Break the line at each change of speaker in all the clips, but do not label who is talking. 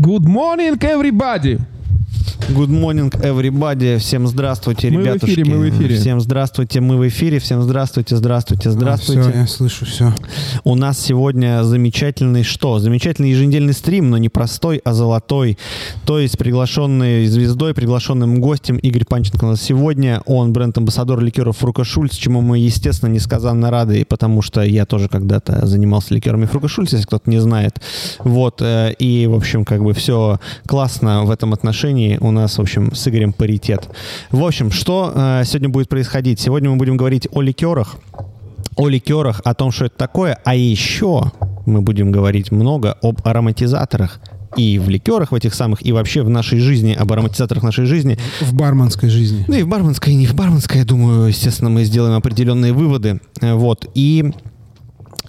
Good morning, everybody!
Good morning, everybody. Всем здравствуйте,
Мы в
ребятушки.
эфире, мы в эфире.
Всем здравствуйте, мы в эфире. Всем здравствуйте, здравствуйте, здравствуйте.
все, я слышу все.
У нас сегодня замечательный что? Замечательный еженедельный стрим, но не простой, а золотой. То есть приглашенный звездой, приглашенным гостем Игорь Панченко у нас сегодня. Он бренд-амбассадор ликеров Фрука Шульц, чему мы, естественно, несказанно рады, потому что я тоже когда-то занимался ликерами Фрука Шульц, если кто-то не знает. Вот, э, и, в общем, как бы все классно в этом отношении. У нас, в общем, с Игорем паритет. В общем, что э, сегодня будет происходить? Сегодня мы будем говорить о ликерах, о ликерах, о том, что это такое, а еще мы будем говорить много об ароматизаторах и в ликерах в этих самых, и вообще в нашей жизни, об ароматизаторах нашей жизни.
В барменской жизни.
Ну и в барменской, и не в барменской, я думаю, естественно, мы сделаем определенные выводы. Э, Вот, и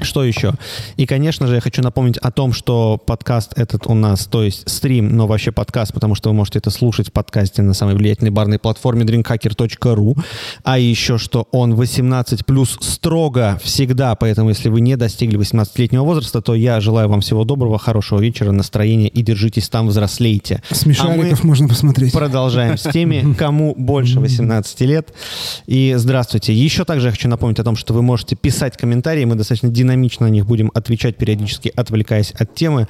что еще? И, конечно же, я хочу напомнить о том, что подкаст этот у нас, то есть стрим, но вообще подкаст, потому что вы можете это слушать в подкасте на самой влиятельной барной платформе drinkhacker.ru. А еще, что он 18 плюс строго всегда, поэтому если вы не достигли 18-летнего возраста, то я желаю вам всего доброго, хорошего вечера, настроения и держитесь там, взрослейте.
Смешариков можно посмотреть.
Продолжаем с теми, кому больше 18 лет. И здравствуйте. Еще также я хочу напомнить о том, что вы можете писать комментарии. Мы достаточно динамично на них будем отвечать периодически, отвлекаясь от темы.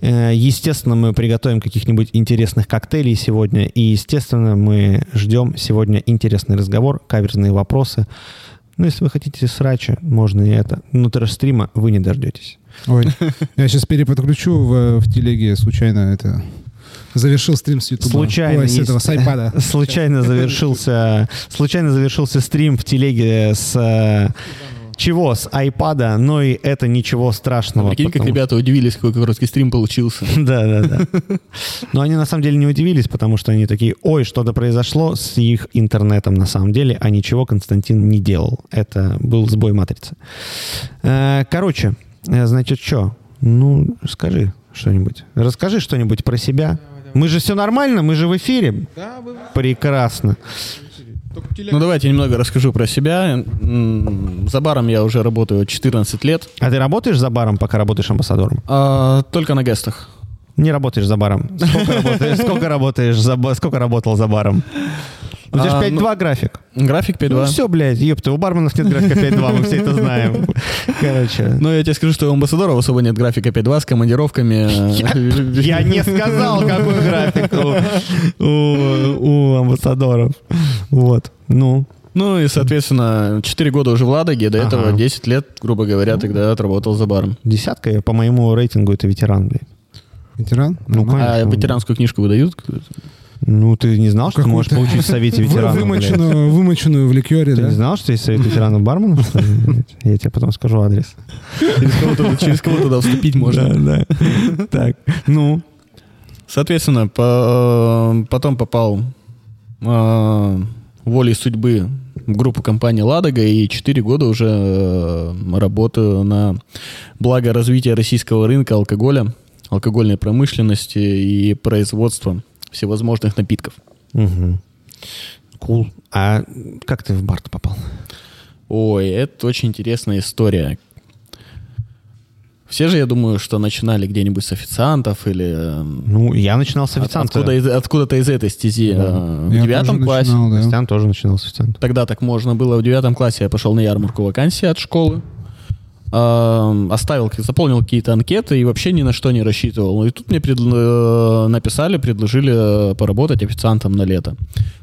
Э, Естественно, мы приготовим каких-нибудь интересных коктейлей сегодня. И, естественно, мы ждем сегодня интересный разговор, каверзные вопросы. Ну, если вы хотите срача, можно и это. Но трэш-стрима вы не дождетесь.
Ой, я сейчас переподключу в, в телеге случайно это... Завершил стрим с Ютуба.
Случайно
Ой, с
есть-
этого, с айпада.
Случайно завершился, случайно завершился стрим в телеге с э, чего? С айпада, но и это ничего страшного.
Прикинь, как
потому-
ребята удивились, какой короткий стрим получился.
Да, да, да. Но они на самом деле не удивились, потому что они такие, ой, что-то произошло с их интернетом на самом деле, а ничего Константин не делал. Это был сбой матрицы. Э, Короче, э, значит, что? Ну, скажи что-нибудь. Расскажи что-нибудь про себя. Мы же все нормально, мы же в эфире. Прекрасно.
Ну, давайте я немного расскажу про себя. За баром я уже работаю 14 лет.
А ты работаешь за баром, пока работаешь амбассадором?
А, Только на гестах.
Не работаешь за баром. Сколько работаешь, сколько работаешь за сколько работал за баром? У тебя же
А,
5-2 график.
График 5-2.
Ну все, блядь, ёпта, у барменов нет графика 5-2, мы все это знаем. Короче.
Ну, я тебе скажу, что у амбассадоров особо нет графика 5-2 с командировками.
Я не сказал, какой график у, амбассадоров. Вот. Ну,
Ну и, соответственно, 4 года уже в Ладоге, до этого
Ага.
10 лет, грубо говоря, тогда отработал за баром.
десятка, по моему рейтингу, это ветеран, блядь.
Ветеран?
Ну.
А
Конечно.
ветеранскую книжку выдают?
Ну, ты не знал, что ты можешь получить в совете ветеранов,
вымоченную, вымоченную в ликере,
Ты не
да?
знал, что есть совет ветеранов барменов? что ли? Я тебе потом скажу адрес.
Через кого туда- Через кого туда вступить можно?
Да, да. Так, ну,
Соответственно, по- потом попал э, волей судьбы в группу компании «Ладога» и 4 года уже э, работаю на благо развития российского рынка алкоголя, алкогольной промышленности и производства всевозможных напитков.
Угу. Кул. А как ты в бар попал?
Ой, это очень интересная история. Все же, я думаю, что начинали где-нибудь с официантов или э,
Ну, я начинал с
от-
официанта.
откуда, из- откуда-то из этой стези. э, В
Я
девятом
тоже
классе.
начинал, да.
Официант тоже начинал с официанта.
Тогда так можно было. В девятом классе я пошел на ярмарку вакансий от школы. Эм, Оставил, заполнил какие-то анкеты и вообще ни на что не рассчитывал. И тут мне предл- э, написали, предложили э, поработать официантом на лето.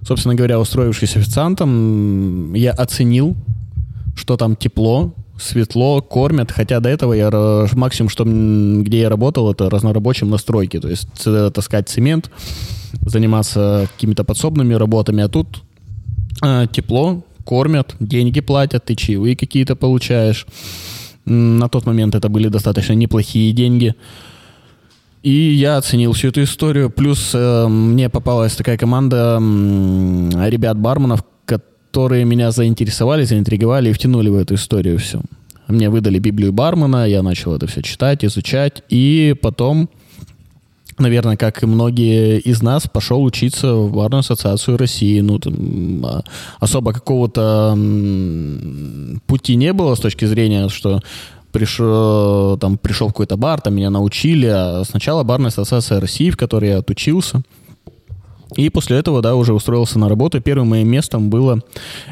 Собственно говоря, устроившись официантом, я оценил, что там тепло, светло, кормят. Хотя до этого я максимум, что где я работал, это разнорабочим на стройке. То есть ц- таскать цемент, заниматься какими-то подсобными работами. А тут тепло, кормят, деньги платят, ты чаевые какие-то получаешь. На тот момент это были достаточно неплохие деньги. И я оценил всю эту историю. Плюс э, мне попалась такая команда м, ребят-барменов, которые меня заинтересовали, заинтриговали и втянули в эту историю всю. Мне выдали Библию бармена, я начал это все читать, изучать. И потом наверное, как и многие из нас, пошел учиться в барную ассоциацию России. Ну, там, а, особо какого-то пути не было с точки зрения, что пришел, там, пришел в какой-то бар, там меня научили. А сначала барная ассоциация России, в которой я отучился. И после этого, да, уже устроился на работу. Первым моим местом было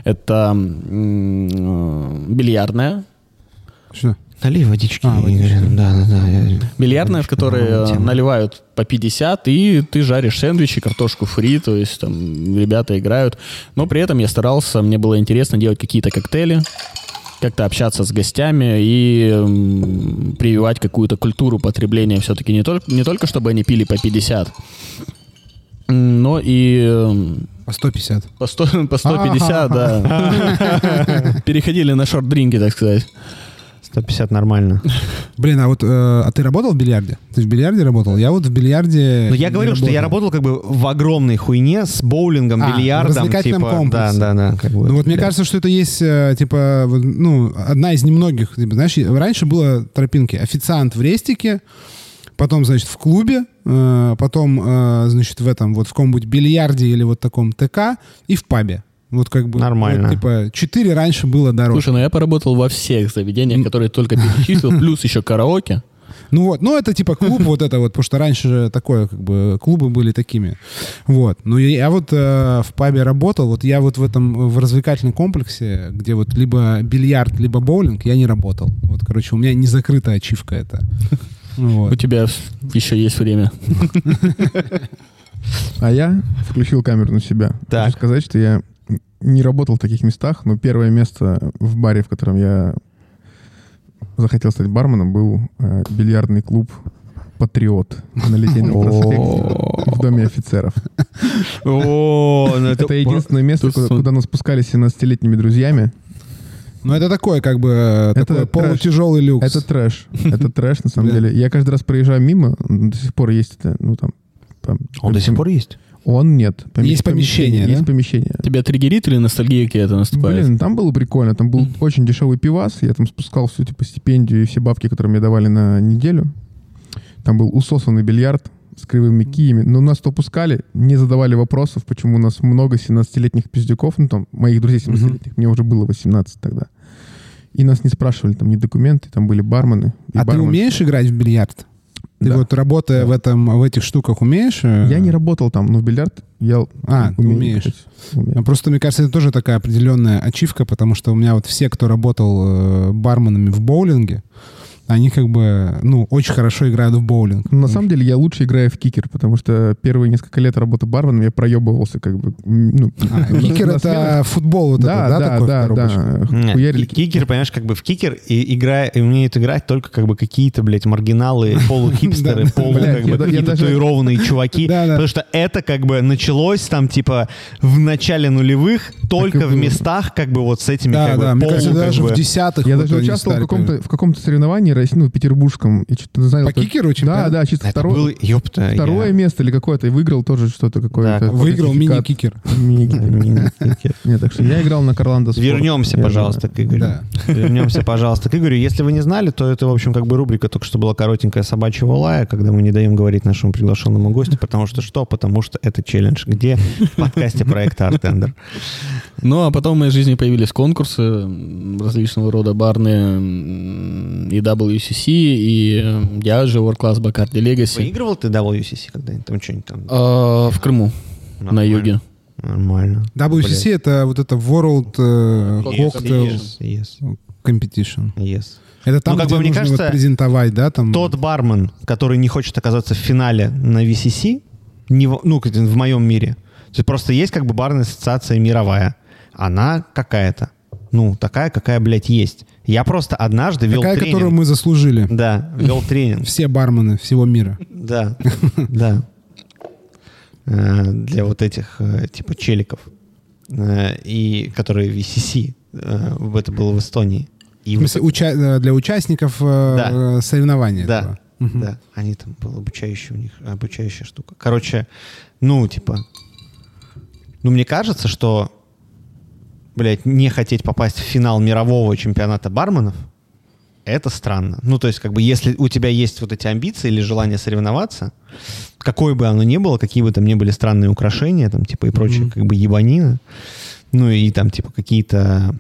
это э, бильярдная.
Что?
Налей водички.
А, водички.
Да, да, да. я-
Бильярдная, в которой э, наливают по 50, и ты жаришь сэндвичи, картошку фри, то есть там ребята играют. Но при этом я старался, мне было интересно делать какие-то коктейли, как-то общаться с гостями и прививать какую-то культуру потребления все-таки не только, не только чтобы они пили по 50, м, но и
По 150.
по, 100 по 150, да. Переходили на шорт-дринки, так сказать.
150 нормально.
Блин, а вот э, а ты работал в бильярде? Ты в бильярде работал? Я вот в бильярде...
Ну, я
не
говорил, что я работал как бы в огромной хуйне с боулингом,
А, в
бильярдом.
развлекательном
типа,
комплексе.
Да, да, да. Как бы,
Ну вот мне кажется, что это есть, э, типа, ну, одна из немногих, типа, знаешь, раньше было тропинки. Официант в рестике, потом, значит, в клубе, э, потом, значит, в этом, вот в каком-нибудь бильярде или вот таком ТК и в пабе. Вот как бы...
Нормально.
вот, типа, четыре раньше было дороже.
Слушай, ну я поработал во всех заведениях, которые только перечислил, плюс еще караоке.
Ну вот, ну это типа клуб вот это вот, потому что раньше же такое, как бы, клубы были такими. Вот. Ну я вот э, в пабе работал, вот я вот в этом, в развлекательном комплексе, где вот либо бильярд, либо боулинг, я не работал. Вот, короче, у меня не закрытая ачивка это. Ну
У
Вот.
тебя еще есть время.
А я включил камеру на себя.
Так.
Хочу сказать, что я не работал в таких местах, но первое место в баре, в котором я захотел стать барменом, был э, бильярдный клуб «Патриот» на Литейном проспекте в Доме офицеров.
Ну это...
Единственное место, куда, мы спускались с 17-летними друзьями.
Ну это такое, как бы,
Это
такой полутяжелый люкс.
Это трэш. Это трэш, на самом деле. Я каждый раз проезжаю мимо, до сих пор есть это, ну там-
Он до сих пор есть?
Он нет. Поми-
Есть помещение, да?
Есть помещение.
Тебя триггерит или ностальгия какая-то наступает?
Блин, там было прикольно. Там был очень дешевый пивас. Я там спускал всю типа стипендию и все бабки, которые мне давали на неделю. Там был усосанный бильярд с кривыми киями. Но нас то пускали, не задавали вопросов, почему у нас много 17-летних пиздюков. Ну, там, моих друзей 17-летних. Мне уже было 18 тогда. И нас не спрашивали там ни документы, там были бармены.
А ты
барменши.
умеешь играть в бильярд? Ты
Да.
вот работая в этом, в этих штуках умеешь? э?
Я не работал там, но в бильярд я
А,
умею
умеешь.
играть. Умею.
Ну, Просто, мне кажется, это тоже такая определенная ачивка, потому что у меня вот все, кто работал э, барменами в боулинге, они как бы, ну, очень хорошо играют в боулинг.
Ну, На самом деле я лучше играю в кикер, потому что первые несколько лет работы барменом я проебывался как бы. Ну,
А,
на-
кикер это футбол вот
да,
это, да,
да,
такой
да, да. Хуярили
ки- кикер, понимаешь, как бы в кикер и играя, и умеют играть только как бы какие-то, блядь, маргиналы, полухипстеры, полу, как бы татуированные чуваки. Потому что это как бы началось там типа в начале нулевых только в местах как бы вот с этими
Да,
как
да,
бы
мне
полу,
даже в десятых
Я
вот
даже участвовал в
стали
каком-то, в каком-то соревновании России, ну, петербургском. И что-то занял
По кикеру
Да,
чемпионат?
да, чисто
Это
второе,
было, ёпта,
второе
я-
место или какое-то. И выиграл тоже что-то какое-то.
Да,
Выиграл мини-кикер.
Мини-кикер.
Мини-кикер.
Нет, так что я играл на Карландо.
Вернемся, пожалуйста, к Игорю.
Да.
Вернемся, пожалуйста, к Игорю. Если вы не знали, то это, в общем, как бы рубрика только что была коротенькая собачьего лая, когда мы не даем говорить нашему приглашенному гостю, потому что что? Потому что это челлендж. Где? В подкасте проекта Артендер.
Ну, а потом в моей жизни появились конкурсы различного рода барные и WCC, и э, я же World Class Bacardi Legacy
Выигрывал ты WCC когда-нибудь? Там что-нибудь там?
А, в Крыму, на
Нормально.
юге.
Нормально.
WCC это вот это World э,
Yes,
Cocktail
Yes, yes,
Competition.
yes.
Это там,
Ну, как
где
бы, мне
нужно
кажется,
вот презентовать, да, там.
Тот бармен, который не хочет оказаться в финале на VCC, не ну, в моем мире, то есть просто есть как бы барная ассоциация мировая. Она какая-то. Ну, такая, какая, блядь, есть. Я просто однажды вел
Такая,
тренинг.
которую мы заслужили.
Да, вел тренинг.
Все бармены всего мира.
Да, да. Э, Для вот этих, э, типа, челиков. Э, И которые VCC. Это было в Эстонии. И
В уча- для участников
Да.
соревнований.
Да,
этого. Мгм.
да. Они там был обучающий у них, обучающая штука. Короче, ну, типа, ну, мне кажется, что, блядь, не хотеть попасть в финал мирового чемпионата барменов, это странно. Ну, то есть, как бы, если у тебя есть вот эти амбиции или желание соревноваться, какое бы оно ни было, какие бы там ни были странные украшения, там, типа, и прочее,
Мгм.
как бы, ебанина, ну, и там, типа, какие-то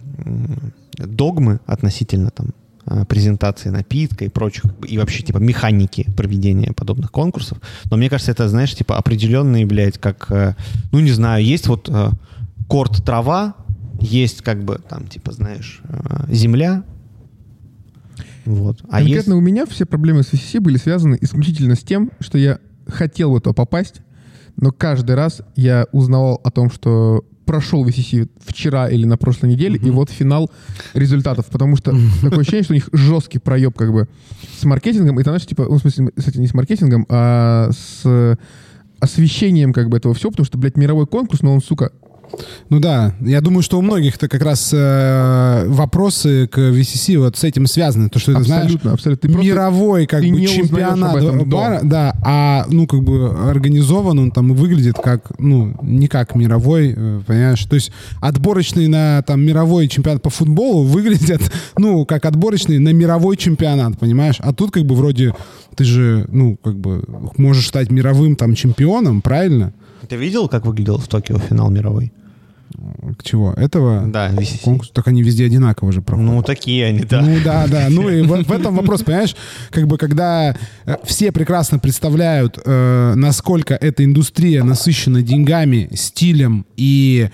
догмы относительно, там, э, презентации напитка и прочих, и вообще, типа, механики проведения подобных конкурсов. Но мне кажется, это, знаешь, типа, определенные, блядь, как, э, ну, не знаю, есть вот э, корт трава, есть, как бы, там, типа, знаешь, э, земля, вот. А есть...
Конкретно у меня все проблемы с VCC были связаны исключительно с тем, что я хотел в это попасть, но каждый раз я узнавал о том, что прошел VCC вчера или на прошлой неделе, и вот финал результатов, потому что такое ощущение, что у них жесткий проеб как бы с маркетингом, и это, знаешь, типа, ну, в смысле, кстати, не с маркетингом, а с освещением как бы этого всего, потому что, блядь, мировой конкурс, но он, сука,
Ну да, я думаю, что у многих-то как раз э, вопросы к VCC вот с этим связаны. То, что ты знаешь,
абсолютно, абсолютно. Ты просто-
мировой как
ты
бы чемпионат
об этом до.
бара, да, а ну как бы организован он там и выглядит как ну не как мировой, э, понимаешь? То есть отборочный на там мировой чемпионат по футболу выглядят ну как отборочный на мировой чемпионат, понимаешь? А тут как бы вроде ты же ну как бы можешь стать мировым там чемпионом, правильно?
Ты видел, как выглядел в Токио финал мировой?
К чего? Этого
Да,
конкурс, так они везде одинаково же проходят.
Ну, такие они, да.
Ну да, да. Ну и в, в этом вопрос, понимаешь, как бы когда э, все прекрасно представляют, э, насколько эта индустрия насыщена деньгами, стилем и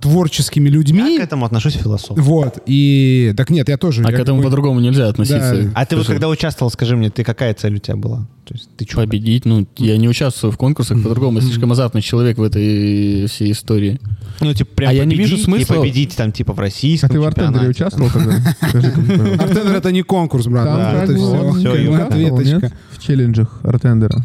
творческими
Я
людьми.
к этому отношусь философски.
Вот, и... Так нет, я тоже...
А
я
к этому по-другому нельзя относиться.
Да.
А ты вот когда участвовал, скажи мне, ты какая цель у тебя была? То есть ты что?
Победить, ну, я не участвую в конкурсах по-другому. Я слишком азартный человек в этой всей истории.
Ну, типа, прям
А я не вижу смысла-
И победить там, типа, в
А
российском
ты в Артендере участвовал тогда?
Артендер это не конкурс, брат. Это все, ответочка.
В челленджах Артендера.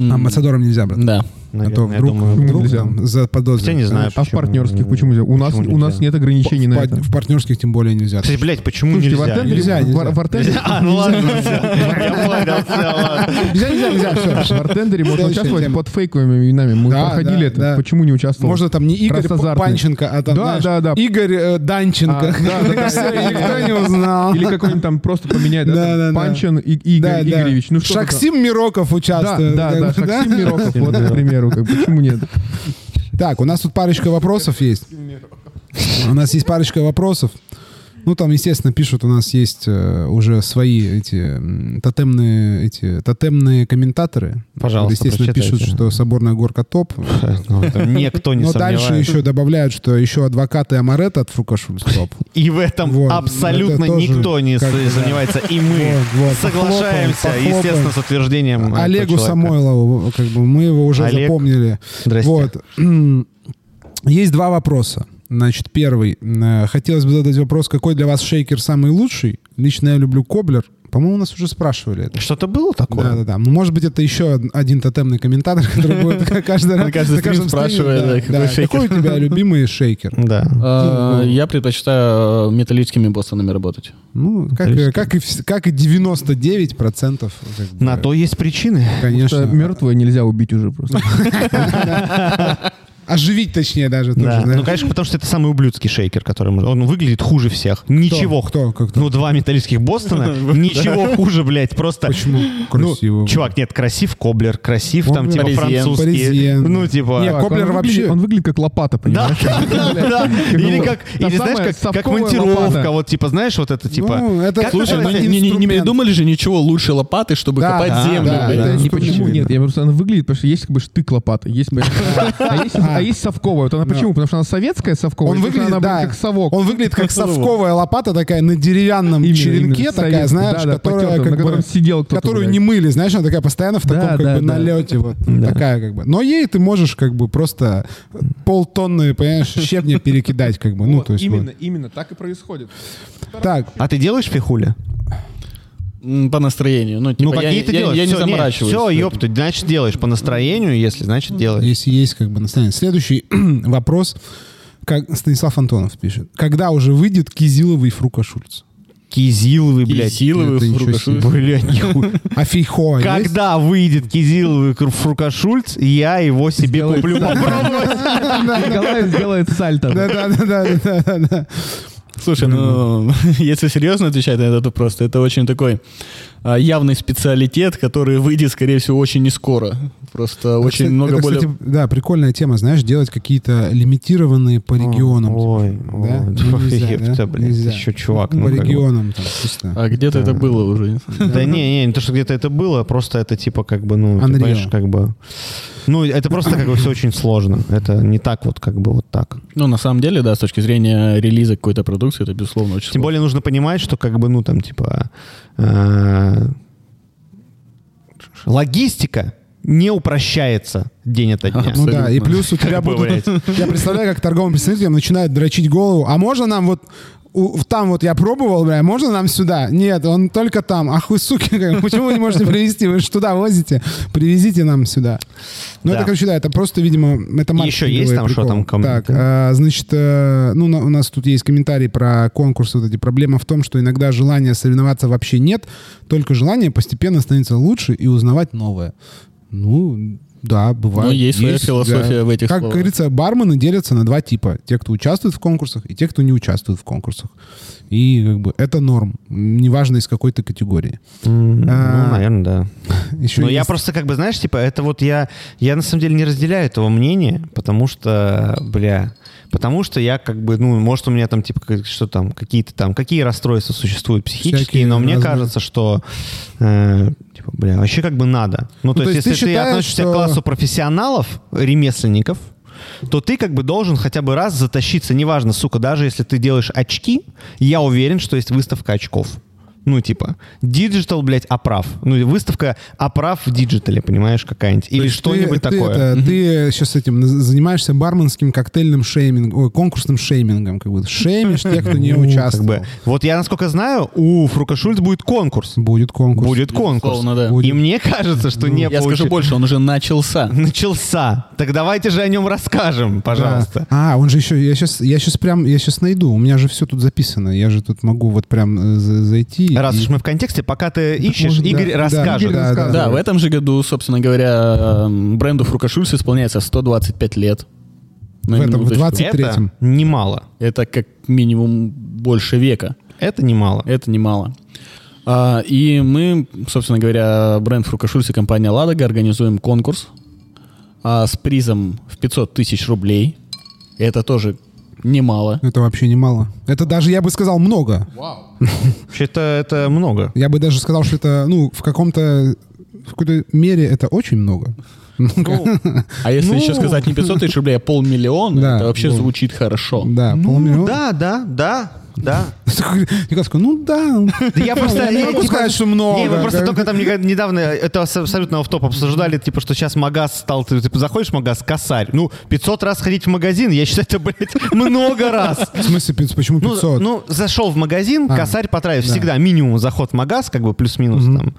Амбассадором нельзя, брат.
Да.
А то
Наверное, я
вдруг,
думаю,
вдруг
нельзя.
там заподозрят.
Я не знаю,
А в партнерских почему нельзя? У нас,
Почему
у нас нет ограничений
в,
на это.
в партнерских тем более нельзя.
Кстати, блядь, почему
Слушайте, в
нельзя?
Нельзя,
в-
нельзя.
А, ну ладно. Я понял.
Нельзя, нельзя, нельзя, все.
в Артендере можно участвовать под фейковыми именами. Мы
Да,
проходили
да,
это.
да.
Почему не участвовал?
Можно там не Игорь. Панченко, а там,
Да, да, да.
Игорь э, Данченко.
А, да, да, да.
Никто не узнал.
Или какой-нибудь там просто поменять, да,
Да, да, да.
Панчин и Игорь
Да, да.
Игоревич. Ну что
Шаксим Мироков
Да,
участвует.
да, да,
бы,
Шаксим Мироков, вот, к примеру, как почему нет?
Так, у нас тут парочка вопросов есть. У нас есть парочка вопросов. Ну, там, естественно, пишут, у нас есть э, уже свои эти тотемные, эти тотемные комментаторы.
Пожалуйста,
Естественно, пишут, что Соборная горка топ.
Ну, Никто не
Но дальше еще добавляют, что еще адвокаты Амарет от Фрукашульс топ.
И в этом абсолютно никто не сомневается. И мы соглашаемся, естественно, с утверждением
Олегу. Самойлову, как бы мы его уже запомнили. Вот. Есть два вопроса. Значит, первый. Э, Хотелось бы задать вопрос, какой для вас шейкер самый лучший? Лично я люблю Коблер. По-моему, нас уже спрашивали это.
Что-то было такое?
Да, да, да. Ну, может быть, это еще од- один тотемный комментатор, который будет каждый раз
каждый стрим спрашивает, какой
у тебя любимый шейкер?
Да.
А, Я предпочитаю э, металлическими боссонами работать.
Ну, как, и- как, и, вс- как и 99% процентов. как бы,
На то есть причины.
Конечно.
Мертвое нельзя убить уже просто.
Оживить, точнее, даже.
Да.
тоже, да?
Ну, конечно, потому что это самый ублюдский шейкер, который он выглядит хуже всех. Ничего.
Кто? Как кто?
Ну, два металлических Бостона, ничего хуже, блядь, просто...
Почему?
Ну,
Красиво.
чувак, нет, красив Коблер, красив там, типа, французский. Ну, типа...
Не,
Так,
Коблер вообще-
Он выглядит как лопата, понимаешь?
да, да. Или как, или знаешь, как, монтировка, вот типа, знаешь, вот это типа.
Ну, слушай,
Не, не- не
инструмент.
придумали же ничего лучше лопаты, чтобы копать землю.
Не почему нет, я просто она выглядит, потому что есть как бы штык лопаты, есть, а есть, а есть совковая. Вот она почему? Потому что она советская совковая,
Он выглядит,
она
да,
как совок.
Он выглядит как совковая лопата такая на деревянном
Именно,
черенке,
именно,
такая, знаешь,
да, да,
которая
потертая,
как
на
бы,
сидел кто-то,
которую
блядь.
не мыли, знаешь, она такая постоянно в таком
Да,
как
да,
бы
да.
налете, вот такая как бы. Но ей ты можешь как бы просто полтонны, понимаешь, щебня перекидать как бы, ну то есть
именно, именно так и происходит.
Так,
А ты делаешь фихули?
По настроению. Ну, типа,
ну,
я,
какие
не-
ты
я-
делаешь?
я не
Всё, нет,
заморачиваюсь.
Все, ёпта, значит делаешь. По настроению, если, значит делаешь.
если есть как бы настроение. Следующий вопрос, как Станислав Антонов пишет. Когда уже выйдет Кизиловый Фрука Шульц?
Кизиловый, блядь.
Кизиловый
это ничего
фрукашуль.
себе.
Блядь, нихуя.
А есть?
Когда выйдет Кизиловый Фрукашульц, я его себе
Сделает
куплю попробовать.
Николай сделает сальто.
Да, да, да, да, да, да, да.
Слушай, ну, если серьезно отвечать на этот вопрос, то это очень такой а, явный специалитет, который выйдет, скорее всего, очень не скоро. Просто очень
Кстати,
много
это,
более...
кстати, да, прикольная тема, знаешь, делать какие-то лимитированные по регионам.
Ой,
типа,
ой,
да?
ой,
Ну, нельзя,
ёпта,
да? Нельзя.
еще чувак.
По
ну, как бы.
регионам там.
А где-то это было уже.
Да не, не, не то, что где-то это было, просто это типа как бы, ну, ты
Unreal.
понимаешь, как бы... Ну, это просто как бы все очень сложно. Это не так вот как бы вот так.
Ну, на самом деле, да, с точки зрения релиза какой-то продукции, это, безусловно, очень
Тем
сложно.
более нужно понимать, что как бы, ну, там, типа... э, Логистика не упрощается день ото дня.
Ну да, и
Абсолютно.
плюс у тебя будут... Я представляю, как торговым представителям начинают дрочить голову. А можно нам вот... у- там вот я пробовал, бля, можно нам сюда? Нет, он только там. Ах вы, суки, как- почему вы не можете привезти? Вы же туда возите. Привезите нам сюда. Ну,
Да.
это, короче, да, это просто, видимо, это
Еще есть там что там ком-
Так, а, значит, э, ну, на- у нас тут есть комментарий про конкурсы. Вот эти. Проблема в том, что иногда желания соревноваться вообще нет, только желание постепенно становится лучше и узнавать новое. Ну, да, бывает.
Ну, есть своя философия в этих
Как
словах.
говорится, бармены делятся на два типа. Те, кто участвует в конкурсах, и те, кто не участвует в конкурсах. И как бы это норм. Неважно из какой то категории.
М,
А,
Ну, наверное, да.
Еще
Но я
есть-
просто как бы, знаешь, типа, это вот я, я на самом деле не разделяю этого мнения, потому что, бля, потому что я как бы, ну, может у меня там типа, что там, какие-то там, какие расстройства существуют психические,
Всякие
но мне
разные.
кажется, что, э, типа, бля, вообще как бы надо. Ну, то,
то
есть,
есть ты
если ты,
считаешь,
относишься
что-
к классу профессионалов, ремесленников, то ты как бы должен хотя бы раз затащиться, неважно, сука, даже если ты делаешь очки, я уверен, что есть выставка очков. Ну, типа, digital, блядь, оправ. Ну, выставка оправ в диджитале, понимаешь, какая-нибудь. Или что-нибудь такое.
это- Ты сейчас этим занимаешься барменским коктейльным шеймингом, ой, конкурсным шеймингом, как бы шеймишь тех, кто не
Ну, как
участвовал.
бы. Вот я, насколько знаю, у Fruko Schulz будет конкурс.
Будет конкурс.
Будет конкурс.
Безусловно, да.
Будет.
И мне кажется, что не
Я скажу больше, он уже начался.
Начался. Так давайте же о нем расскажем, пожалуйста.
Да. А, он же еще, я сейчас, я сейчас прям, я сейчас найду, у меня же все тут записано, я же тут могу вот прям э,
Раз уж мы в контексте, пока ты ищешь,
может,
Игорь
да,
расскажет.
Да, в этом же году, собственно говоря, эм, бренду Фрукашульс исполняется 125 лет. На
В этом, в
минуточку.
20
Это
23-м.
немало.
Это как минимум больше века.
Это немало.
Это немало. А, и мы, собственно говоря, бренд Фрукашульс и компания Ладога организуем конкурс а, с призом в 500 тысяч рублей. Это тоже немало.
Это вообще немало. Это даже, я бы сказал, много.
Вообще-то это много.
Я бы даже сказал, что это, ну, в каком-то, в какой-то мере это очень много.
А если
Ну.
еще сказать не 500 тысяч рублей, а полмиллиона,
Да,
это вообще
вот.
звучит хорошо.
Да,
Ну,
полмиллиона.
да, да, да, да.
Николай сказал, ну да.
Да я просто...
Я не могу
типа,
сказать, что много.
Не, мы просто только там не- недавно, это абсолютно топ обсуждали, типа, что сейчас магаз стал, ты типа, заходишь в магаз, косарь. Ну, 500 раз ходить в магазин, я считаю, это, блядь, много раз.
В смысле, почему
Ну,
500?
ну, зашел в магазин,
А,
косарь потратив.
да.
Всегда минимум заход в магаз, как бы плюс-минус там.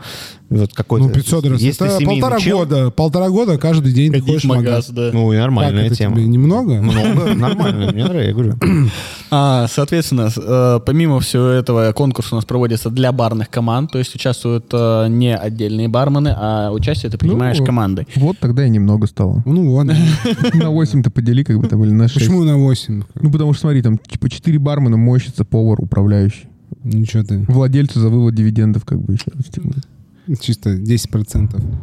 Вот какой-то.
Ну, 500 раз.
Если
Это полтора
чел,
года. Полтора года каждый день ты
Ходить
ходишь
в магаз,
магаз.
да.
Ну, и
Как
нормальная
это
тема.
тебе, немного?
Много, нормально, мне нравится, я говорю.
А, соответственно, э, помимо всего этого, конкурс у нас проводится для барных команд, то есть участвуют э, не отдельные бармены, а участие ты принимаешь
Ну,
командой.
Вот тогда и немного стало.
Ну, вон.
На 8-то подели, как бы там, или на 6.
Почему на 8?
Ну, потому что, смотри, там, типа, 4 бармена, мойщица, повар, управляющий.
Ничего ты.
Владельцу за вывод дивидендов, как бы, еще. типа.
Чисто 10%. Ну,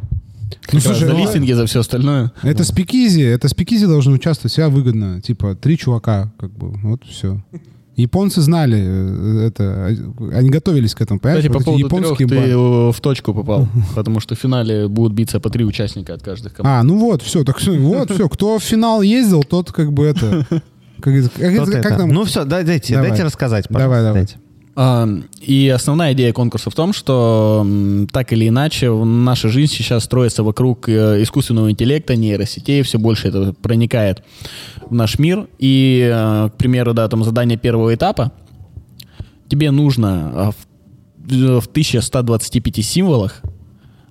Как раз
слушай,
за
ну,
листинги, за все остальное.
это спикизи, это спикизи должны участвовать, себя выгодно. Типа, три чувака, как бы, вот все. Японцы знали э, это, они готовились к этому, понимаешь?
Кстати, по
Вот эти
поводу трех
японские
ты
бары.
э, в точку попал, потому что в финале будут биться по три участника от каждых команд.
А, ну вот, все, так всё, вот, все, кто в финал ездил, тот как бы это... Как, как как
это.
там?
Ну все, да, дайте,
Давай.
дайте рассказать,
Давай,
пожалуйста.
давай.
дайте.
И основная идея конкурса в том, что так или иначе наша жизнь сейчас строится вокруг э, искусственного интеллекта, нейросетей, все больше это проникает в наш мир. И, э, к примеру, да, там задание первого этапа, тебе нужно а, в, в 1125 символах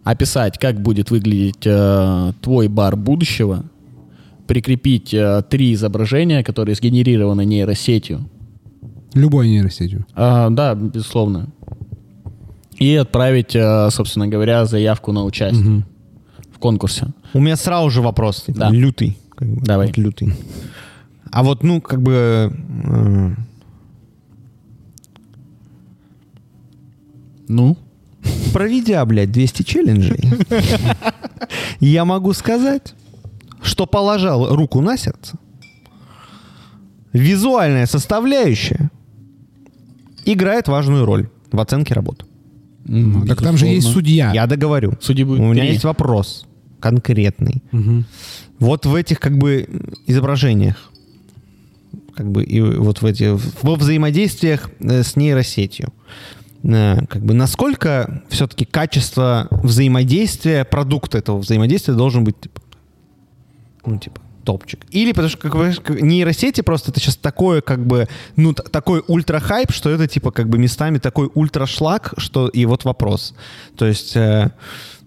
описать, как будет выглядеть э, твой бар будущего, прикрепить э, три изображения, которые сгенерированы нейросетью,
Любой нейросетью.
а, да, безусловно. И отправить, э, собственно говоря, заявку на участие в конкурсе.
У меня сразу же вопрос. типа,
Да.
Лютый. как бы,
Давай.
вот лютый. А вот, ну, как бы... э,
Ну,
Проведя, блядь, 200 челленджей, я могу сказать, что положал руку на сердце. Визуальная составляющая играет важную роль в оценке работ.
Ну, Так там же есть судья.
Я договорю.
Судьи будет
У меня есть вопрос конкретный.
Мгм.
Вот в этих как бы изображениях, как бы и вот в эти во взаимодействиях э, с нейросетью, э, как бы насколько все-таки качество взаимодействия, продукт этого взаимодействия должен быть типа, ну типа топчик. Или потому что как бы, нейросети просто это сейчас такое как бы ну такой ультра хайп, что это типа как бы местами такой ультра шлак, что и вот вопрос. То есть э,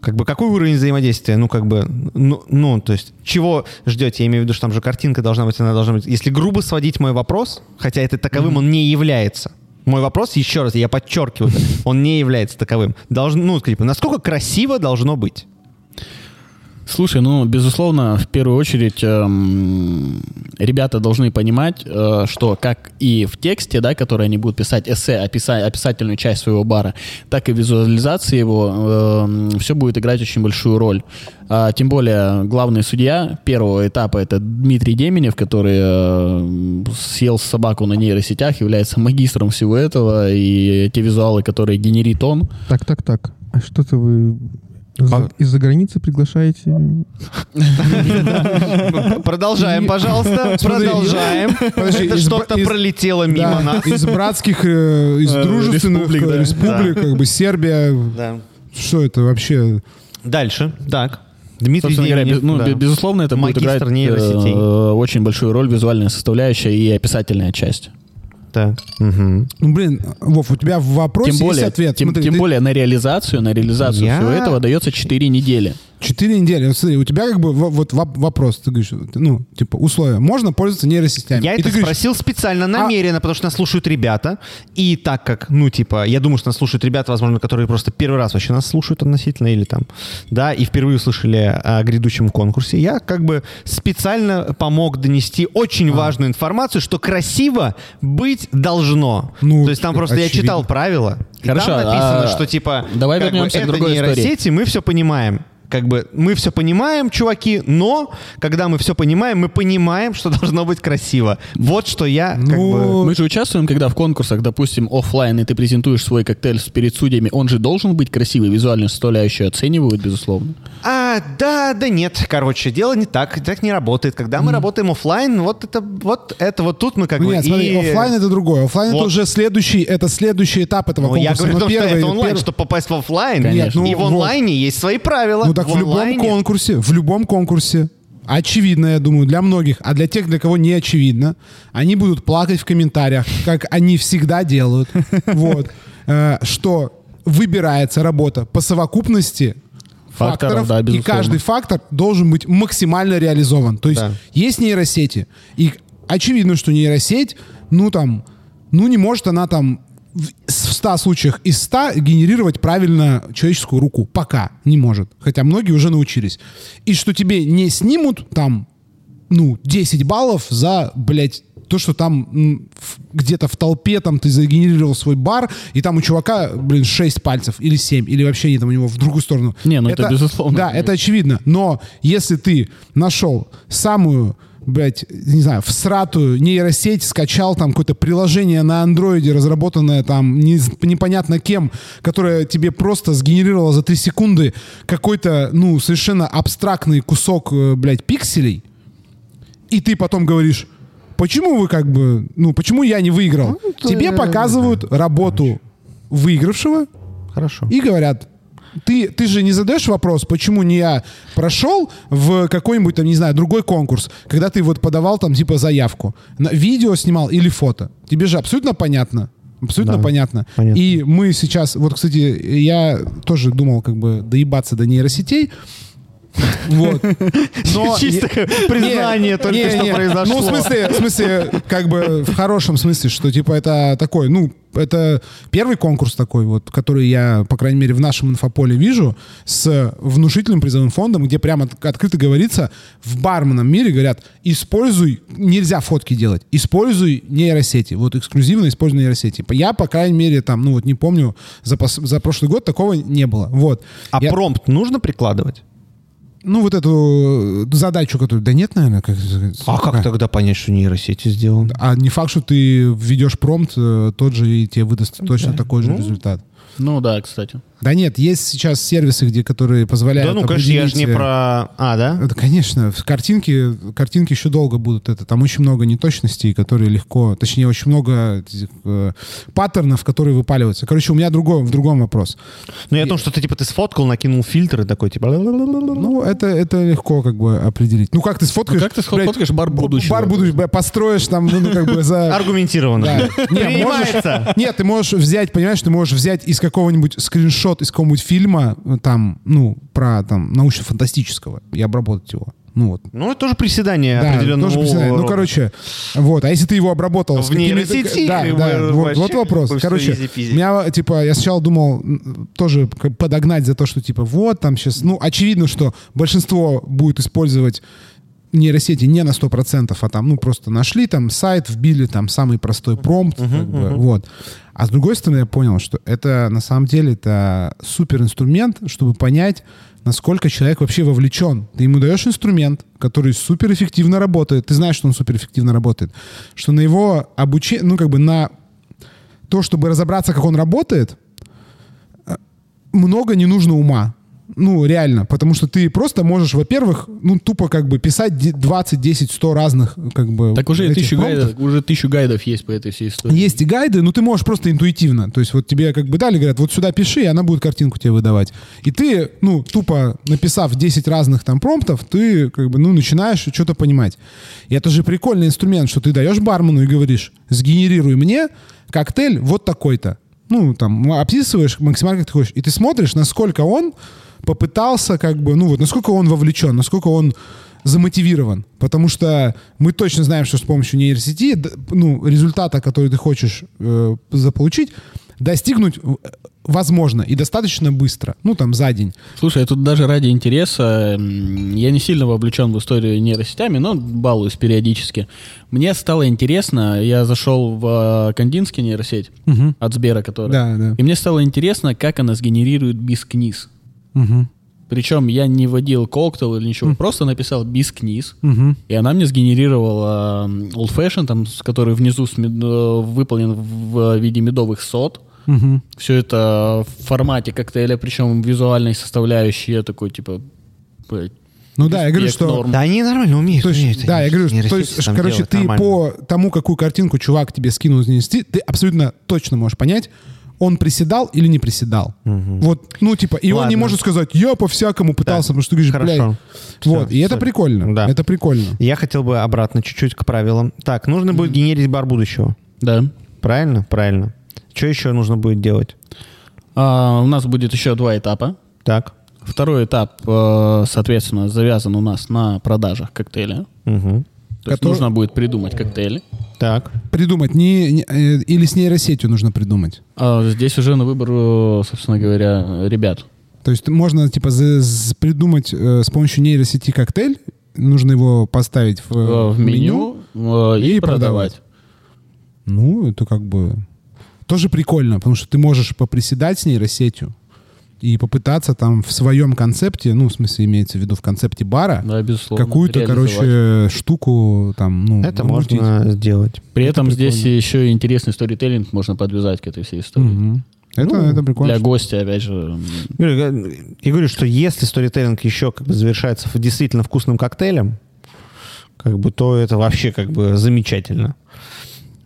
как бы какой уровень взаимодействия? Ну, как бы, ну, ну, то есть, чего ждете? Я имею в виду, что там же картинка должна быть, она должна быть. Если грубо сводить мой вопрос, хотя это таковым он не является. Мой вопрос, еще раз, я подчеркиваю, он не является таковым. Должно, ну, типа, насколько красиво должно быть?
Слушай, ну, безусловно, в первую очередь эм, ребята должны понимать, э, что как и в тексте, да, который они будут писать эссе, описа- описательную часть своего бара, так и визуализации его все будет играть очень большую роль. А, тем более главный судья первого этапа это Дмитрий Деменев, который э, съел собаку на нейросетях, является магистром всего этого, и те визуалы, которые генерит он,
Так, так, так. А что-то вы из- из-за границы приглашаете?
Продолжаем, пожалуйста. Продолжаем. Это что-то пролетело мимо нас.
из братских, э, из
Э,
дружественных
республик,
э, как бы Сербия.
Да.
Что это вообще?
Дальше. Так. Дмитрий
Собственно говоря, без- ну,
да.
бе- безусловно, это будет
Магистр
играть
нейросетей.
э, очень большую роль визуальная составляющая и описательная часть.
Так. Мгм.
Ну, блин, Вов, у тебя в вопросе
Тем более,
есть ответ.
тем,
Смотри,
тем
ты-
более на реализацию, на реализацию
Я-
всего этого дается 4 недели.
Четыре недели. Вот смотри, у тебя как бы во- вот воп- вопрос, ты говоришь, ну, типа, условия. Можно пользоваться нейросетями?
Я
И
это
говоришь,
спросил специально,
а-
намеренно, потому что нас слушают ребята. И так как, ну, типа, я думаю, что нас слушают ребята, возможно, которые просто первый раз вообще нас слушают относительно, или там, да, и впервые услышали о грядущем конкурсе, я как бы специально помог донести
А.
очень важную информацию, что красиво быть должно.
Ну,
То есть там просто я
очевидно.
читал правила, и
Хорошо,
там написано,
а
что типа,
давай
как бы,
вернемся к
это
другой истории.
нейросети, мы все понимаем. Как бы мы все понимаем, чуваки, но когда мы все понимаем, мы понимаем, что должно быть красиво. Вот что я как
Ну,
бы...
Мы же участвуем, когда в конкурсах, допустим, оффлайн, и ты презентуешь свой коктейль перед судьями, он же должен быть красивый, визуальную составляющую оценивают, безусловно.
А, да, да нет, короче, дело не так, так не работает. Когда мы работаем оффлайн, вот это вот это вот тут мы как
Ну,
бы
нет, смотри,
и-
оффлайн это другое. Оффлайн это
Вот.
уже следующий, это следующий этап этого
Ну, я
конкурса.
говорю о
Но
том, что
первый-
это онлайн,
первый-
чтобы попасть в оффлайн.
Конечно.
и
Ну,
в
вот.
онлайне есть свои правила.
Ну так в, любом
онлайне-
конкурсе, в любом конкурсе, очевидно, я думаю, для многих, а для тех, для кого не очевидно, они будут плакать в комментариях, как они всегда делают, вот, э, что выбирается работа по совокупности
Факторов,
факторов,
да,
и каждый фактор должен быть максимально реализован. То есть
Да.
есть нейросети, и очевидно, что нейросеть, ну там, ну не может она там в в 100 случаях из 100 генерировать правильно человеческую руку. Пока не может. Хотя многие уже научились. И что тебе не снимут там, ну, 10 баллов за, блядь, то, что там где-то в толпе там ты загенерировал свой бар, и там у чувака, блин, 6 пальцев или 7, или вообще нет, там у него в другую сторону.
Не, ну это безусловно.
Да, это очевидно. Но если ты нашел самую блядь, не знаю, всратую нейросеть, скачал там какое-то приложение на андроиде, разработанное там не- непонятно кем, которое тебе просто сгенерировало за 3 секунды какой-то, ну, совершенно абстрактный кусок, э, блядь, пикселей, и ты потом говоришь, почему вы как бы, ну, почему я не выиграл? Тебе показывают работу выигравшего,
Хорошо.
и говорят, ты, ты же не задаешь вопрос, почему не я прошел в какой-нибудь, там, не знаю, другой конкурс, когда ты вот подавал там типа заявку, на видео снимал или фото. Тебе же абсолютно понятно. Абсолютно
Да,
понятно.
понятно.
И мы сейчас, вот, кстати, я тоже думал как бы доебаться до нейросетей. Вот. Но
Чисто признание только
не,
что
не.
произошло.
Ну, в смысле, в смысле, как бы в хорошем смысле, что типа это такой, ну, это первый конкурс такой вот, который я, по крайней мере, в нашем инфополе вижу с внушительным призовым фондом, где прямо от- открыто говорится, в барменном мире говорят, используй, нельзя фотки делать, используй нейросети, вот эксклюзивно используй нейросети. Я, по крайней мере, там, ну вот не помню, за, за прошлый год такого не было. Вот.
А
Я-
промпт нужно прикладывать?
Ну, вот эту э, задачу, которую... Да нет, наверное. Как,
А как тогда понять, что нейросети сделаны?
А не факт, что ты введешь промпт, э, тот же и тебе выдаст точно такой же результат.
Ну да, кстати.
Да нет, есть сейчас сервисы, где, которые позволяют
Да, ну, конечно, я же не
э,
про... А, да?
Это, конечно, картинки, картинки еще долго будут это. Там очень много неточностей, которые легко, точнее, очень много этих, э, паттернов, которые выпаливаются. Короче, у меня другой, в другом вопрос.
Ну, я о том, что ты, типа, ты сфоткал, накинул фильтры такой, типа...
Ну, это, это легко как бы определить. Ну, как ты сфоткаешь?
Ну, как ты
блядь,
сфоткаешь бар будущего?
Бар будущего, построишь там, ну, ну, как бы за...
Аргументированно.
Да. Не,
Принимается.
можешь- нет, ты можешь взять, понимаешь, ты можешь взять из какого-нибудь скриншот из какого-нибудь фильма, э, там, ну, про там научно-фантастического, и обработать его. Ну вот.
Ну, это тоже приседание
Да,
определенного
тоже представляю. Ну, короче, вот. А если ты его обработал...
В нейросети,
Да, да, вот, вот вопрос. Короче, меня, типа, я сначала думал тоже подогнать за то, что, типа, вот, там сейчас... Ну, очевидно, что большинство будет использовать нейросети не на 100%, а там, ну, просто нашли там сайт, вбили там самый простой промпт, как бы, вот. А с другой стороны, я понял, что это на самом деле это супер инструмент, чтобы понять, насколько человек вообще вовлечен. Ты ему даешь инструмент, который супер эффективно работает. Ты знаешь, что он супер эффективно работает. Что на его обучение, ну, как бы на то, чтобы разобраться, как он работает, э, много не нужно ума. Ну, реально. Потому что ты просто можешь, во-первых, ну, тупо как бы писать де- 20, 10, 100 разных, как бы...
Так уже тысячу
промптов.
гайдов, уже тысячу гайдов есть по этой всей истории.
Есть и гайды, но ты можешь просто интуитивно. То есть вот тебе как бы дали, говорят, вот сюда пиши, и она будет картинку тебе выдавать. И ты, ну, тупо написав 10 разных там промптов, ты как бы, ну, начинаешь что-то понимать. И это же прикольный инструмент, что ты даешь бармену и говоришь, сгенерируй мне коктейль вот такой-то. Ну, там, описываешь максимально, как ты хочешь. И ты смотришь, насколько он попытался, как бы, ну, вот, насколько он вовлечен, насколько он замотивирован. Потому что мы точно знаем, что с помощью нейросети, ну, результата, который ты хочешь э, заполучить, достигнуть э, возможно и достаточно быстро. Ну, там, за день.
Слушай, я тут даже ради интереса, я не сильно вовлечен в историю нейросетями, но балуюсь периодически. Мне стало интересно, я зашел в э, Кандинский нейросеть от Сбера, который.
Да, да.
И мне стало интересно, как она сгенерирует бискниз.
Мгм.
Причем я не вводил коктейл или ничего, просто написал бискниз.
Мгм.
И она мне сгенерировала old fashion, там, который внизу с мед- э, выполнен в виде медовых сот.
Мгм.
Все это в формате коктейля, причем визуальной составляющей. Я такой, типа, блядь,
Ну да, я говорю, что...
норм.
Да они нормально умеют.
То есть,
умеют
да,
они
я говорю,
нейросети
то есть, короче, ты
нормально.
по тому, какую картинку чувак тебе скинул нейросети, ты абсолютно точно можешь понять, он приседал или не приседал. Вот, ну, типа, и он не
Ладно.
может сказать, я по-всякому пытался, потому что ты говоришь,
Хорошо.
блядь.
Всё,
Вот, и это
всё.
прикольно.
Да.
Это прикольно.
Я хотел бы обратно чуть-чуть к правилам. Так, нужно будет генерить бар будущего.
Да.
Правильно? Правильно. Что еще нужно будет делать?
А, у нас будет еще два этапа.
Так.
Второй этап, э, соответственно, завязан у нас на продажах коктейля.
Мгм.
То есть
Который-
нужно будет придумать коктейли.
Так.
Придумать, не, не- э, или с нейросетью нужно придумать.
А здесь уже на выбор, э, собственно говоря, ребят.
То есть можно, типа, за- з- придумать э, с помощью нейросети коктейль, нужно его поставить в,
Э, в меню, э, и,
и
продавать.
Ну, это как бы тоже прикольно, потому что ты можешь поприседать с нейросетью и попытаться там в своем концепте, ну, в смысле, имеется в виду в концепте бара,
Да,
какую-то, короче, штуку там, ну,
Это
намутить.
можно сделать.
При этом
прикольно.
здесь еще и интересный сторителлинг можно подвязать к этой всей истории.
Мгм. Это,
Ну,
это прикольно.
Для гостя, опять же.
Я говорю, что если сторителлинг еще как бы завершается действительно вкусным коктейлем, как бы, то это вообще как бы замечательно.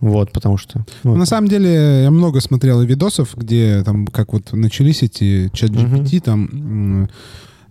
Вот, потому что... ну,
на самом деле, я много смотрел видосов, где там, как вот начались эти чат GPT, там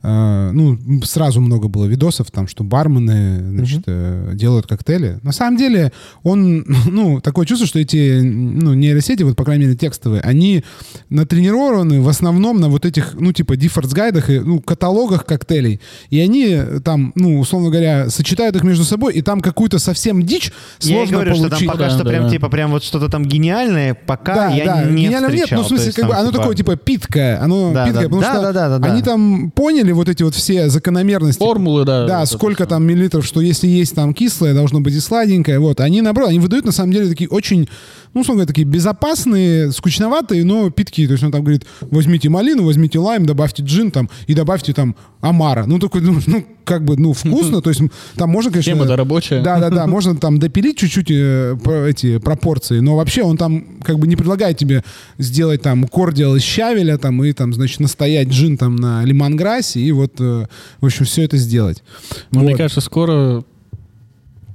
э, ну, сразу много было видосов, там, что бармены, значит, э, делают коктейли. На самом деле, он, ну, такое чувство, что эти, ну, нейросети, вот, по крайней мере, текстовые, они натренированы в основном на вот этих, ну, типа, диффорс-гайдах и, ну, каталогах коктейлей. И они э, там, ну, условно говоря, сочетают их между собой, и там какую-то совсем дичь
Я и
сложно
говорю, что там
получить.
пока
Да,
что
да,
прям,
да.
типа, прям вот что-то там гениальное, пока
Да,
я
да,
не
гениально нет,
встречал.
ну, в смысле,
есть
как бы, оно
типа,
такое, типа, питкое, оно
Да,
питкое,
да,
потому
да,
что
да, да, да, да.
они там поняли вот эти вот все закономерности.
Формулы, да.
Да,
вот
сколько там миллилитров, что если есть там кислое, должно быть и сладенькое. Вот, они наоборот, они выдают на самом деле такие очень, ну, условно говоря, такие безопасные, скучноватые, но питки. То есть он там говорит, возьмите малину, возьмите лайм, добавьте джин там и добавьте там амара. Ну, такой, ну, как бы, ну, вкусно. То есть там можно, конечно...
Тема-то рабочая.
Да, да, да, можно там допилить чуть-чуть э, эти пропорции, но вообще он там как бы не предлагает тебе сделать там кордиал из щавеля там и там, значит, настоять джин там на лимонграссе и вот, э, в общем, все это сделать.
Ну, Мне кажется, скоро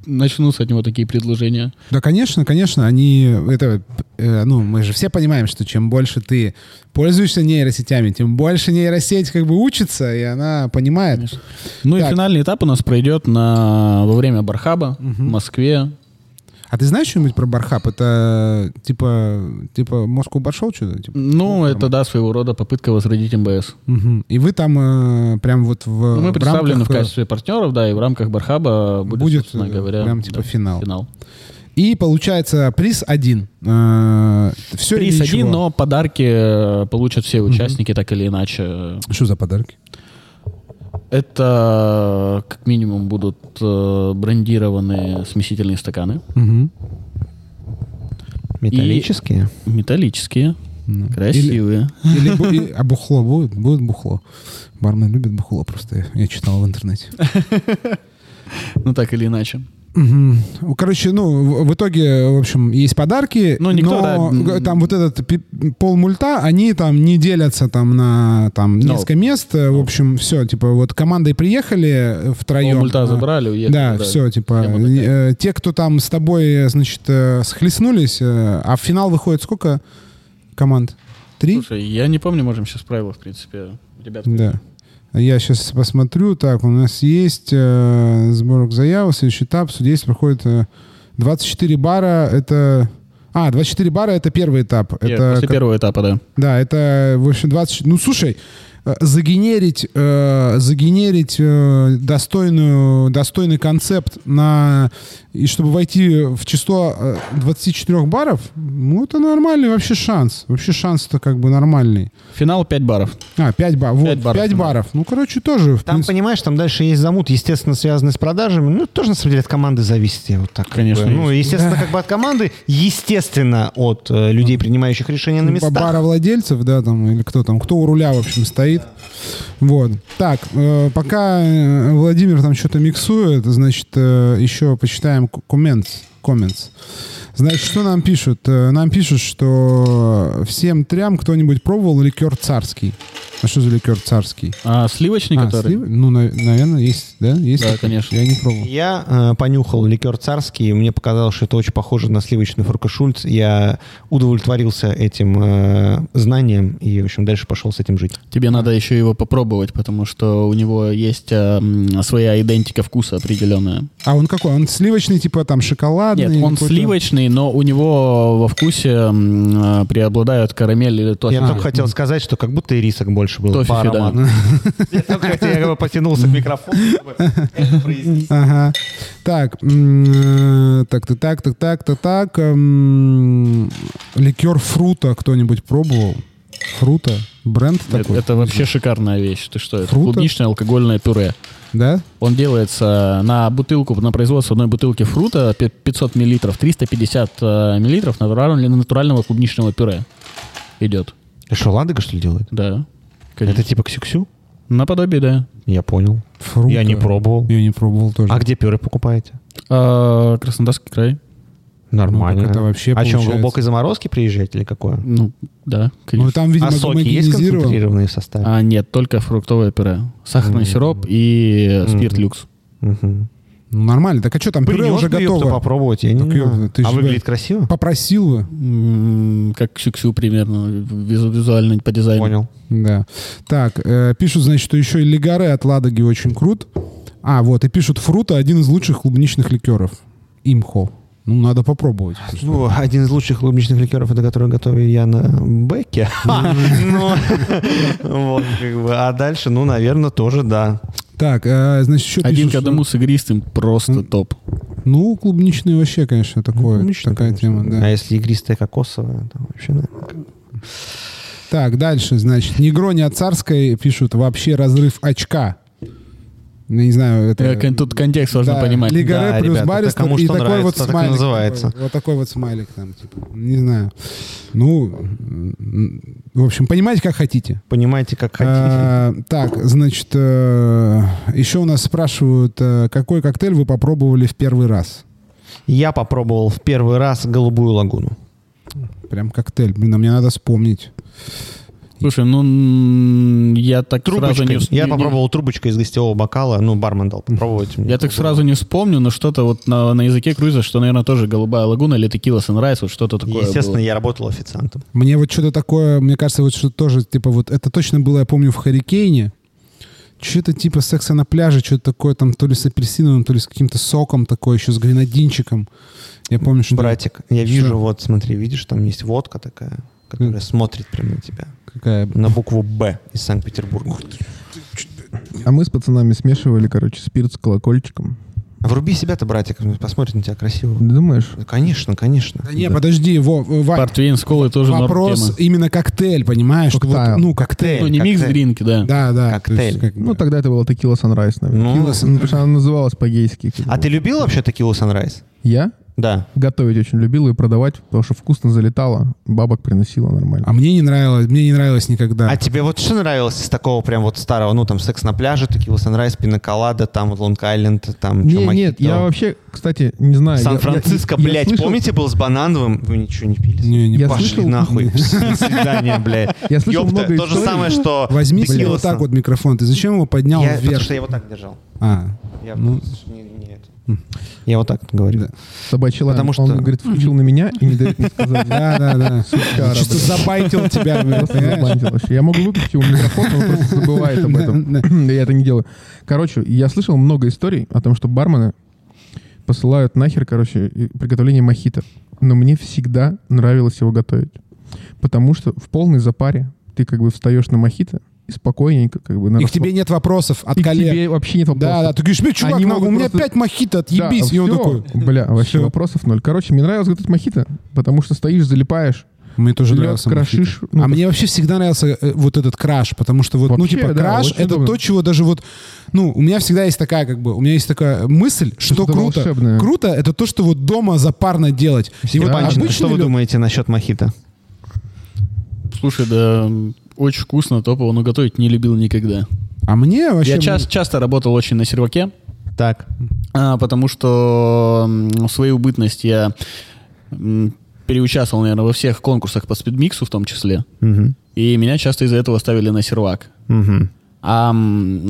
начнутся от него такие предложения.
Да, конечно, конечно, они, это, э, ну, мы же все понимаем, что чем больше ты пользуешься нейросетями, тем больше нейросеть как бы учится, и она понимает.
Конечно. Ну
Так.
и финальный этап у нас пройдет на, во время Бархаба в Москве.
А ты знаешь что-нибудь про Бархаб? Это типа, типа Москву Баршоу что-то? Типа?
Ну, это, да, своего рода попытка возродить МБС.
Мгм. И вы там э, прям вот в
Ну, мы представлены
рамках,
в
э,
качестве партнеров, да, и в рамках Бархаба будет,
Будет,
собственно
э,
говоря,
прям типа
да,
финал.
финал.
И получается приз один. Э, Все
Приз один, но подарки э, получат все участники, так или иначе.
Что за подарки?
Это как минимум будут э, брендированные смесительные стаканы.
Мгм.
Металлические.
Металлические,
Ну.
красивые.
Или, бу- и- а бухло будет? Будет бухло. Бармен любит бухло просто, я, я читал в интернете.
Ну, так или иначе.
Ну, Короче, ну, в, итоге, в общем, есть подарки,
Ну, никто,
но
да,
там вот этот пол мульта, они там не делятся там на там
Ну.
несколько мест. э, В общем, все, типа, вот командой приехали втроем.
Пол мульта забрали, уехали.
Да, все, типа, э, те, кто там с тобой, э, значит, э, схлестнулись, э, а в финал выходит сколько команд? Три?
Слушай, я не помню, можем сейчас правила, в принципе, ребят.
Да. Я сейчас посмотрю. Так, у нас есть э, сборок заявок. Следующий этап. Судейство проходит э, 24 бара. Это... А, 24 бара — это первый этап.
Е-
это
После
как-
первого этапа, да.
Да, это, в общем, 20... Ну, слушай, загенерить, э, загенерить э, достойную, достойный концепт на... И чтобы войти в число э, 24 баров, ну, это нормальный вообще шанс. Вообще шанс-то как бы нормальный.
Финал 5 баров.
А, 5 баров. Вот,
Пять
5
баров,
баров.
да.
Ну, короче, тоже,
Там,
принципе,
понимаешь, там дальше есть замут, естественно, связанный с продажами. Ну, тоже, на самом деле, от команды зависит. Я вот так как
Конечно,
бы. Ну, естественно, как бы от команды, естественно, от э, людей, принимающих решения на
Ба-
местах.
баровладельцев, да, там, или кто там, кто у руля, в общем, стоит. Вот. Так, э, пока э, Владимир там что-то миксует, значит, э, еще почитаем comments. comments. Значит, что нам пишут? Э, Нам пишут, что всем трям кто-нибудь пробовал ликер царский. А что за ликер царский?
А сливочный,
А,
который...
слив- Ну, на- наверное, есть, да? Есть
Да,
такой?
конечно.
Я не пробовал.
Я э, понюхал ликер царский, и мне показалось, что это очень похоже на сливочный форкашульц. Я удовлетворился этим э, знанием и, в общем, дальше пошел с этим жить.
Тебе надо еще его попробовать, потому что у него есть м, своя идентика вкуса определенная.
А он какой? Он сливочный, типа там шоколадный?
Нет, он
какой-то?
сливочный, но у него во вкусе а, преобладают карамель или тофифи.
Я только хотел сказать, что как будто и рисок больше был
Тофифи, да.
Я только хотел, я потянулся к микрофону, чтобы это произнести.
Ага. Так, э, так, так, так, так, так, так, так. м, Ликер фрута кто-нибудь пробовал? Фрута? Бренд
Это,
такой?
это вообще шикарная вещь. Ты что, это
Фруто?
клубничное алкогольное пюре.
Да?
Он делается на бутылку, на производство одной бутылки фрута пи- 500 миллилитров, 350 э, миллилитров натурального, натурального клубничного пюре идет.
Это что, Ладога, что ли, делает?
Да. Конечно.
Это типа ксюксю?
Наподобие, да.
Я понял.
Фрута.
Я не пробовал.
Я не пробовал тоже.
А где пюре покупаете?
А, Краснодарский край.
Нормально.
Ну, это вообще
а что,
получается-
глубокой заморозки приезжаете или какое?
Ну, да,
Ну,
конечно.
там, видимо,
а соки есть концентрированные в составе?
А нет, только фруктовое пюре. Сахарный
Мгм.
сироп и
Мгм.
спирт люкс.
Мгм.
Ну, нормально. Так а что там, пюре
Принес
уже
бы ёпта,
готово.
попробовать, я не
Так, ёпта,
знаю.
ты
А выглядит красиво?
Попросил бы.
М, Как Ксю-Ксю примерно, визу- визуально по дизайну.
Понял.
Да. Так, э, пишут, значит, что еще и Лигаре от Ладоги очень крут. А, вот, и пишут, Фрута один из лучших клубничных ликеров. Имхо. Ну, надо попробовать.
Ну, один из лучших клубничных ликеров, это который готовлю я на бэке. Ну, вот, как бы. А дальше, ну, наверное, тоже да.
Так, э, значит, еще
Один к одному с игристым просто топ.
Ну, клубничный вообще, конечно, такое,
Клубничный,
такая тема, да.
А если игристая кокосовая, там вообще.
Так, дальше, значит, Негрони от Царской пишут, вообще разрыв очка. Ну, не знаю, это...
Э, Тут контекст важно
Да,
понимать.
Лигаре
Да,
плюс
ребята, это
Баристер
кому
и
что
такой
нравится,
вот
так и
смайлик.
называется.
такой. вот такой вот смайлик там, типа, не знаю. Ну, в общем, понимаете, как хотите.
Понимаете, как хотите.
А, так, значит, э, еще у нас спрашивают, э, какой коктейль вы попробовали в первый раз?
Я попробовал в первый раз голубую лагуну.
Прям коктейль. Блин, а мне надо вспомнить.
Слушай, ну я так сразу
Трубочкой.
не... вс-
Я
не- не-
попробовал трубочкой из гостевого бокала. Ну, бармен дал попробовать.
Я так
попробовал.
сразу не вспомню, но что-то вот на, на языке круиза, что, наверное, тоже голубая лагуна или текила Sunrise, вот что-то такое
Естественно,
было.
я работал официантом.
Мне вот что-то такое, мне кажется, вот что тоже, типа, вот это точно было, я помню, в Харикейне. Что-то типа секса на пляже, что-то такое там то ли с апельсиновым, то ли с каким-то соком такое, еще с гренадинчиком. Я помню, что...
Братик, я вижу,
Что?
вот смотри, видишь, там есть водка такая, которая смотрит прямо на тебя.
Какая...
На букву «Б» из Санкт-Петербурга.
А мы с пацанами смешивали, короче, спирт с колокольчиком.
Вруби себя-то, братик, посмотрит на тебя красиво.
Думаешь?
Да, Конечно, конечно.
Да не, подожди, Во, Вань,
Портвейн с колой тоже норм
вопрос
тема.
именно коктейль, понимаешь? что вот,
Коктейл.
ну, коктейль.
Ну, не
коктейль.
микс-дринки, да.
Да, да.
Коктейль.
есть как бы-
Ну, тогда это было текила Sunrise, наверное.
Ну,
Текила
потому что она называлась по-гейски.
а ты любил вообще текилу Sunrise?
Я
Да.
готовить очень любил и продавать, потому что вкусно залетало, бабок приносило нормально.
А мне не нравилось, мне не нравилось никогда.
А тебе вот что нравилось из такого прям вот старого, ну там секс на пляже, текила Sunrise, пинаколада, там вот Лонг-Айленд, там чё,
Не, нет,
мохито?
я вообще, кстати, не знаю.
Сан-Франциско,
я- я
блядь,
слышал-
помните, был с банановым? Вы ничего не пили?
Не, не
Я
Пошли
слышал-
нахуй. До свидания, блядь.
Я слышал
Ёпта,
много
то же самое, что...
Возьми себе вот так вот микрофон. Ты зачем его поднял
Я, потому
вверх?
что я вот так держал.
А,
Я,
Ну.
не. Я вот так говорю.
Да.
Собачий лай.
Потому что-
Он, говорит, включил на меня и не дает мне сказать.
да, да, да.
Сучара,
Чисто забайтил тебя.
Я могу выключить его микрофон, он просто забывает об этом.
Да,
Я это не делаю. Короче, я слышал много историй о том, что бармены посылают нахер, короче, приготовление мохито. Но мне всегда нравилось его готовить. Потому что в полной запаре ты как бы встаешь на мохито и спокойненько как бы... на
И к тебе нет вопросов от
и к
коллег.
тебе вообще нет вопросов.
Да, да, ты говоришь, блядь, чувак,
Они могут
у меня
просто-
пять мохито,
Да,
отъебись. и он
всё.
такой,
Бля, вообще
Всё.
вопросов ноль. Короче, мне нравилось готовить мохито, потому что стоишь, залипаешь,
Мне тоже
лёг,
нравился
крошишь.
мохито.
ну,
а мне вообще всегда нравился э, вот этот краш, потому что вот, ну,
Вообще,
типа,
да,
краш это
удобно.
то, чего даже вот, ну, у меня всегда есть такая, как бы, у меня есть такая мысль, что
Что-то
круто.
волшебное.
Круто это то, что вот дома запарно делать. И вот обычный
что вы
лё-
думаете насчет мохито?
Слушай, да очень вкусно, топово, но готовить не любил никогда.
А мне вообще...
Я час- часто работал очень на серваке,
Так.
а, потому что свою бытность я переучаствовал, наверное, во всех конкурсах по спидмиксу в том числе.
Мгм.
И меня часто из-за этого ставили на сервак.
Мгм.
А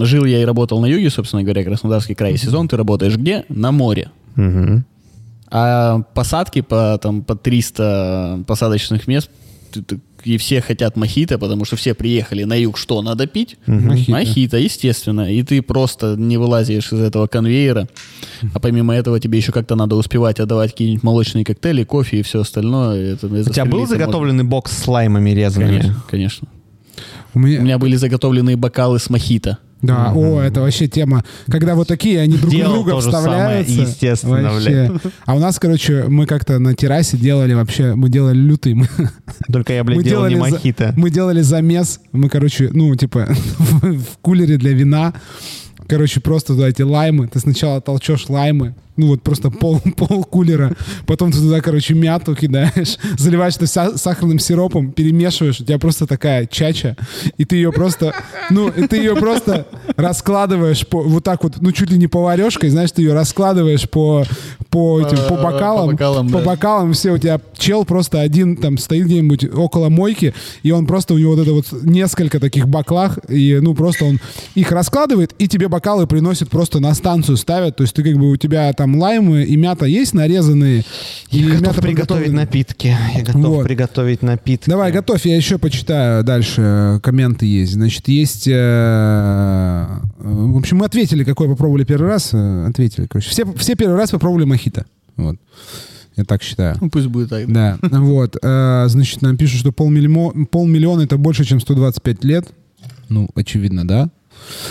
жил я и работал на юге, собственно говоря, Краснодарский край. Сезон ты работаешь где? На море.
Мгм.
А посадки по, там, по 300 посадочных мест, ты- ты- и все хотят мохито, потому что все приехали на юг, что надо пить?
Мохито.
Мохито, естественно. И ты просто не вылазишь из этого конвейера. А помимо этого тебе еще как-то надо успевать отдавать какие-нибудь молочные коктейли, кофе и все остальное. Это
У тебя был заготовленный бокс с лаймами
можно.
резанными?
Конечно, конечно.
У меня...
У меня были заготовленные бокалы с мохито.
Да, о, это вообще тема. Когда вот такие, они друг
Делал
друга
же самое,
вставляются.
естественно,
Вообще. А у нас, короче, мы как-то на террасе делали вообще, мы делали лютый.
Только я, блядь,
мы
делал не
делали за-
мохито.
мы делали замес. Мы, короче, ну, типа, в кулере для вина. Короче, просто туда эти лаймы. Ты сначала толчешь лаймы, ну вот просто пол, пол кулера, потом ты туда, короче, мяту кидаешь, заливаешь это са- сахарным сиропом, перемешиваешь, у тебя просто такая чача, и ты ее просто, ну, и ты ее просто раскладываешь по, вот так вот, ну, чуть ли не поварешкой, знаешь, ты ее раскладываешь по, по этим, по
По
бокалам,
бокалам,
по
да.
бокалам, все, у тебя чел просто один там стоит где-нибудь около мойки, и он просто, у него вот это вот несколько таких баклах, и, ну, просто он их раскладывает, и тебе бокалы приносит просто на станцию ставят, то есть ты как бы, у тебя там лаймы и мята есть нарезанные, и
Я готов
мята
приготовить напитки. Я готов
Вот.
приготовить напитки.
Давай, готовь, я еще почитаю дальше. э, Комменты есть. Значит, есть... э, э, В общем, мы ответили, какой попробовали первый раз. э, Ответили, короче. Все, все первый раз попробовали мохито. Вот. Я так считаю.
Ну, пусть будет так.
Да, вот. Значит, нам пишут, что полмиллиона, полмиллиона это больше, чем 125 лет. Ну, очевидно, да.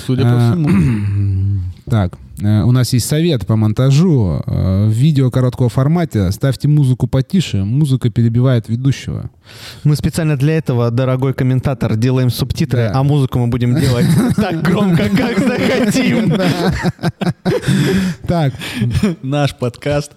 Судя по всему.
Так, э, у нас есть совет по монтажу. Э, В видео короткого формата ставьте музыку потише. Музыка перебивает ведущего.
Мы специально для этого, дорогой комментатор, делаем субтитры,
Да.
а музыку мы будем делать так громко, как захотим.
Так,
Наш подкаст.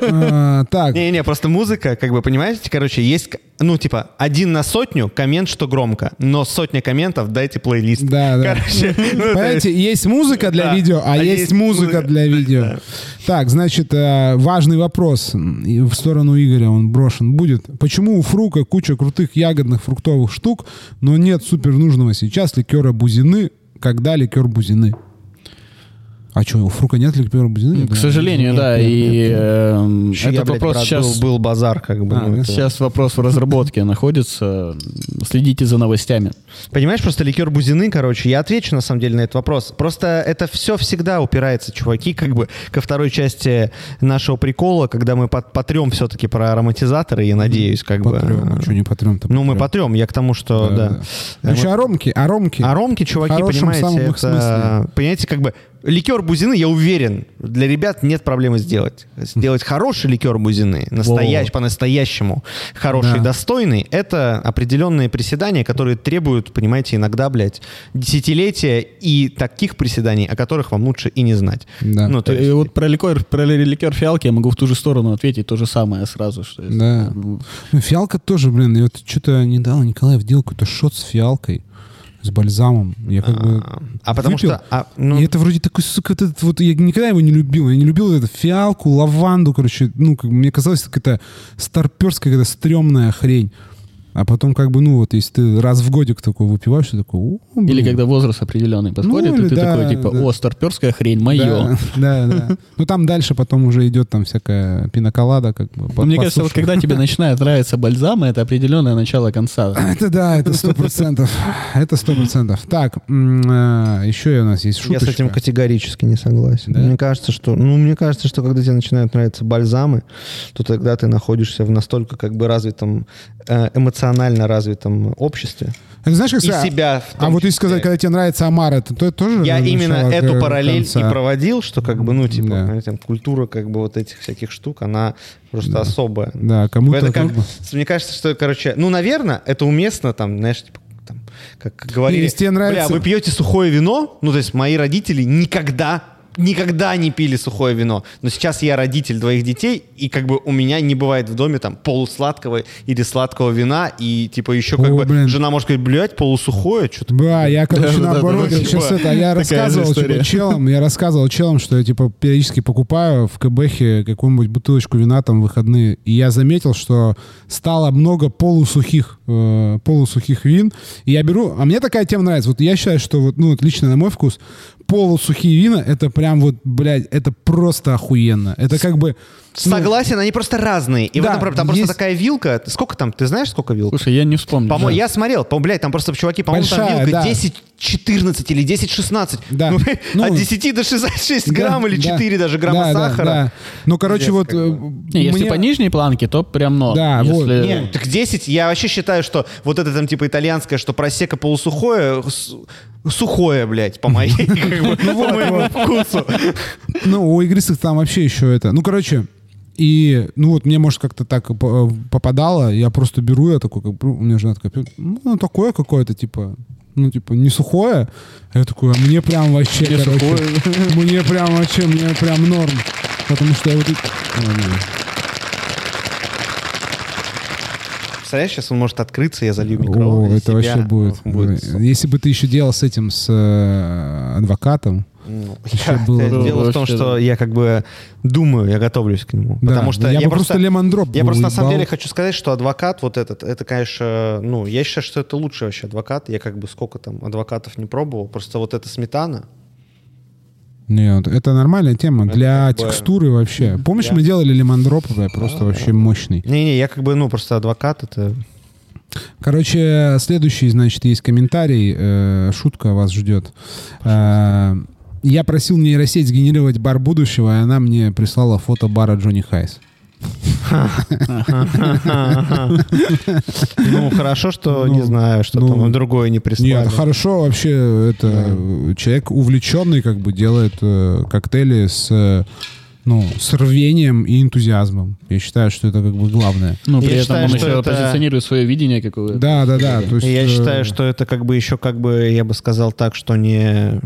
э, так,
Не-не, просто музыка, как бы, понимаете, короче, есть, ну, типа, один на сотню коммент, что громко, но сотня комментов, дайте плейлист.
Да, да.
Короче, ну,
Понимаете,
есть-
музыка для. Видео, а,
А
есть,
есть
музыка для видео.
Да.
Так, значит, э, важный вопрос в сторону Игоря он брошен будет. Почему у Фрука куча крутых ягодных фруктовых штук, но нет супер нужного сейчас ликера бузины, когда ликер бузины? А что, у Фрука нет ликера бузины?
К сожалению, да. И эм,
Ещё я,
этот
блядь,
вопрос
брат,
сейчас...
был, был базар, как бы.
А,
ну, это-
Сейчас вопрос в разработке находится. Следите за новостями.
Понимаешь, просто ликер бузины, короче, я отвечу на самом деле на этот вопрос. Просто это все всегда упирается, чуваки, как бы ко второй части нашего прикола, когда мы пот- потрем все-таки про ароматизаторы, я надеюсь, как
Потрем.
бы.
А что не потрем-то?
Ну, мы
потрем.
потрем, я к тому, что, да.
Да, да. Еще аромки, аромки.
А ромки, чуваки, понимаете, это, понимаете, как бы ликер бузины, я уверен, для ребят нет проблемы сделать. Сделать хороший ликер бузины, настоящий, по-настоящему хороший,
Да.
достойный, это определенные приседания, которые требуют, понимаете, иногда, блядь, десятилетия и таких приседаний, о которых вам лучше и не знать.
Да.
Ну, то
И
есть,
вот про ликер, про ликер фиалки я могу в ту же сторону ответить то же самое сразу. Что
Да.
ну,
фиалка тоже, блин, я вот что-то недавно Николаев делал какой-то шот с фиалкой, с бальзамом. Я как бы...
а, а потому
выпил.
что... а, ну,
И это вроде такой, сука, этот вот, я никогда его не любил. Я не любил эту фиалку, лаванду, короче, ну, как, мне казалось, какая-то старперская, какая-то стрёмная хрень. А потом, как бы, ну, вот, если ты раз в годик такой выпиваешь, ты такой, «О, блин».
Или когда возраст определенный подходит,
Ну, или
и ты
да,
такой, типа,
да.
о, старперская хрень, мое.
Да, да, да. Ну, там дальше потом уже идет там всякая пиноколада, как бы.
Мне кажется, вот когда тебе начинает нравиться бальзамы, это определенное начало конца.
Это да, это сто процентов. Это сто процентов. Так, а, еще у нас есть
Я
шуточка.
с этим категорически не согласен.
Да?
Мне кажется, что, ну, мне кажется, что когда тебе начинают нравиться бальзамы, то тогда ты находишься в настолько как бы развитом, э, эмоционально развитом обществе.
Это знаешь, как
И
сказать,
себя
А вот если сказать, когда тебе нравится Амар, это то, тоже
Я именно эту параллель
конца.
и проводил, что как бы, ну, типа,
Да.
там, культура как бы вот этих всяких штук, она просто особая.
Да, кому-то
Это как, мне кажется, что, короче, ну, наверное, это уместно, там, знаешь, типа, там, как говорили,
если тебе нравится-
бля, вы пьете сухое вино, ну, то есть мои родители никогда никогда не пили сухое вино. Но сейчас я родитель двоих детей, и как бы у меня не бывает в доме там полусладкого или сладкого вина, и типа еще как
О,
бы
блин.
жена может сказать, блядь, полусухое, что-то.
Да, я, короче,
Да-да-да,
наоборот,
да,
я сейчас
типа,
это, я рассказывал, типа, челам, я рассказывал челам, что я, типа, периодически покупаю в КБХе какую-нибудь бутылочку вина там в выходные, и я заметил, что стало много полусухих, э, полусухих вин, и я беру, а мне такая тема нравится, вот я считаю, что вот, ну, вот лично на мой вкус, полусухие вина, это прям вот, блядь, это просто охуенно, это как бы... ну,
Согласен, они просто разные. И в
Да,
этом проблема. Там
есть-
просто такая вилка. Сколько там? Ты знаешь, сколько вилок?
Слушай, я не вспомню.
По-моему,
Да.
я смотрел, по блядь, там просто, чуваки, по-моему, там
Большая,
вилка
да.
10-14 или 10-16.
Да.
Ну,
Ну,
от 10 до 66
Да,
грамм или
да.
4 даже грамма
Да, да,
сахара.
да. Ну, короче,
Пиздец,
вот...
как
э,
Не, если
мне-
по нижней планке, то прям но.
Да, вот.
Если-
Нет, так 10, я вообще считаю, что вот это там типа итальянское, что просека полусухое, сухое, блядь, по моей, бы, по моему вкусу.
Ну, у игристых там вообще еще это. Ну, короче, и, ну вот, мне, может, как-то так по- попадало, я просто беру, я такой, как, бы, у меня жена такая, ну, такое какое-то, типа, ну, типа, не сухое. А Я такой, а мне прям вообще,
Не
короче,
сухое.
мне прям вообще, мне прям норм. Потому что я вот... и- Ой, не.
Представляешь, сейчас он может открыться, я залью
О,
микро.
это вообще будет. Если бы ты еще делал с этим, с э, адвокатом,
Ну,
Еще
я-
было бы.
Дело в том, что
да.
я как бы думаю, я готовлюсь к нему.
да,
Потому что
я,
я
бы просто дроп
Я просто на самом деле хочу сказать, что адвокат вот этот, это, конечно, ну, я считаю, что это лучший вообще адвокат. Я как бы сколько там адвокатов не пробовал. Просто вот эта сметана.
Нет, это нормальная тема для
как бы-
текстуры вообще. Помнишь,
Я-
мы делали лемон дроп, бля, просто
Да,
вообще мощный.
Не-не, я как бы, ну, просто адвокат, это...
Короче, следующий, значит, есть комментарий. э, шутка вас ждет. Э, я просил нейросеть сгенерировать бар будущего, и она мне прислала фото бара Джонни Хайс.
Ну, хорошо, что, не
Ну,
знаю, что
ну,
там другое не прислали.
Нет, хорошо, вообще, это человек увлеченный, как бы делает э, коктейли с, э, ну, с рвением и энтузиазмом. Я считаю, что это как бы главное.
Ну, при
Я
этом
считаю,
он
что
еще
это-
позиционирует свое видение какое-то.
Да, да, да. То есть,
я
э,
считаю, что это как бы еще, как бы, я бы сказал так, что не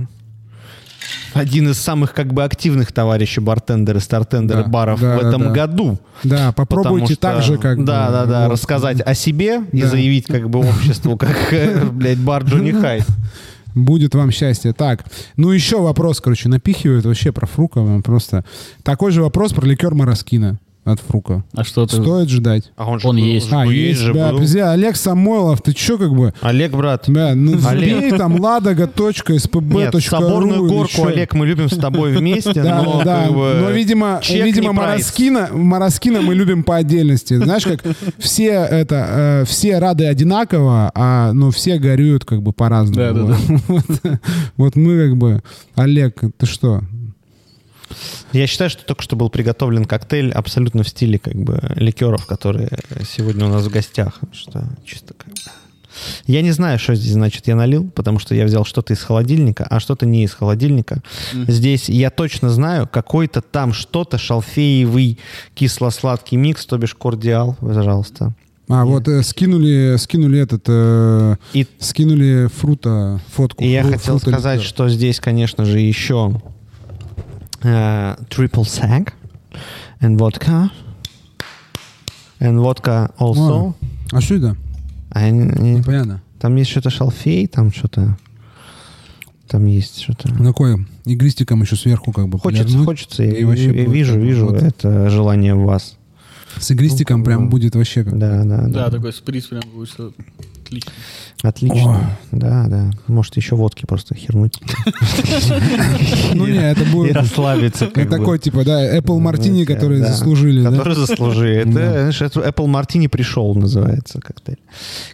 один из самых как бы активных товарищей бартендеры, стартендеры
Да,
баров
да,
в
да,
этом
да.
году.
Да, попробуйте
Потому
так
что-
же, как бы,
Да, да, да,
вот.
рассказать о себе и
Да.
заявить как бы обществу, как, блядь, бар Джонни Хайт.
Будет вам счастье. Так, ну еще вопрос, короче, напихивают вообще про Фрука. Просто такой же вопрос про ликер Мороскина от Фрука.
А что ты...
Стоит ждать.
А он,
Он
был,
есть.
А,
был,
есть,
же
да,
был.
подожди, Олег Самойлов, ты че как бы...
Олег, брат.
Да, ну
Олег.
вбей там ладога.спб.ру
Нет, соборную горку,
чё.
Олег, мы любим с тобой вместе,
Да,
но,
да,
как бы,
но, видимо, видимо. Мороскина, Мороскина мы любим по отдельности. Знаешь, как все это, э, все рады одинаково, а ну все горюют как бы по-разному.
Да, да, да.
Вот, вот мы как бы, Олег, ты что?
Я считаю, что только что был приготовлен коктейль абсолютно в стиле как бы ликеров, которые сегодня у нас в гостях. Что чисто как бы... Я не знаю, что здесь значит я налил, потому что я взял что-то из холодильника, а что-то не из холодильника. Здесь я точно знаю, какой-то там что-то шалфеевый кисло-сладкий микс, то бишь кордиал, пожалуйста.
А, вот э, скинули, скинули этот, э,
И,
скинули фрута, фотку.
и я
фру-
хотел сказать,
ликер.
что здесь, конечно же, еще э, triple sag and vodka. And vodka also.
А что это?
А не- не-
Непонятно.
Там есть что-то шалфей, там что-то... Там есть что-то...
Такое игристиком еще сверху как бы
Хочется,
полирнуть.
хочется. Я,
и вообще
я
будет
вижу, вижу
вот.
это желание в вас.
С игристиком
Ну,
прям
да.
будет вообще как
Да, да, да.
Да, такой сприз прям будет отлично.
Отлично. Да, да. Может, еще водки просто хернуть.
Ну не, это
И
будет...
расслабиться. как
Это
бы.
такой, типа, да, Apple Martini, которые заслужили, да?
Который заслужили. Это, знаешь, Apple Martini пришел, называется коктейль.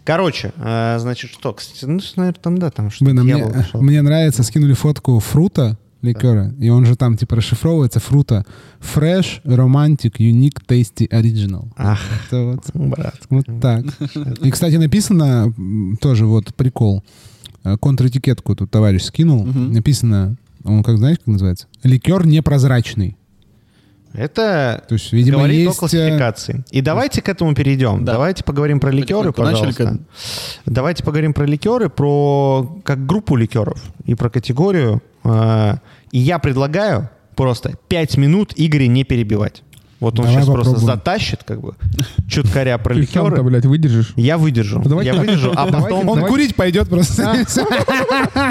Короче, э, значит, что? Кстати, ну, наверное, там, да, там что-то
а мне нравится, скинули фотку фрута ликера, и он же там, типа, расшифровывается фрута. Fresh, romantic, unique, tasty, original.
Ах,
Это вот,
брат.
вот так. И, кстати, написано, тоже вот прикол, э, контр-этикетку тут товарищ скинул,
Мгм.
написано, он как, знаешь, как называется? Ликер непрозрачный.
Это
То есть, видимо,
говорит о
есть... э,
классификации. И давайте к этому перейдем.
Да.
Давайте поговорим про ликеры,
Потихоньку начали,
пожалуйста. Давайте поговорим про ликеры, про как группу ликеров и про категорию. А, И я предлагаю просто 5 минут Игоря не перебивать. Вот он
Давай
сейчас просто
попробуем.
затащит, как бы, чуткаря про
Ты
ликеры.
блядь, выдержишь.
Я выдержу.
Ну, давайте
Я выдержу, а
Давайте-
потом...
Он
Давайте-
курить пойдет просто.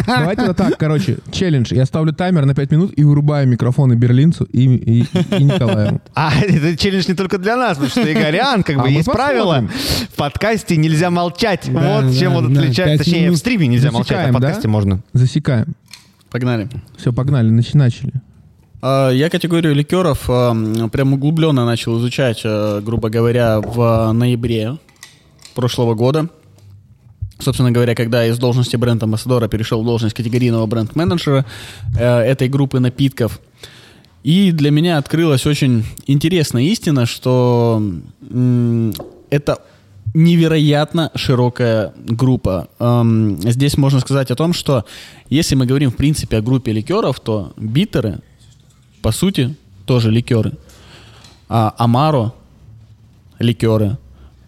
Давайте вот так, короче, челлендж. Я ставлю таймер на 5 минут и вырубаю микрофоны Берлинцу и, и, и Николаю.
А, это челлендж не только для нас, потому что Игорян, как
А
бы,
мы
есть правило. В подкасте нельзя молчать.
Да,
вот чем он
да,
отличается. Точнее,
минут.
в стриме нельзя молчать, а в
да?
подкасте можно.
Засекаем.
Погнали.
Все, погнали, начи- начали.
А, Я категорию ликеров а, прям углубленно начал изучать, а, грубо говоря, в ноябре прошлого года. Собственно говоря, когда из должности бренд-амбассадора перешел в должность категорийного бренд-менеджера э, этой группы напитков. И для меня открылась очень интересная истина, что это невероятно широкая группа. Эм, Здесь можно сказать о том, что если мы говорим в принципе о группе ликеров, то битеры, по сути, тоже ликеры. А Амаро – ликеры.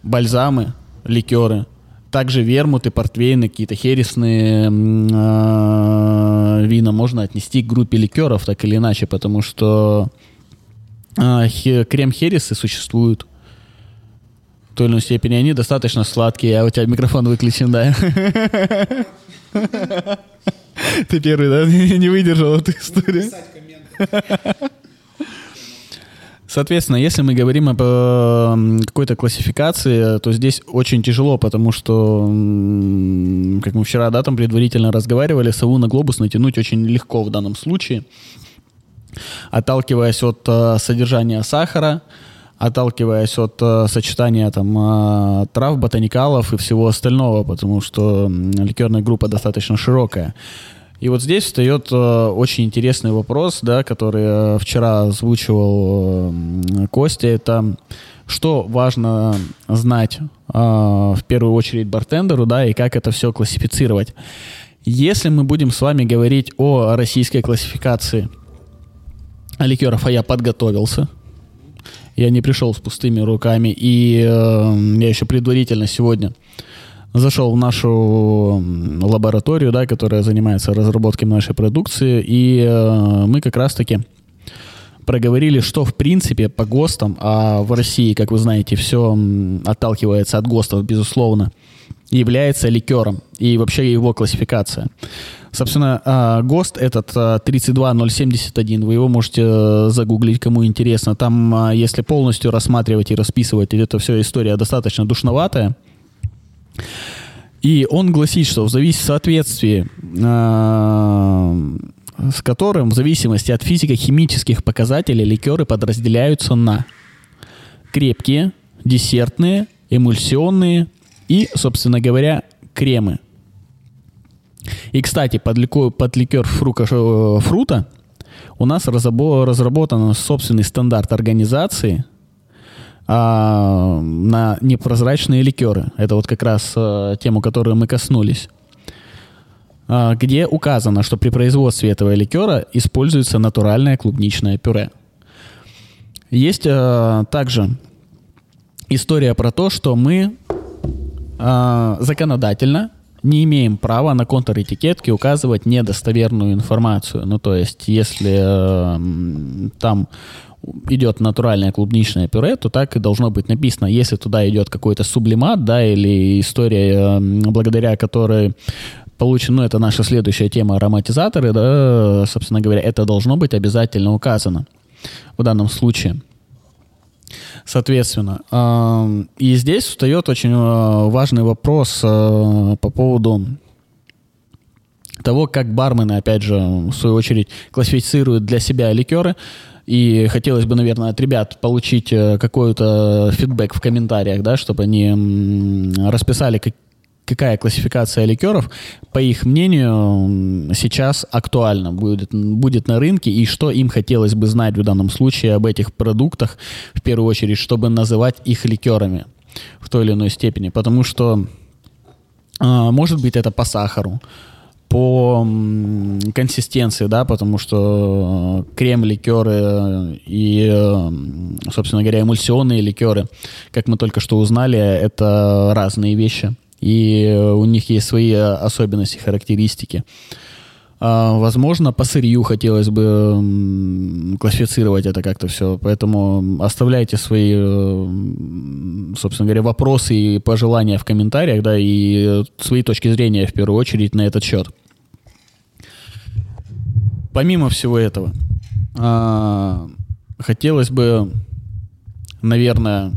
Бальзамы – ликеры. Также вермуты, портвейны, какие-то хересные а, вина можно отнести к группе ликеров, так или иначе, потому что хе- крем-хересы существуют. В той или иной степени они достаточно сладкие, а у тебя микрофон выключен, да? Ты первый, да? Не выдержал эту историю. Соответственно, если мы говорим об э, какой-то классификации, то здесь очень тяжело, потому что, как мы вчера, да, там предварительно разговаривали, сову на глобус натянуть очень легко в данном случае, отталкиваясь от э, содержания сахара, отталкиваясь от э, сочетания там э, трав, ботаникалов и всего остального, потому что ликерная группа достаточно широкая. И вот здесь встает э, очень интересный вопрос, да, который э, вчера озвучивал э, Костя. Это что важно знать в первую очередь бартендеру, да, и как это все классифицировать. Если мы будем с вами говорить о российской классификации ликеров, а я подготовился, я не пришел с пустыми руками, и э, я еще предварительно сегодня зашел в нашу лабораторию, да, которая занимается разработкой нашей продукции, и э, мы как раз-таки проговорили, что в принципе по ГОСТам, а в России, как вы знаете, все отталкивается от ГОСТов, безусловно, является ликером и вообще его классификация. Собственно, а, ГОСТ этот а, 32071, вы его можете э, загуглить, кому интересно. Там, если полностью рассматривать и расписывать, это все история достаточно душноватая. И он гласит, что в зависимости соответствии а, с которым, в зависимости от физико-химических показателей, ликеры подразделяются на крепкие, десертные, эмульсионные и, собственно говоря, кремы. И, кстати, под, лико- под ликер фрука, э, фрута у нас разрабо- разработан собственный стандарт организации а, на непрозрачные ликеры. Это вот как раз э, тему, которую мы коснулись. А, где указано, что при производстве этого ликера используется натуральное клубничное пюре. Есть э, также история про то, что мы э, законодательно не имеем права на контр-этикетке указывать недостоверную информацию. Ну, то есть, если э, там идет натуральное клубничное пюре, то так и должно быть написано. Если туда идет какой-то сублимат, да, или история, э, благодаря которой получен, ну, это наша следующая тема, ароматизаторы, да, собственно говоря, это должно быть обязательно указано в данном случае. Соответственно, эм, и здесь встает очень э, важный вопрос э, по поводу того, как бармены, опять же, в свою очередь, классифицируют для себя ликеры. И хотелось бы, наверное, от ребят получить э, какой-то фидбэк в комментариях, да, чтобы они расписали, как- какая классификация ликеров, по их мнению, сейчас актуальна будет, будет на рынке, и что им хотелось бы знать в данном случае об этих продуктах, в первую очередь, чтобы называть их ликерами в той или иной степени. Потому что, а, может быть, это по сахару, по консистенции, да, потому что э, крем-ликеры и, э, собственно говоря, эмульсионные ликеры, как мы только что узнали, это разные вещи. И э, у них есть свои особенности, характеристики. А, Возможно, по сырью хотелось бы классифицировать это как-то все. Поэтому оставляйте свои, собственно говоря, вопросы и пожелания в комментариях, да, и свои точки зрения в первую очередь на этот счет. Помимо всего этого, а, хотелось бы, наверное,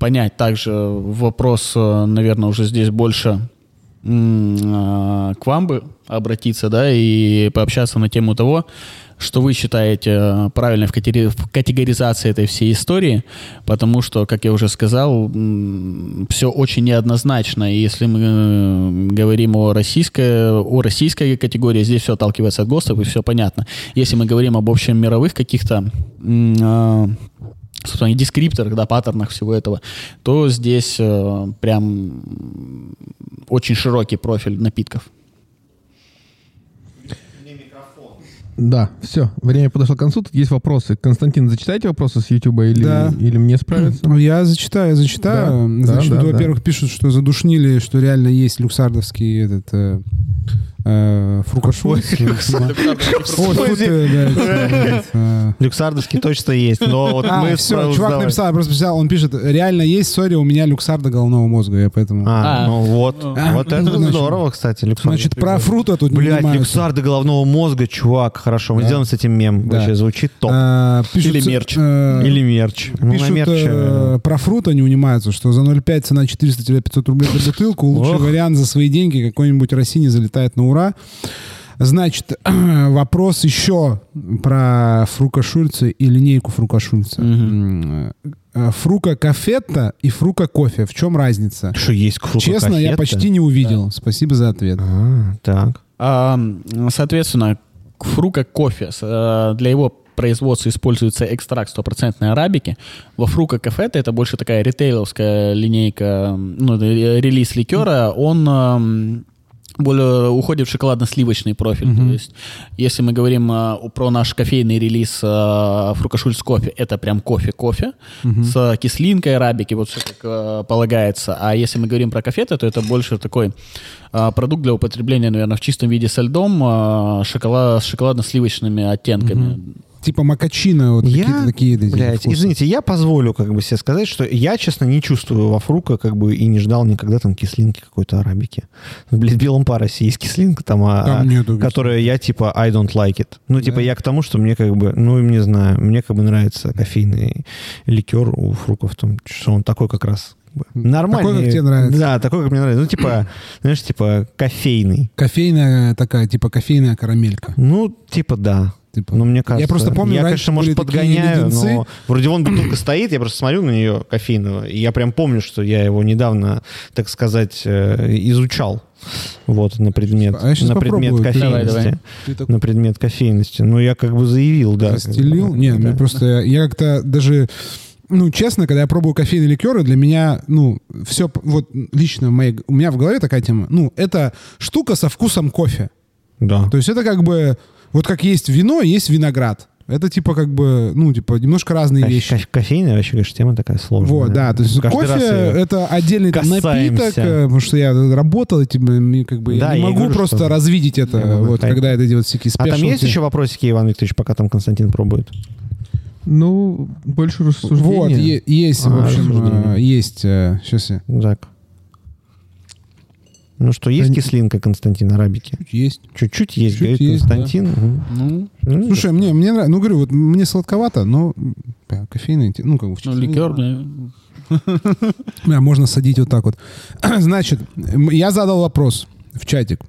понять также вопрос, э, наверное, уже здесь больше а, к вам бы обратиться, да, и пообщаться на тему того, что вы считаете э, правильной в категоризации этой всей истории, потому что, как я уже сказал, все очень неоднозначно. И если мы э, говорим о российской, о российской категории, здесь все отталкивается от ГОСТов, и все понятно. Если мы говорим об общем мировых каких-то а, собственно, дескрипторах, да, паттернах всего этого, то здесь э, прям очень широкий профиль напитков.
Да, все, время подошло к концу. Тут есть вопросы. Константин, зачитайте вопросы с Ютуба или,
Да.
или мне справиться?
Ну, Я зачитаю, зачитаю.
Да,
Значит,
да, да,
во-первых, пишут, что задушнили, что реально есть люксардовский этот э, э, Фрукашульц. Ой, тут, э, да, э,
Люксардовский точно есть, но вот
А,
мы
все, чувак написал, просто написал, он пишет, реально есть, сори, у меня люксарда головного мозга, я поэтому...
А,
А.
ну вот.
А,
Вот это
значит,
здорово, кстати.
Значит, про фрута тут не
Блять,
занимаются.
люксарды головного мозга, чувак, хорошо. Мы сделаем с этим мем.
Да.
Вообще звучит топ.
Пишут,
Или мерч.
э,
Или мерч. Ну, на
Пишут
мерч,
э,
э,
про фрута не унимаются, что за 0,5 цена 400-500 рублей за бутылку. Лучший вариант за свои деньги. Какой-нибудь Россини залетает на ура. Значит, вопрос еще про Фрука Шульца и линейку Фрука Шульца. Э, Фрука Кафетта и Фрука Кофе. В чем разница?
Что есть фрука
Честно, я почти не увидел. Спасибо за ответ.
А, так.
А, соответственно, фрука кофе э, для его производства используется экстракт стопроцентной арабики. Во фрука кафе это больше такая ритейловская линейка, ну, э, релиз ликера. Он более уходит в шоколадно-сливочный профиль. То есть, если мы говорим э, про наш кофейный релиз э, Фрукашульц кофе, это прям кофе-кофе с кислинкой арабики, вот все как э, полагается. А если мы говорим про кофе, то это больше такой э, продукт для употребления, наверное, в чистом виде со льдом, э, шоколад, с шоколадно-сливочными оттенками.
Типа макачино, вот
Я,
какие-то такие
блядь,
вкусы.
извините, я позволю как бы себе сказать, что я, честно, не чувствую во фрука как бы и не ждал никогда там кислинки какой-то арабики. Блядь, в белом паросе есть кислинка там, а,
Там нету
которая я типа I don't like it. Ну, типа,
Да.
я к тому, что мне как бы, ну, не знаю, мне как бы нравится кофейный ликер у фруков, там, что он такой как раз бы нормальный.
Такой, как тебе нравится.
Да, такой, как мне нравится. Ну, типа, знаешь, типа кофейный.
Кофейная такая, типа кофейная карамелька.
Ну, типа, да.
Типа.
Ну, мне кажется.
Я просто помню,
я, конечно, может, подгоняю,
леденцы.
но вроде вон бутылка стоит, я просто смотрю на нее кофейного, и я прям помню, что я его недавно, так сказать, э, изучал. Вот, на предмет,
А
на предмет
Давай,
кофейности.
давай.
Ты такой
На предмет кофейности. Ну, я как бы заявил, да.
Застелил? Не,
Да.
мне просто... Я как-то даже... Ну, честно, когда я пробую кофейные ликеры, для меня, ну, все, вот лично в моей, у меня в голове такая тема, ну, это штука со вкусом кофе.
Да.
То есть это как бы, вот как есть вино, есть виноград. Это типа как бы, ну, типа немножко разные
Ко-
вещи.
ко- Кофейная вообще, конечно, тема такая сложная.
Вот, да, то есть
Каждый
кофе это отдельный там, напиток, э, потому что я работал, и, типа, как бы
Да,
я не
я
могу
говорю,
просто
что-
развидеть это,
Я могу
вот,
понять.
когда это вот всякие
А там есть еще вопросики, Иван Викторович, пока там Константин пробует?
Ну, больше рассуждения.
Вот, е- есть, в
А,
общем,
рассуждения.
э, есть, сейчас я,
Зак. Ну что, есть
Да
кислинка, Константин, арабики?
есть.
Чуть-чуть есть,
Чуть
говорит
есть,
Константин. Мгм.
Ну,
Ну,
Слушай, мне, мне нравится, ну, говорю, вот мне сладковато, но да, кофейный, ну, как бы в
ну
чистом виде.
ликер, да.
Да, можно садить вот так вот. Значит, я задал вопрос в чатик,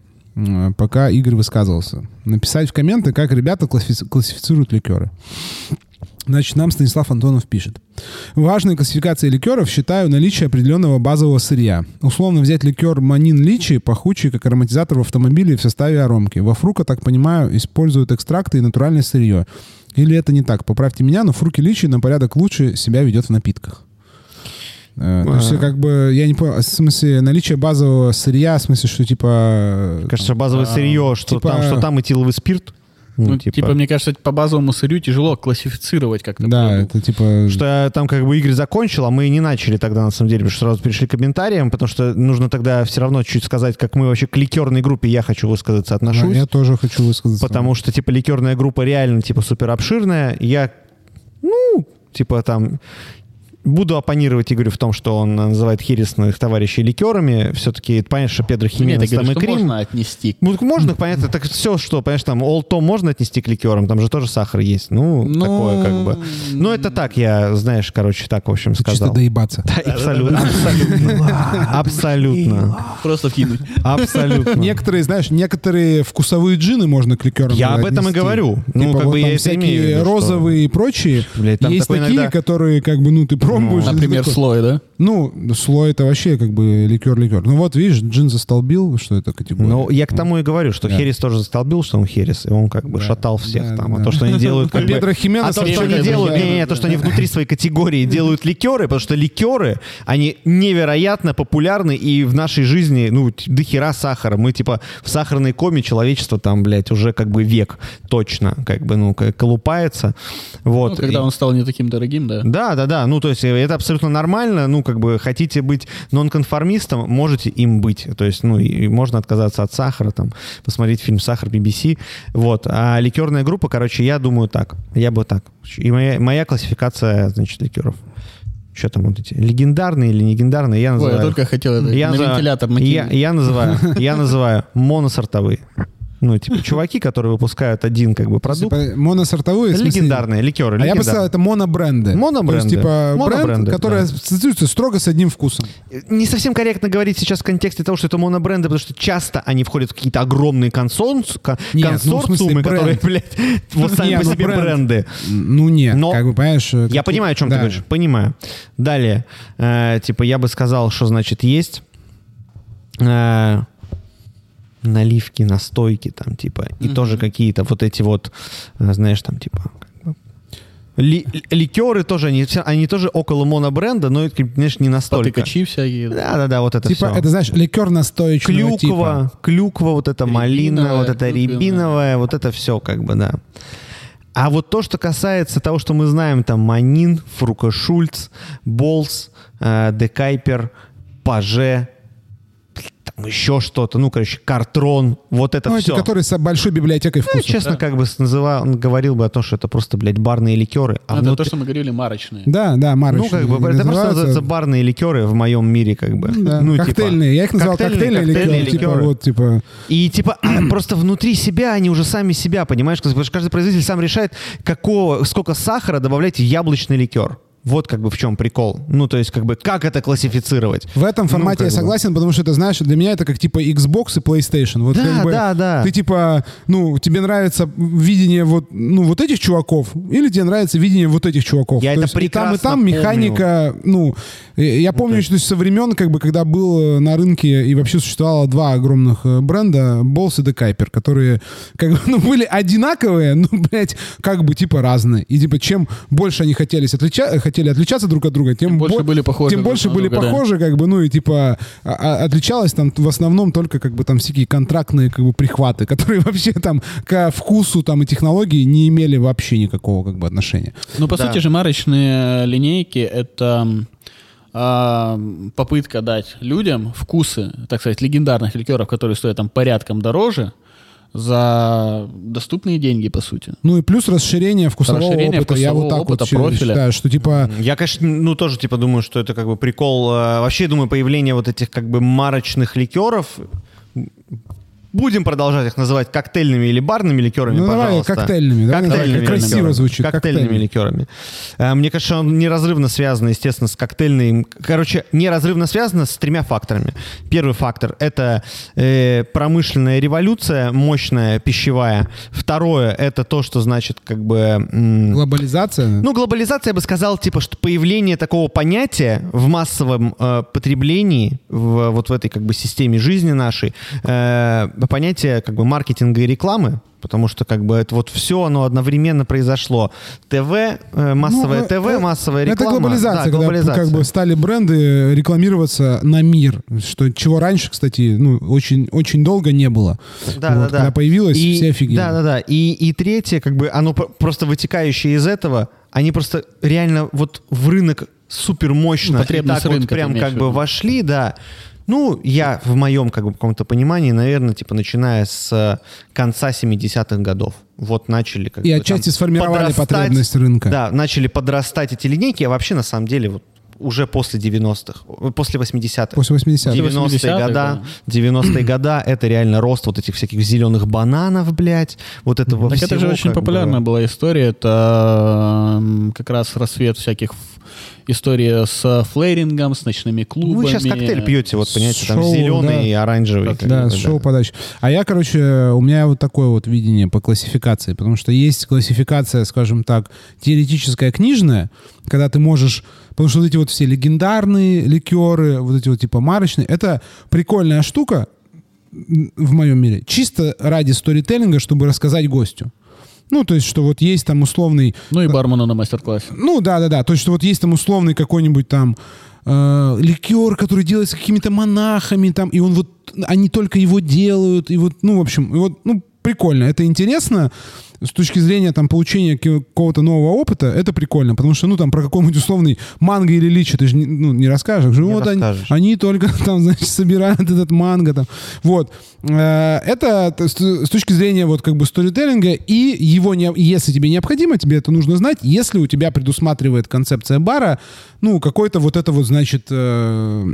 пока Игорь высказывался. Написать в комменты, как ребята классифи- классифицируют ликеры. Значит, нам Станислав Антонов пишет. Важной классификацией ликеров считаю наличие определенного базового сырья. Условно взять ликер Манин Личи, пахучий как ароматизатор в автомобиле в составе аромки. Во фрука, так понимаю, используют экстракты и натуральное сырье. Или это не так? Поправьте меня, но фруки Личи на порядок лучше себя ведет в напитках. Э, То есть,
А.
как бы, я не понял, в смысле, наличие базового сырья, в смысле, что, типа...
Кажется, базовое
А,
сырье, что
типа-
там, что там этиловый спирт.
Ну, типа, мне кажется, по базовому сырью тяжело классифицировать как-то.
Да,
продукт.
это типа...
Что я там как бы Игорь закончил, а мы и не начали тогда, на самом деле, потому что сразу перешли к комментариям, потому что нужно тогда все равно чуть сказать, как мы вообще к ликерной группе, я хочу высказаться,
Да,
отношусь.
я тоже хочу высказаться.
Потому что, типа, ликерная группа реально, типа, супер обширная. Я, ну, типа, там, буду оппонировать Игорю в том, что он называет хересных товарищей ликерами. Все-таки понятно, что Педро
Нет,
Хименес там
говорю,
и
что
Крим.
можно отнести.
Ну, можно, понятно, так все, что, понимаешь, там, Олто можно отнести к ликерам, там же тоже сахар есть. Ну,
Ну,
такое как бы. Ну, это так, я, знаешь, короче, так, в общем,
Это чисто
сказал.
доебаться.
Да, абсолютно. Абсолютно. Абсолютно.
Просто вкинуть.
Абсолютно.
Некоторые, знаешь, некоторые вкусовые джины можно к ликерам
Я об этом и говорю. Ну,
Типа
как бы я это имею
розовые и прочие. Есть такие, которые, как бы, ну, ты пробуешь. И ты
Например,
такой,
слой, да?
Ну, слой это вообще как бы ликер-ликер. Ну вот, видишь, джин застолбил, что это категория.
Ну, я к тому и говорю, что
Да.
Херес тоже застолбил, что он Херес, и он как бы
Да.
шатал всех
Да,
там.
да.
А то, что они делают как
А
бы...
Педро Хименес
А то, что они делают, не, не, то, что они внутри своей категории делают ликеры, потому что ликеры, они невероятно популярны и в нашей жизни, ну, до хера сахара. Мы, типа, в сахарной коме человечество там, блядь, уже как бы век точно, как бы, ну, колупается. Вот.
Ну, когда
И-
он стал не таким дорогим, да.
Да, да, да. Ну, то есть э, это абсолютно нормально. Ну, как бы, хотите быть нонконформистом, можете им быть. То есть, ну, и можно отказаться от сахара, там, посмотреть фильм «Сахар» BBC. Вот. А ликерная группа, короче, я думаю так. Я бы так. И моя, моя классификация, значит, ликеров. Что там вот эти? Легендарные или легендарные? Я
Ой,
называю...
я только хотел это
я,
на
называю-
вентилятор
я,
накинуть.
я называю, я называю моносортовые. Ну, типа, чуваки, которые выпускают один, как бы, продукт.
Типа моносортовые,
Легендарные ликеры.
А я
легендарные.
представлял, это монобренды.
Монобренды.
То есть, типа,
Монобренды,
бренд, который
да.
ассоциируется строго с одним вкусом.
Не совсем корректно говорить сейчас в контексте того, что это монобренды, потому что часто они входят в какие-то огромные консорс- ко-
Нет, ну,
консорциумы,
смысле,
которые, блядь, вот сами
Не,
по
ну,
себе
бренд.
бренды.
Ну нет,
Но
как бы, понимаешь... э,
Я
как-
понимаю, о чем
да.
ты говоришь. Понимаю. Далее. э, типа, я бы сказал, что значит есть э, наливки, настойки там, типа, и тоже какие-то вот эти вот, э, знаешь, там, типа, как бы, ли- ликеры тоже, они, все- они тоже около монобренда, но, это, конечно, не настолько.
Потыкачи всякие.
Да-да-да, вот это
Типа,
все.
это, знаешь, ликер настоечного
Клюква,
типа.
клюква, вот это малина, вот это рябиновая, вот это все как бы, да. А вот то, что касается того, что мы знаем, там Манин, Фрука Шульц, Болс, э, Декайпер, Паже, там еще что-то, ну, короче, Картрон, вот это
Ну, эти,
все.
которые с большой библиотекой
Ну,
вкусов.
честно, как бы называл, он говорил бы о том, что это просто, блядь, барные ликеры. А
Ну, это
внутри-
то, что мы говорили, марочные.
Да, да,
ну,
марочные.
как бы, это просто
называются.
барные ликеры в моем мире, как бы.
Да,
Ну, типа,
коктейльные. Я их называл
коктейльные,
коктейльные,
коктейльные
ликеры. Типа,
ликеры.
вот, типа...
И типа просто внутри себя они уже сами себя, понимаешь? Потому что каждый производитель сам решает, какого, сколько сахара добавлять в яблочный ликер. Вот как бы в чем прикол. Ну, то есть, как бы, как это классифицировать?
В этом формате
Ну,
я
как бы.
согласен, потому что это, знаешь, для меня это как типа Xbox и PlayStation. Вот
Да,
как бы
да, да.
Ты типа, ну, тебе нравится видение вот, ну, вот этих чуваков, или тебе нравится видение вот этих чуваков.
Я
То
это
есть и там, и
прекрасно
там
помню.
механика, ну, э, я помню, что со времен, как бы, когда был э, на рынке и вообще существовало два огромных э, бренда, Balls и The Kuiper, которые, как бы, ну, были одинаковые, ну, блядь, как бы, типа, разные. И, типа, чем больше они хотели, отлича... хотели отличаться друг от друга, тем,
Тем больше
бо-
были похожи
Тем больше были
друга, да.
похожи, как бы, ну, и, типа, а- а- отличалось там в основном только, как бы, там всякие контрактные, как бы, прихваты, которые вообще там к вкусу там и технологии не имели вообще никакого, как бы, отношения.
Ну, по
Да.
сути же, марочные линейки — это а, попытка дать людям вкусы, так сказать, легендарных ликеров, которые стоят там порядком дороже, за доступные деньги, по сути.
Ну и плюс расширение вкусового
Расширение
опыта. Я вот
вкусового
так вот
опыта,
щи-
профиля.
считаю, что типа
Я, конечно, ну, тоже, типа, думаю, что это, как бы, прикол. э, Вообще, думаю, появление вот этих, как бы, марочных ликеров Будем продолжать их называть коктейльными или барными ликерами,
Ну, давай
пожалуйста.
коктейльными, давай
Коктейльными
называй, как красиво
ликерами.
звучит,
Коктейльными
коктейльными.
ликерами. Э, Мне кажется, он неразрывно связан, естественно, с коктейльным... Короче, неразрывно связано с тремя факторами. Первый фактор — это э, промышленная революция, мощная, пищевая. Второе — это то, что значит как бы...
глобализация.
ну, глобализация, я бы сказал, типа, что появление такого понятия в массовом э, потреблении, в, вот в этой как бы системе жизни нашей, э, понятие как бы маркетинга и рекламы, потому что как бы это вот все, оно одновременно произошло. ТВ, э, массовое
Ну,
ТВ,
э,
массовая
Это
реклама.
глобализация,
Да,
когда
глобализация.
как бы стали бренды рекламироваться на мир, что чего раньше, кстати, ну очень очень долго не было.
Да,
Вот,
да, да.
Когда появилось,
И-
все офигели.
Да, да, да. И, и третье, как бы, оно пр- просто вытекающее из этого, они просто реально вот в рынок супер мощно
Ну,
и так вот
рынка,
прям как бы вошли, да. Ну, я в моем как бы каком-то понимании, наверное, типа начиная с э, конца 70-х годов. Вот начали как
И
бы,
отчасти
там
сформировали потребность рынка.
Да, начали подрастать эти линейки, а вообще на самом деле вот уже после 90-х, э, после 80-х.
После 80-х.
90-е
80-х,
года, 90-е года, это реально рост вот этих всяких зеленых бананов, блядь, вот этого
Так
всего.
это же очень
как бы.
популярная была история. Это как раз рассвет всяких история с флейрингом, с ночными
Ну,
клубами.
Вы сейчас коктейль пьете, вот, понимаете, там
Шоу,
зеленый
да.
и оранжевый. как
Да, с шоу подачи. А я, короче, у меня вот такое вот видение по классификации, потому что есть классификация, скажем так, теоретическая книжная, когда ты можешь, потому что вот эти вот все легендарные ликеры, вот эти вот типа марочные, это прикольная штука в моем мире, чисто ради сторителлинга, чтобы рассказать гостю. Ну, то есть, что вот есть там условный
Ну и бармену на мастер-классе.
ну да, да, да. То есть, что вот есть там условный какой-нибудь там э, ликер, который делается какими-то монахами там, и он вот они только его делают, и вот, ну, в общем, и вот, ну, прикольно, это интересно, с точки зрения там получения какого-то нового опыта, это прикольно, потому что, ну, там, про какой-нибудь условный манго или личи ты же не, ну, не расскажешь.
Не
вот они,
расскажешь.
они только там, значит, собирают этот манго там. Вот. Э, Это с точки зрения вот как бы сторителлинга, и его, не, если тебе необходимо, тебе это нужно знать, если у тебя предусматривает концепция бара, ну, какой-то вот это вот, значит, э,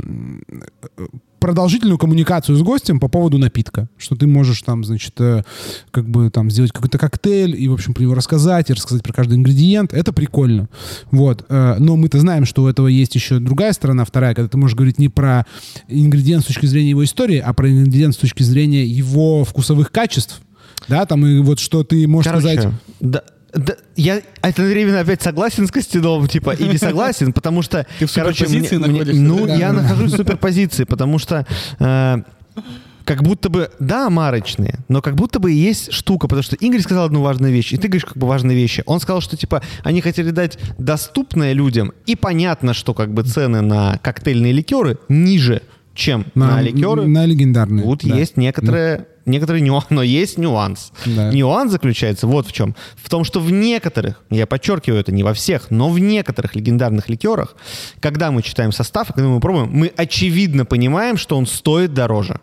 продолжительную коммуникацию с гостем по поводу напитка, что ты можешь там, значит, э, как бы там сделать какой-то коктейль и, в общем, про него рассказать, и рассказать про каждый ингредиент, это прикольно. Вот. Э, Но мы-то знаем, что у этого есть еще другая сторона, вторая, когда ты можешь говорить не про ингредиент с точки зрения его истории, а про ингредиент с точки зрения его вкусовых качеств. Да, там и вот что ты можешь
Короче,
сказать...
да, да, я одновременно опять согласен с Костяновым, типа, и не согласен, потому что...
Ты в
короче,
суперпозиции
мне- мне-
находишься,
Ну,
да?
я
Да.
нахожусь в суперпозиции, потому что... э, как будто бы, да, марочные, но как будто бы и есть штука, потому что Игорь сказал одну важную вещь, и ты говоришь как бы важные вещи. Он сказал, что типа они хотели дать доступное людям, и понятно, что как бы цены на коктейльные ликеры ниже, чем на, ликеры.
На легендарные.
Тут
да.
есть некоторые, некоторые нюансы, но есть нюанс.
Да.
Нюанс заключается вот в чем. В том, что в некоторых, я подчеркиваю это не во всех, но в некоторых легендарных ликерах, когда мы читаем состав, когда мы пробуем, мы очевидно понимаем, что он стоит дороже.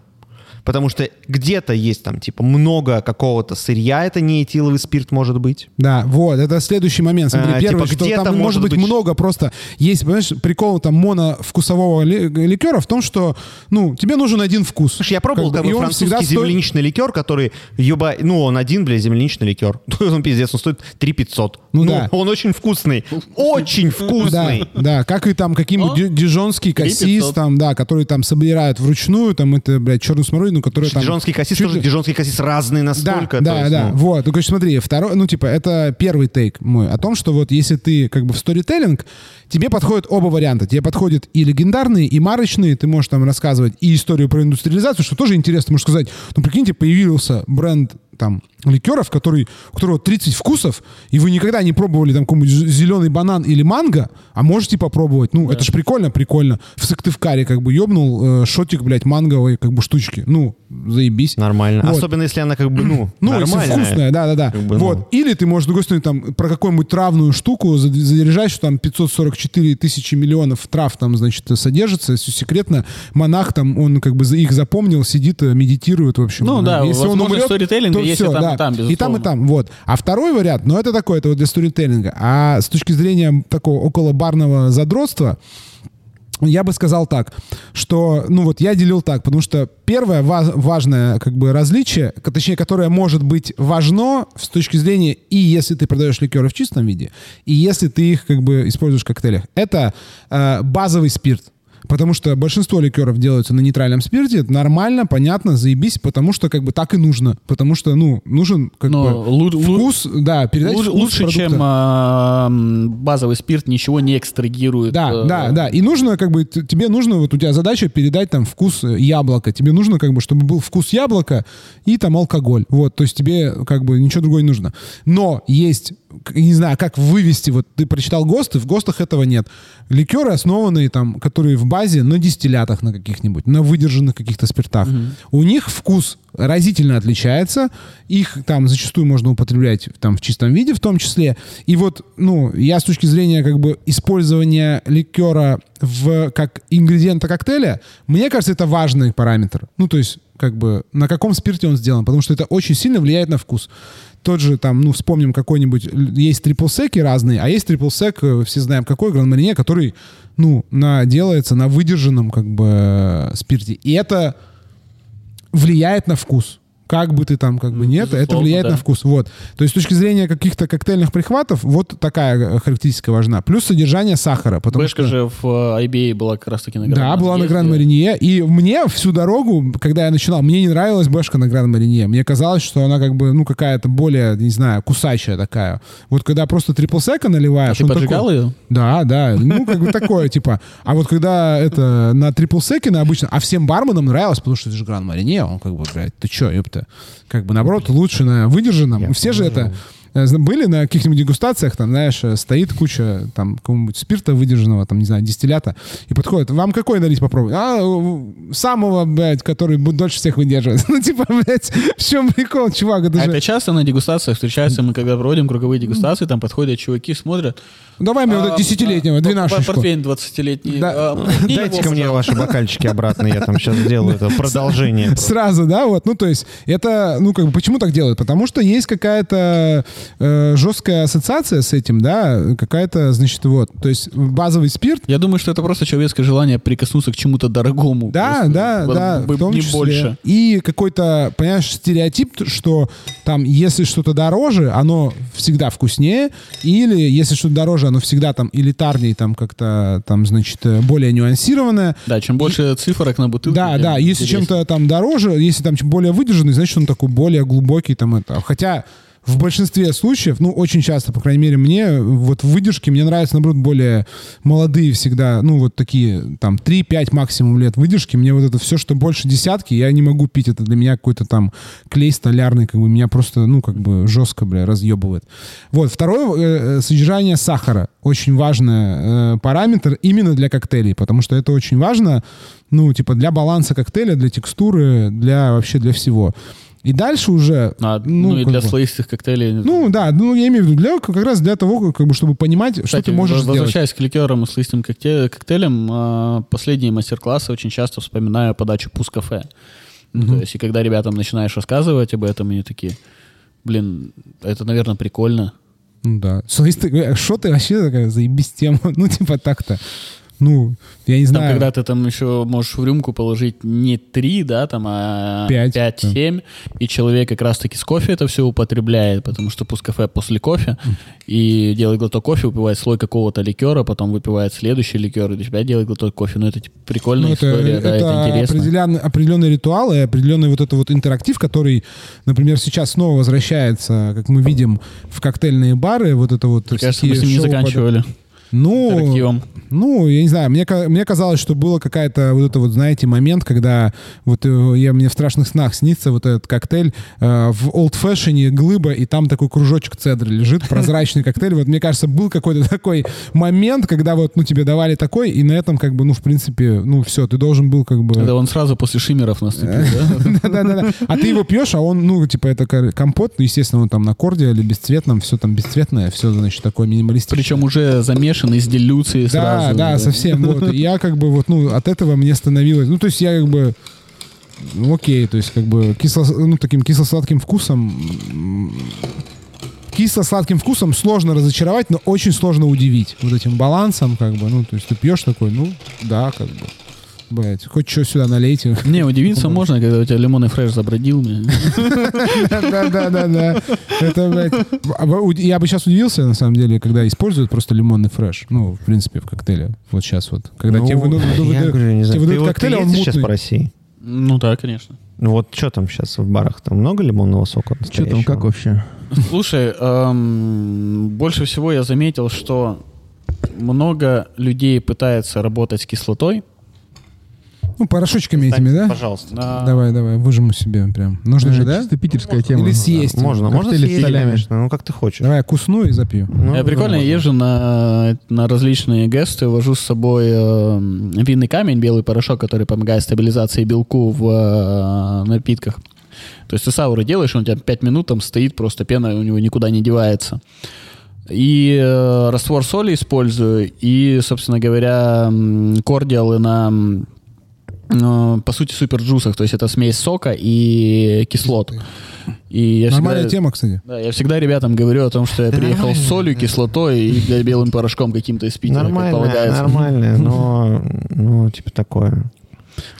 Потому что где-то есть там типа много какого-то сырья, это не этиловый спирт может быть.
Да, вот, это следующий момент. Смотри,
А,
первый,
типа,
что
где-то
там может
может
быть
быть
много просто. Есть, понимаешь, прикол там моновкусового ли- ликера в том, что, ну, тебе нужен один вкус.
Слушай, я пробовал
Как он
французский
всегда стоит-
земляничный ликер, который, еба... ну, он один, бля, земляничный ликер. он пиздец, он стоит 3 500.
Ну да.
Он очень вкусный. Очень
Да,
вкусный.
да, как и там какие-нибудь дижонский кассис,
3500.
там, да, который там собирают вручную, там, это, блядь, черную смородину, который там...
Дижонский кассис
чуть
тоже, дижонский кассис разный
Да,
настолько. то
да,
есть,
да.
ну,
Вот. Ну, короче, смотри, второй, ну, типа, это первый тейк мой о том, что вот если ты как бы в сторителлинг, тебе подходят оба варианта. Тебе подходят и легендарные, и марочные. Ты можешь там рассказывать и историю про индустриализацию, что тоже интересно. Можешь сказать, ну, прикиньте, появился бренд там ликеров, который, у которого 30 вкусов, и вы никогда не пробовали там какой-нибудь зеленый банан или манго, а можете попробовать. Ну, это ж прикольно, прикольно. В Сыктывкаре как бы ёбнул э, шотик, блядь, манговой как бы штучки. Ну, заебись.
Нормально.
Вот.
Особенно если она как бы, ну,
Ну, если
нормальная.
вкусная, да-да-да.
Как бы, ну.
вот. Или ты можешь, с другой стороны, там, про какую-нибудь травную штуку заряжать, что там 544 тысячи миллионов трав там, значит, содержится, все секретно. Монах там, он как бы их запомнил, сидит, э, медитирует, в общем.
Ну да,
Если он умрет, то
есть и
всё,
там, и
да.
там,
И там, и
безусловно.
там, вот. А второй вариант, ну, это такой, это вот для сторителлинга. А с точки зрения такого около барного задротства, я бы сказал так, что, ну вот я делил так, потому что первое ва- важное как бы различие, точнее, которое может быть важно с точки зрения и если ты продаешь ликеры в чистом виде, и если ты их как бы используешь в коктейлях, это э, базовый спирт. Потому что большинство ликеров делаются на нейтральном спирте, нормально, понятно, заебись, потому что как бы так и нужно. Потому что, ну, нужен как
Но
бы
лу- лу-
вкус, да, передать
Лучше,
вкус
лучше,
продукта.
чем а, базовый спирт, ничего не экстрагирует.
Да,
э,
да, да. И нужно, как бы, тебе нужно, вот у тебя задача передать там вкус э, яблока. Тебе нужно, как бы, чтобы был вкус яблока и там алкоголь. Вот, то есть тебе, как бы, ничего другого не нужно. Но есть, не знаю, как вывести, вот ты прочитал ГОСТы, в ГОСТах этого нет. Ликеры, основанные там, которые в базе на дистиллятах на каких-нибудь, на выдержанных каких-то спиртах. У них вкус разительно отличается. Их там зачастую можно употреблять там в чистом виде в том числе. И вот, ну, я с точки зрения как бы использования ликера в, как ингредиента коктейля, мне кажется, это важный параметр. Ну, то есть, как бы, на каком спирте он сделан, потому что это очень сильно влияет на вкус. Тот же там, ну, вспомним какой-нибудь, есть триплсеки разные, а есть триплсек, э, все знаем какой, гран марине, который, ну, на, делается на выдержанном, как бы, э, спирте. И это влияет на вкус. Как бы ты там, как бы нет, это
безусловно,
влияет
да.
на вкус. Вот. То есть с точки зрения каких-то коктейльных прихватов, вот такая э, характеристика важна. Плюс содержание сахара. Потому
Бэшка
что...
же в э, IBA была как раз таки на
Да,
Гран
была на. Гран Маринье. И мне всю дорогу, когда я начинал, мне не нравилась Бэшка на Гран Маринье. Мне казалось, что она как бы, ну, какая-то более, не знаю, кусачая такая. Вот когда просто трипл сека
А
наливаешь...
ты
он
поджигал
такой-
ее?
Да, да. Ну, как бы такое, типа. А вот когда это на трипл секе на обычно, а всем барменам нравилось, потому что это же Гран Марине, он как бы, блядь, ты чё, ёпта. Как бы, наоборот, лучше на выдержанном.
Я
Все же это... э, были на каких-нибудь дегустациях, там, знаешь, э, стоит куча там какого-нибудь спирта выдержанного, там, не знаю, дистиллята, и подходит, вам какой налить попробовать? А, самого, блядь, который будет дольше всех выдерживать. Ну, типа, блядь, в чем прикол, чувак? Это
А
же...
это часто на дегустациях встречается, мы когда проводим круговые дегустации, там подходят чуваки, смотрят.
Давай мне вот
а,
десятилетнего,
а,
двенадцаточку.
Портвейн 20-летний.
Да.
а, мне его,
Дайте-ка мне ваши бокальчики обратно, я там сейчас сделаю это продолжение.
Сразу, да, вот, ну, то есть, это, ну, как бы, почему так делают? Потому что есть какая-то э, жесткая ассоциация с этим, да, какая-то, значит, вот, то есть, базовый спирт,
Я думаю, что это просто человеческое желание прикоснуться к чему-то дорогому.
Да,
Просто,
да, да, в том
не
числе.
больше.
И какой-то, понимаешь, стереотип, что там, если что-то дороже, оно всегда вкуснее, или если что-то дороже, оно всегда там элитарнее, там как-то, там, значит, э, более нюансированное.
Да, чем больше цифрок на бутылке.
Да, да, если
интереснее.
чем-то там дороже, если там чем более выдержанный, значит, он такой более глубокий там это. Хотя в большинстве случаев, ну, очень часто, по крайней мере, мне вот в выдержке, мне нравятся, наоборот, более молодые всегда, ну, вот такие, там, 3-5 максимум лет выдержки. Мне вот это все, что больше десятки, я не могу пить. Это для меня какой-то там клей столярный, как бы, меня просто, ну, как бы жестко, бля, разъебывает. Вот, второе, э, э, содержание сахара. Очень важный э, параметр именно для коктейлей, потому что это очень важно, ну, типа, для баланса коктейля, для текстуры, для вообще для всего. И дальше уже...
А, ну, и
как
для
бы-
слоистых коктейлей.
Ну, да, ну, я имею в виду, для, как раз для того, как бы, чтобы понимать, что
Кстати,
ты можешь сделать.
возвращаясь к ликерам и слоистым коктейлям, а, последние мастер-классы очень часто вспоминаю подачу пус-кафе. Ну, То есть, и когда ребятам начинаешь рассказывать об этом, они такие, блин, это, наверное, прикольно.
Ну, да. Слоистый- Что ты вообще такая заебись тема? Ну, типа так-то. Ну, я не
Там,
знаю.
когда ты там еще можешь в рюмку положить не 3, да, там, а
Пять,
5-7, и человек как раз-таки с кофе это все употребляет, потому что пусть кафе после кофе, и делает глоток кофе, выпивает слой какого-то ликера, потом выпивает следующий ликер, и опять делает глоток кофе. Ну, это типа, прикольная
Ну, это,
история, да, это
это
интересно.
определенный, определенный ритуал и определенный вот это вот интерактив, который, например, сейчас снова возвращается, как мы видим, в коктейльные бары. Вот это вот
Мне кажется, мы с ним не
шоу под-
заканчивали.
Ну,
интерактивом.
ну, я не знаю, мне, мне казалось, что было какая-то вот это вот, знаете, момент, когда вот э, я, мне в страшных снах снится вот этот коктейль э, в Fashion глыба, и там такой кружочек цедры лежит, прозрачный коктейль. Вот мне кажется, был какой-то такой момент, когда вот, ну, тебе давали такой, и на этом как бы, ну, в принципе, ну, все, ты должен был как бы...
Это он сразу после шиммеров наступил, да?
Да-да-да. А ты его пьешь, а он, ну, типа, это компот, ну, естественно, он там на корде или бесцветном, все там бесцветное, все, значит, такое минималистичное.
Причем уже замешанный с делюцией
Да,
сразу.
да, совсем. Вот. И я как бы вот, ну, от этого мне становилось... Ну, то есть я как бы... ну, окей, то есть как бы кисло, ну, таким кисло-сладким вкусом... Кисло-сладким вкусом сложно разочаровать, но очень сложно удивить. Вот этим балансом, как бы, ну, то есть ты пьешь такой, ну, да, как бы. Блять, хоть что сюда налейте.
Не, удивиться можно, когда у тебя лимонный фреш забродил. мне.
Да-да-да-да. Это, блядь, а я бы сейчас удивился, на самом деле, когда используют просто лимонный фреш. Ну, в принципе, в коктейле. Вот сейчас вот. Когда
Ну,
тебе тебе выдают коктейль, он
ездишь сейчас
мутный.
по России?
Ну да, конечно.
Ну вот что там сейчас в барах? Там много лимонного сока?
Что там, как вообще?
Слушай, эм, больше всего я заметил, что много людей пытается работать с кислотой.
Ну, порошочками этими, да?
Пожалуйста.
А,
Давай, давай, выжиму себе прям. Нужно же, да?
Чисто питерская тема.
Или съесть.
Можно, можно
с
съесть,
солями.
конечно, ну как ты хочешь.
Давай я кусну и запью.
Ну,
Я прикольно
можно.
езжу на, на различные гесты, вожу с собой э, винный камень, белый порошок, который помогает стабилизации белку в э, напитках. То есть ты сауры делаешь, он у тебя 5 минут там стоит, просто пена у него никуда не девается. И э, раствор соли использую, и, собственно говоря, кордиалы на, по сути, суперджусах. То есть это смесь сока и кислот. И я
Нормальная
всегда-
тема, кстати.
да, я всегда ребятам говорю о том, что я
Да
приехал с солью, кислотой и белым порошком каким-то из Питера, как
Нормально,
полагается.
нормально, но, ну, типа такое.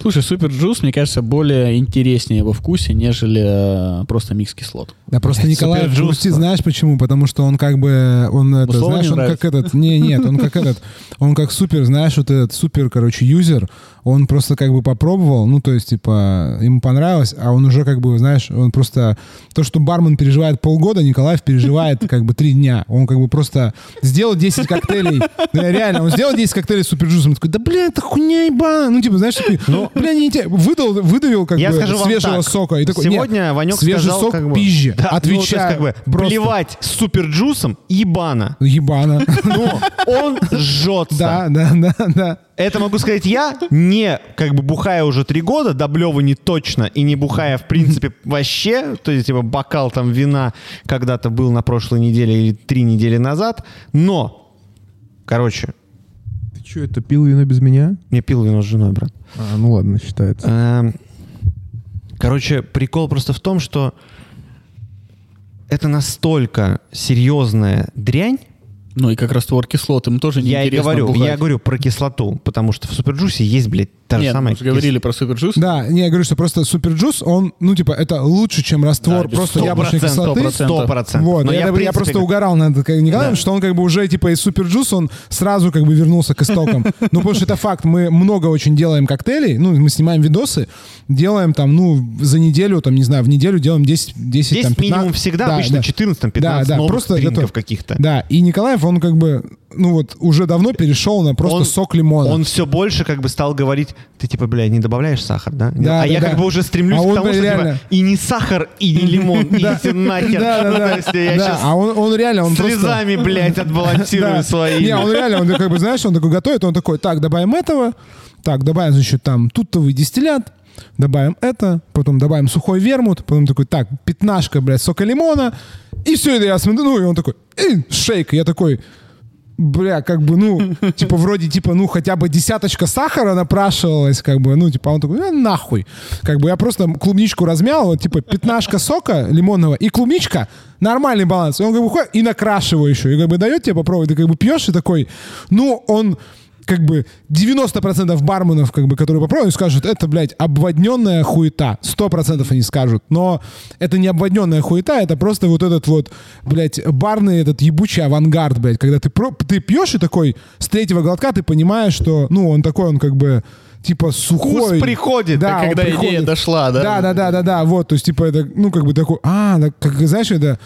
Слушай, супер джус, мне кажется, более интереснее во вкусе, нежели э, просто микс кислот.
Да просто Николай грустит, знаешь почему? Потому что он как бы, он это, знаешь,
не
он
нравится?
как этот, не, нет, он как этот, он как супер, знаешь, вот этот супер, короче, юзер, он просто как бы попробовал, ну, то есть, типа, ему понравилось, а он уже как бы, знаешь, он просто, то, что бармен переживает полгода, Николаев переживает как бы три дня. Он как бы просто сделал 10 коктейлей, да, реально, он сделал 10 коктейлей с суперджусом, такой, да, бля, это хуйня ебаная, ну, типа, знаешь, такой, Ну, бля, не те, выдал, выдавил как
Я
бы
скажу
свежего
так.
сока. И такой,
Сегодня
нет,
Ванек
свежий
сказал,
сок
как бы,
пизже.
Да, ну,
Отвечаю.
как бы,
просто.
плевать с суперджусом ебано.
Ебано.
Но он жжется.
Да, да, да, да.
Это могу сказать я, не как бы бухая уже три года, до блева не точно, и не бухая в принципе вообще, то есть типа бокал там вина когда-то был на прошлой неделе или три недели назад, но, короче,
Ты что, это пил вино без меня?
я пил вино с женой, брат.
А, ну ладно, считается.
Эм, Короче, прикол просто в том, что это настолько серьезная дрянь,
Ну и как раствор кислот, им тоже
я и
неинтересно
говорю,
бухать.
я говорю про кислоту, потому что в суперджусе есть, блядь, та же
Нет,
самая
мы же говорили про суперджус.
Да, не, я говорю, что просто суперджус, он, ну, типа, это лучше, чем раствор
Да,
просто
сто
яблочной кислоты.
сто
Сто процентов.
Вот,
Но
я,
я, в
я
принципе,
просто
как-
угорал над Николаем,
Да.
что он как бы уже типа из суперджус, он сразу как бы вернулся к истокам. Ну, потому что это факт, мы много очень делаем коктейлей, ну, мы снимаем видосы, делаем там, ну, за неделю, там, не знаю, в неделю делаем 10, 10
Здесь
там, 15.
минимум всегда,
Да,
обычно
да.
14, там, 15
Да, да,
новых
просто
каких-то.
Да, и Николаев, он как бы, ну вот, уже давно перешел на просто
Он-
сок лимона.
Он все больше как бы стал говорить, ты типа, бля, не добавляешь сахар, да?
Да,
а
да,
я
да.
как бы уже стремлюсь
А
к
он,
тому,
бля,
что
реально-
типа, и не сахар, и не лимон, идите нахер.
Да, а он, реально, он просто...
слезами, блядь, отбалансирую свои.
Не, он реально, он как бы, знаешь, он такой готовит, он такой, так, добавим этого, так, добавим, значит, там, туттовый дистиллят, добавим это, потом добавим сухой вермут, потом такой, так, пятнашка, блядь, сока лимона, и все это я смотрю, ну, и он такой, «Эй, шейк, я такой, бля, как бы, ну, типа, вроде, типа, ну, хотя бы десяточка сахара напрашивалась, как бы, ну, типа, а он такой, «Э, нахуй. Как бы я просто клубничку размял, вот, типа, пятнашка сока лимонного и клубничка, нормальный баланс. И он как бы ходит и накрашиваю еще. И как бы дает тебе попробовать, ты как бы пьешь и такой, ну, он как бы 90% барменов, как бы, которые попробуют, скажут, это, блядь, обводненная хуета. 100% они скажут. Но это не обводненная хуета, это просто вот этот вот, блядь, барный этот ебучий авангард, блядь, когда ты, про- ты пьешь и такой с третьего глотка ты понимаешь, что, ну, он такой, он как бы типа сухой.
Вкус приходит,
да,
когда идея
приходит.
дошла, да?
Да, да, да, да, да, вот, то есть, типа, это, ну, как бы такой, а, как, знаешь, это,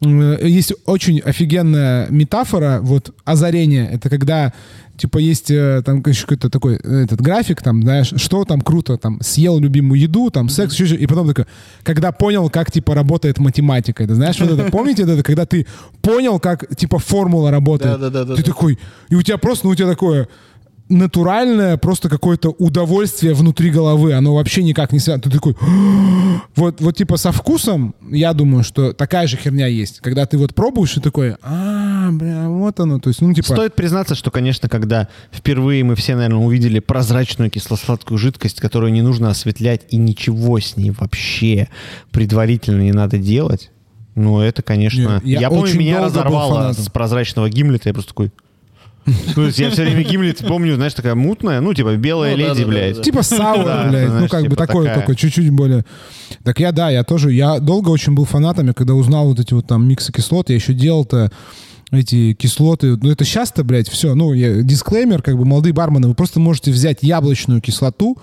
есть очень офигенная метафора, вот, озарение, это когда, типа, есть э, там еще какой-то такой, э, этот график, там, знаешь, что там круто, там, съел любимую еду, там, секс, еще, и потом такой, когда понял, как, типа, работает математика, это, знаешь, вот это, помните, это, когда ты понял, как, типа, формула работает, ты такой, и у тебя просто, ну, у тебя такое, натуральное просто какое-то удовольствие внутри головы. Оно вообще никак не связано. Ты такой... Вот, вот типа со вкусом, я думаю, что такая же херня есть. Когда ты вот пробуешь и такой, а, бля, вот оно. То есть, ну, типа...
Стоит признаться, что, конечно, когда впервые мы все, наверное, увидели прозрачную кисло-сладкую жидкость, которую не нужно осветлять, и ничего с ней вообще предварительно не надо делать, ну, это, конечно...
Не, я
Я, помню,
очень
меня разорвало с прозрачного гимлета, я просто такой... То есть я все время гимлет помню, знаешь, такая мутная, ну, типа белая
Ну,
леди,
да, да,
блядь.
да.
Типа сауэр,
Да,
блядь.
знаешь,
ну, как бы
типа
такое,
такая.
только чуть-чуть более... Так я, да, я тоже... Я долго очень был фанатом, я когда узнал вот эти вот там миксы кислот, я еще делал-то эти кислоты, ну это сейчас-то, блядь, все, ну, я, дисклеймер, как бы, молодые бармены, вы просто можете взять яблочную кислоту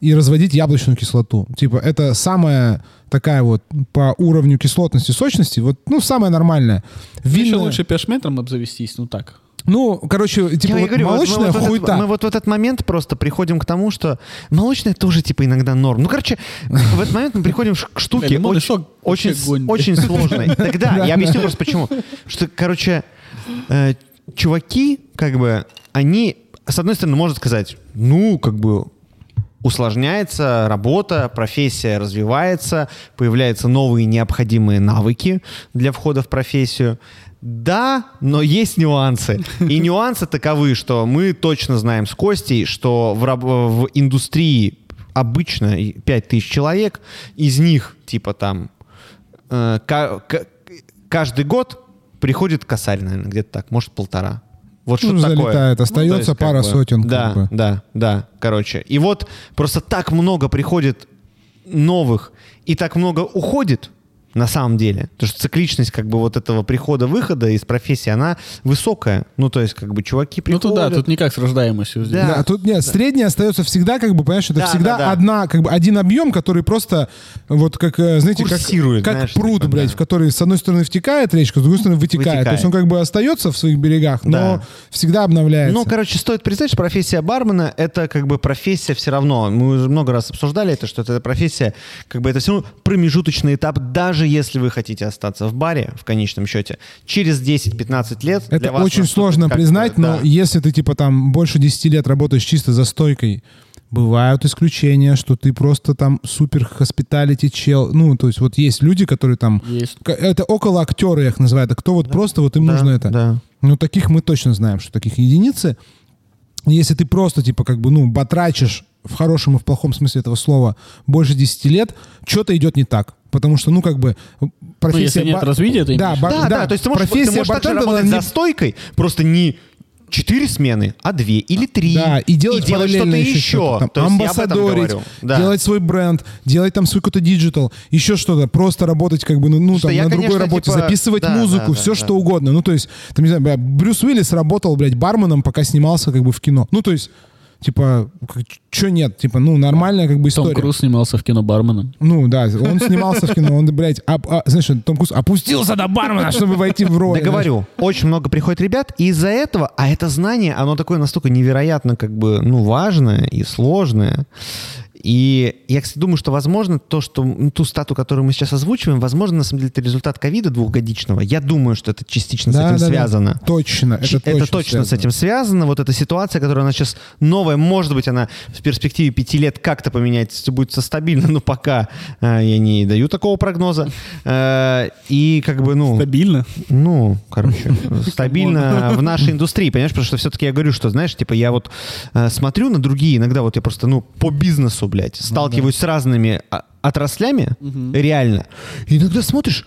и разводить яблочную кислоту. Типа, это самая такая вот по уровню кислотности, сочности, вот, ну, самая нормальная.
Еще
Винная-
лучше пешметром обзавестись, ну так.
Ну, короче, типа,
Я
вот
говорю, вот
молочная
мы, вот в этот, мы вот в этот момент просто приходим к тому, что молочная тоже типа иногда норм. Ну, короче, в этот момент мы приходим к штуке очень, очень сложной. Тогда я объясню просто почему. Что, короче, э, чуваки, как бы, они, с одной стороны, можно сказать, ну, как бы, усложняется работа, профессия развивается, появляются новые необходимые навыки для входа в профессию. Да, но есть нюансы. И нюансы таковы, что мы точно знаем с Костей, что в, в индустрии обычно 5000 человек, из них типа там э, ка- ка- каждый год приходит косарь, наверное, где-то так, может полтора. Вот
Ну,
что такое.
залетает, остается
то есть, как
пара
бы,
сотен, как
Да,
бы.
да, да, короче. И вот просто так много приходит новых и так много уходит, на самом деле. Потому что цикличность как бы вот этого прихода-выхода из профессии, она высокая. Ну, то есть, как бы чуваки
Ну
приходят...
тут да, тут никак с рождаемостью. здесь.
Да.
Да, тут нет, средняя остается всегда, как бы, понимаешь, это
Да,
всегда
да, да.
одна, как бы один объем, который просто вот как, э, знаете, как,
Курсирует,
как
знаешь,
пруд,
типа,
блядь,
да.
в который с одной стороны втекает речка, с другой стороны вытекает.
Вытекает.
То есть он как бы остается в своих берегах, но
Да.
всегда обновляется.
Ну, короче, стоит признать, что профессия бармена — это как бы профессия все равно. Мы уже много раз обсуждали это, что это профессия, как бы это все равно промежуточный этап, даже если вы хотите остаться в баре, в конечном счете, через 10-15 лет. для
Это
вас
очень сложно признать, но
да.
если ты типа там больше 10 лет работаешь чисто за стойкой, бывают исключения, что ты просто там супер хоспиталити чел. Ну, то есть вот есть люди, которые там...
Есть.
Это около актеры их называют. А кто вот просто вот им
Да,
нужно это?
Да.
Ну, таких мы точно знаем, что таких единицы. Если ты просто, типа, как бы, ну, батрачишь в хорошем и в плохом смысле этого слова больше 10 лет, что-то идет не так. Потому что, ну, как бы, профессия...
если нет развития, ты
да, ба-
Да, да, то есть ты можешь, ты
профессия
можешь также работать
она
за
не-
стойкой, просто не четыре смены, а две или три.
Да, и делать,
что-то
параллельно
еще.
что-то там,
То
амбассадорить.
Да.
делать свой бренд, делать там свой какой-то digital, еще что-то, просто работать как бы, ну, ну
Что
там,
я,
на другой
конечно,
работе,
типа,
записывать
да,
музыку,
да,
все
да,
что
да.
угодно. Ну, то есть, там, не знаю, Брюс Уиллис работал, блядь, барменом, пока снимался как бы в кино. Ну, то есть, типа, что нет, типа, ну, нормальная как бы
Том
история.
Круз снимался в кино барменом.
Ну, да, он снимался в кино, он, блядь, ап- а, знаешь, Том Круз опустился до бармена, чтобы войти в роль.
Да говорю, очень много приходит ребят, и из-за этого, а это знание, оно такое настолько невероятно как бы, ну, важное и сложное. И я, кстати, думаю, что, возможно, то, что ну, ту стату, которую мы сейчас озвучиваем, возможно, на самом деле, это результат ковида двухгодичного. Я думаю, что это частично с
Да,
этим
да, да.
связано.
Точно, это
Ч-
точно,
точно с
связано.
этим связано. Вот эта ситуация, которая у нас сейчас новая, может быть, она в перспективе пяти лет как-то поменяется, будет стабильно, но пока э, я не даю такого прогноза. Э, и как бы, ну...
Стабильно.
Ну, короче, стабильно в нашей индустрии, понимаешь, потому что все-таки я говорю, что, знаешь, типа я вот э, смотрю на другие, иногда вот я просто, ну, по бизнесу, блядь, сталкиваюсь с разными а, отраслями, реально. И иногда смотришь,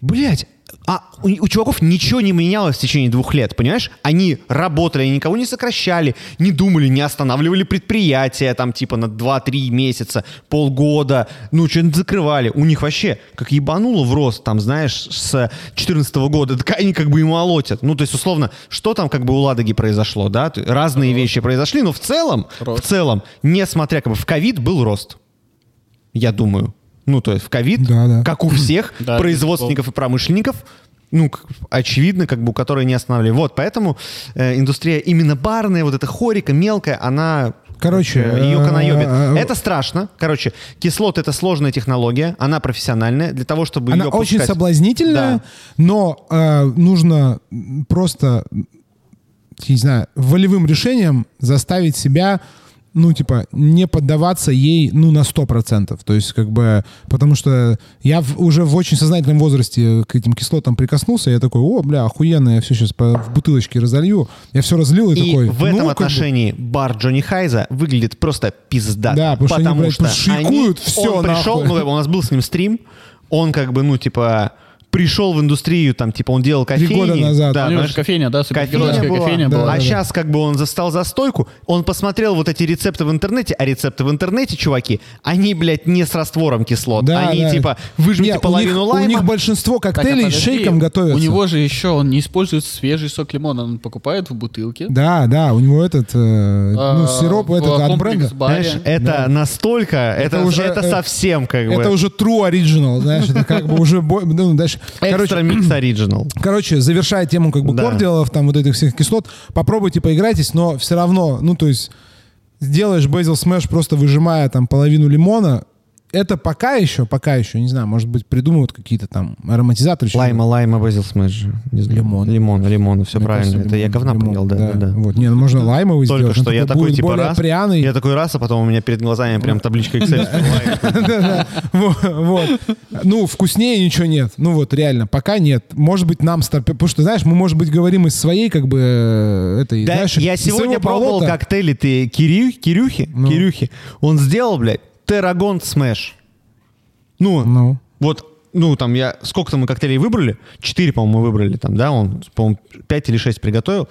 блядь, а у, у чуваков ничего не менялось в течение двух лет, понимаешь? Они работали, они никого не сокращали, не думали, не останавливали предприятия там типа на 2-3 месяца, полгода, ну что-нибудь закрывали. У них вообще как ебануло в рост, там, знаешь, с 14 года, так они как бы и молотят. Ну, то есть, условно, что там как бы у Ладоги произошло, да? Разные вещи произошли, но в целом,
Рост.
в целом, несмотря как бы в ковид был рост. Я думаю. Ну, то есть в ковид,
Да, да.
как у всех
Да,
производственников и промышленников, ну, очевидно, как бы, у которой не останавливали. Вот, поэтому э, индустрия именно барная, вот эта хорика мелкая, она
Короче,
ее канаебит.
э,
Это страшно. Короче, кислот — это сложная технология, она профессиональная. Для того, чтобы
Она
ее
очень
пускать-
соблазнительная,
Да.
но э, нужно просто, не знаю, волевым решением заставить себя, ну, типа, не поддаваться ей, ну, на 100%. То есть, как бы, потому что я в- уже в очень сознательном возрасте к этим кислотам прикоснулся, я такой, о, бля, охуенно, я все сейчас в бутылочке разолью. Я все разлил и,
И
такой,
в
ну,
этом
бы,
отношении бар Джонни Хайза выглядит просто пиздато.
Да, потому что они, блядь, тут шикуют всё
он пришел,
нахуй.
ну, у нас был с ним стрим, он как бы, ну, типа, пришел в индустрию, там, типа, он делал
Три
кофейни.
года назад.
Да,
У
знаешь,
кофейня, да,
Кофейня была,
кофейня
да,
была.
а
да.
сейчас как бы он застал за стойку, он посмотрел вот эти рецепты в интернете, а рецепты в интернете, чуваки, они, блядь, не с раствором кислот.
Да,
они
да.
типа, выжмите
Не, у
половину
них,
лайма.
У них большинство
Так, а
коктейлей с
подожди,
шейком готовятся.
У него же еще он не использует свежий сок лимона, он покупает в бутылке.
Да, да, у него этот, э, ну,
А,
сироп
в
этот от бренда.
Знаешь, это настолько, это,
уже,
это
э,
совсем как бы
Это уже true original, знаешь, это как бы уже... Ну, дальше.
Экстра микс оригинал.
короче, завершая тему как бы
Да.
кордиалов, там вот этих всех кислот, попробуйте поиграйтесь, но все равно, ну, то есть, сделаешь Basil Smash просто выжимая там половину лимона, это пока еще, пока еще, не знаю, может быть, придумывают какие-то там ароматизаторы.
Лайма, лайма, базил знаю.
Лимон.
Лимон, лимон, все
Мне
правильно.
кажется,
Это я говна
лимон,
понял, да, да, да.
Вот, не, ну можно лаймовый
Только
сделать.
что
он
я такой типа раз,
пряный.
я такой раз, а потом у меня перед глазами прям табличка Excel.
Вот. Ну, вкуснее ничего нет. Ну вот, реально, пока нет. Может быть, нам... Потому что, знаешь, мы, может быть, говорим из своей, как бы, э, этой...
Да, я сегодня пробовал коктейли ты Кирю, Кирюхи,
Ну.
Кирюхи. Он сделал, блядь, Tarragon Smash. Ну,
Ну.
вот, ну, там я... Сколько там мы коктейлей выбрали? Четыре, по-моему, мы выбрали там, да? Он, по-моему, пять или шесть приготовил.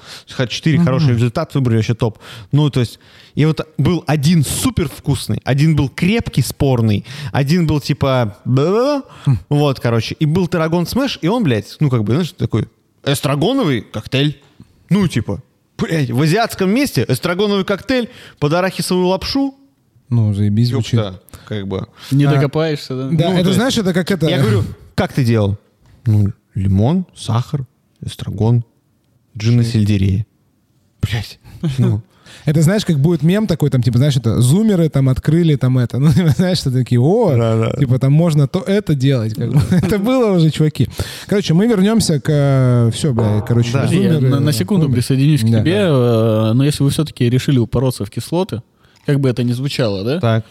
Четыре хороший результат, выбрали вообще топ. Ну, то есть... И вот был один супер вкусный, один был крепкий, спорный, один был типа... бла-бла-бла. Вот, короче. И был тарагон смеш, и он, блядь, ну, как бы, знаешь, такой эстрагоновый коктейль. Ну, типа, блядь, в азиатском месте эстрагоновый коктейль под арахисовую лапшу.
Ну, заебись звучит.
Как бы.
Не
А,
докопаешься, да?
Да,
Ну, то
это
есть-
знаешь, это как это...
Я говорю, как ты делал? Ну, лимон, сахар, эстрагон, джин и сельдерей. Блять. Ну,
Это знаешь, как будет мем такой, там, типа, знаешь, это зумеры там открыли там это. Ну, типа, знаешь, что такие, о, типа, там можно то это делать. Как бы. Это было уже, чуваки. Короче, мы вернемся к... Все, бля, короче,
Да.
Подожди, я
зумеры...
на, на секунду присоединюсь к
Да.
тебе, э, но если вы все-таки решили упороться в кислоты, как бы это ни звучало, да?
так.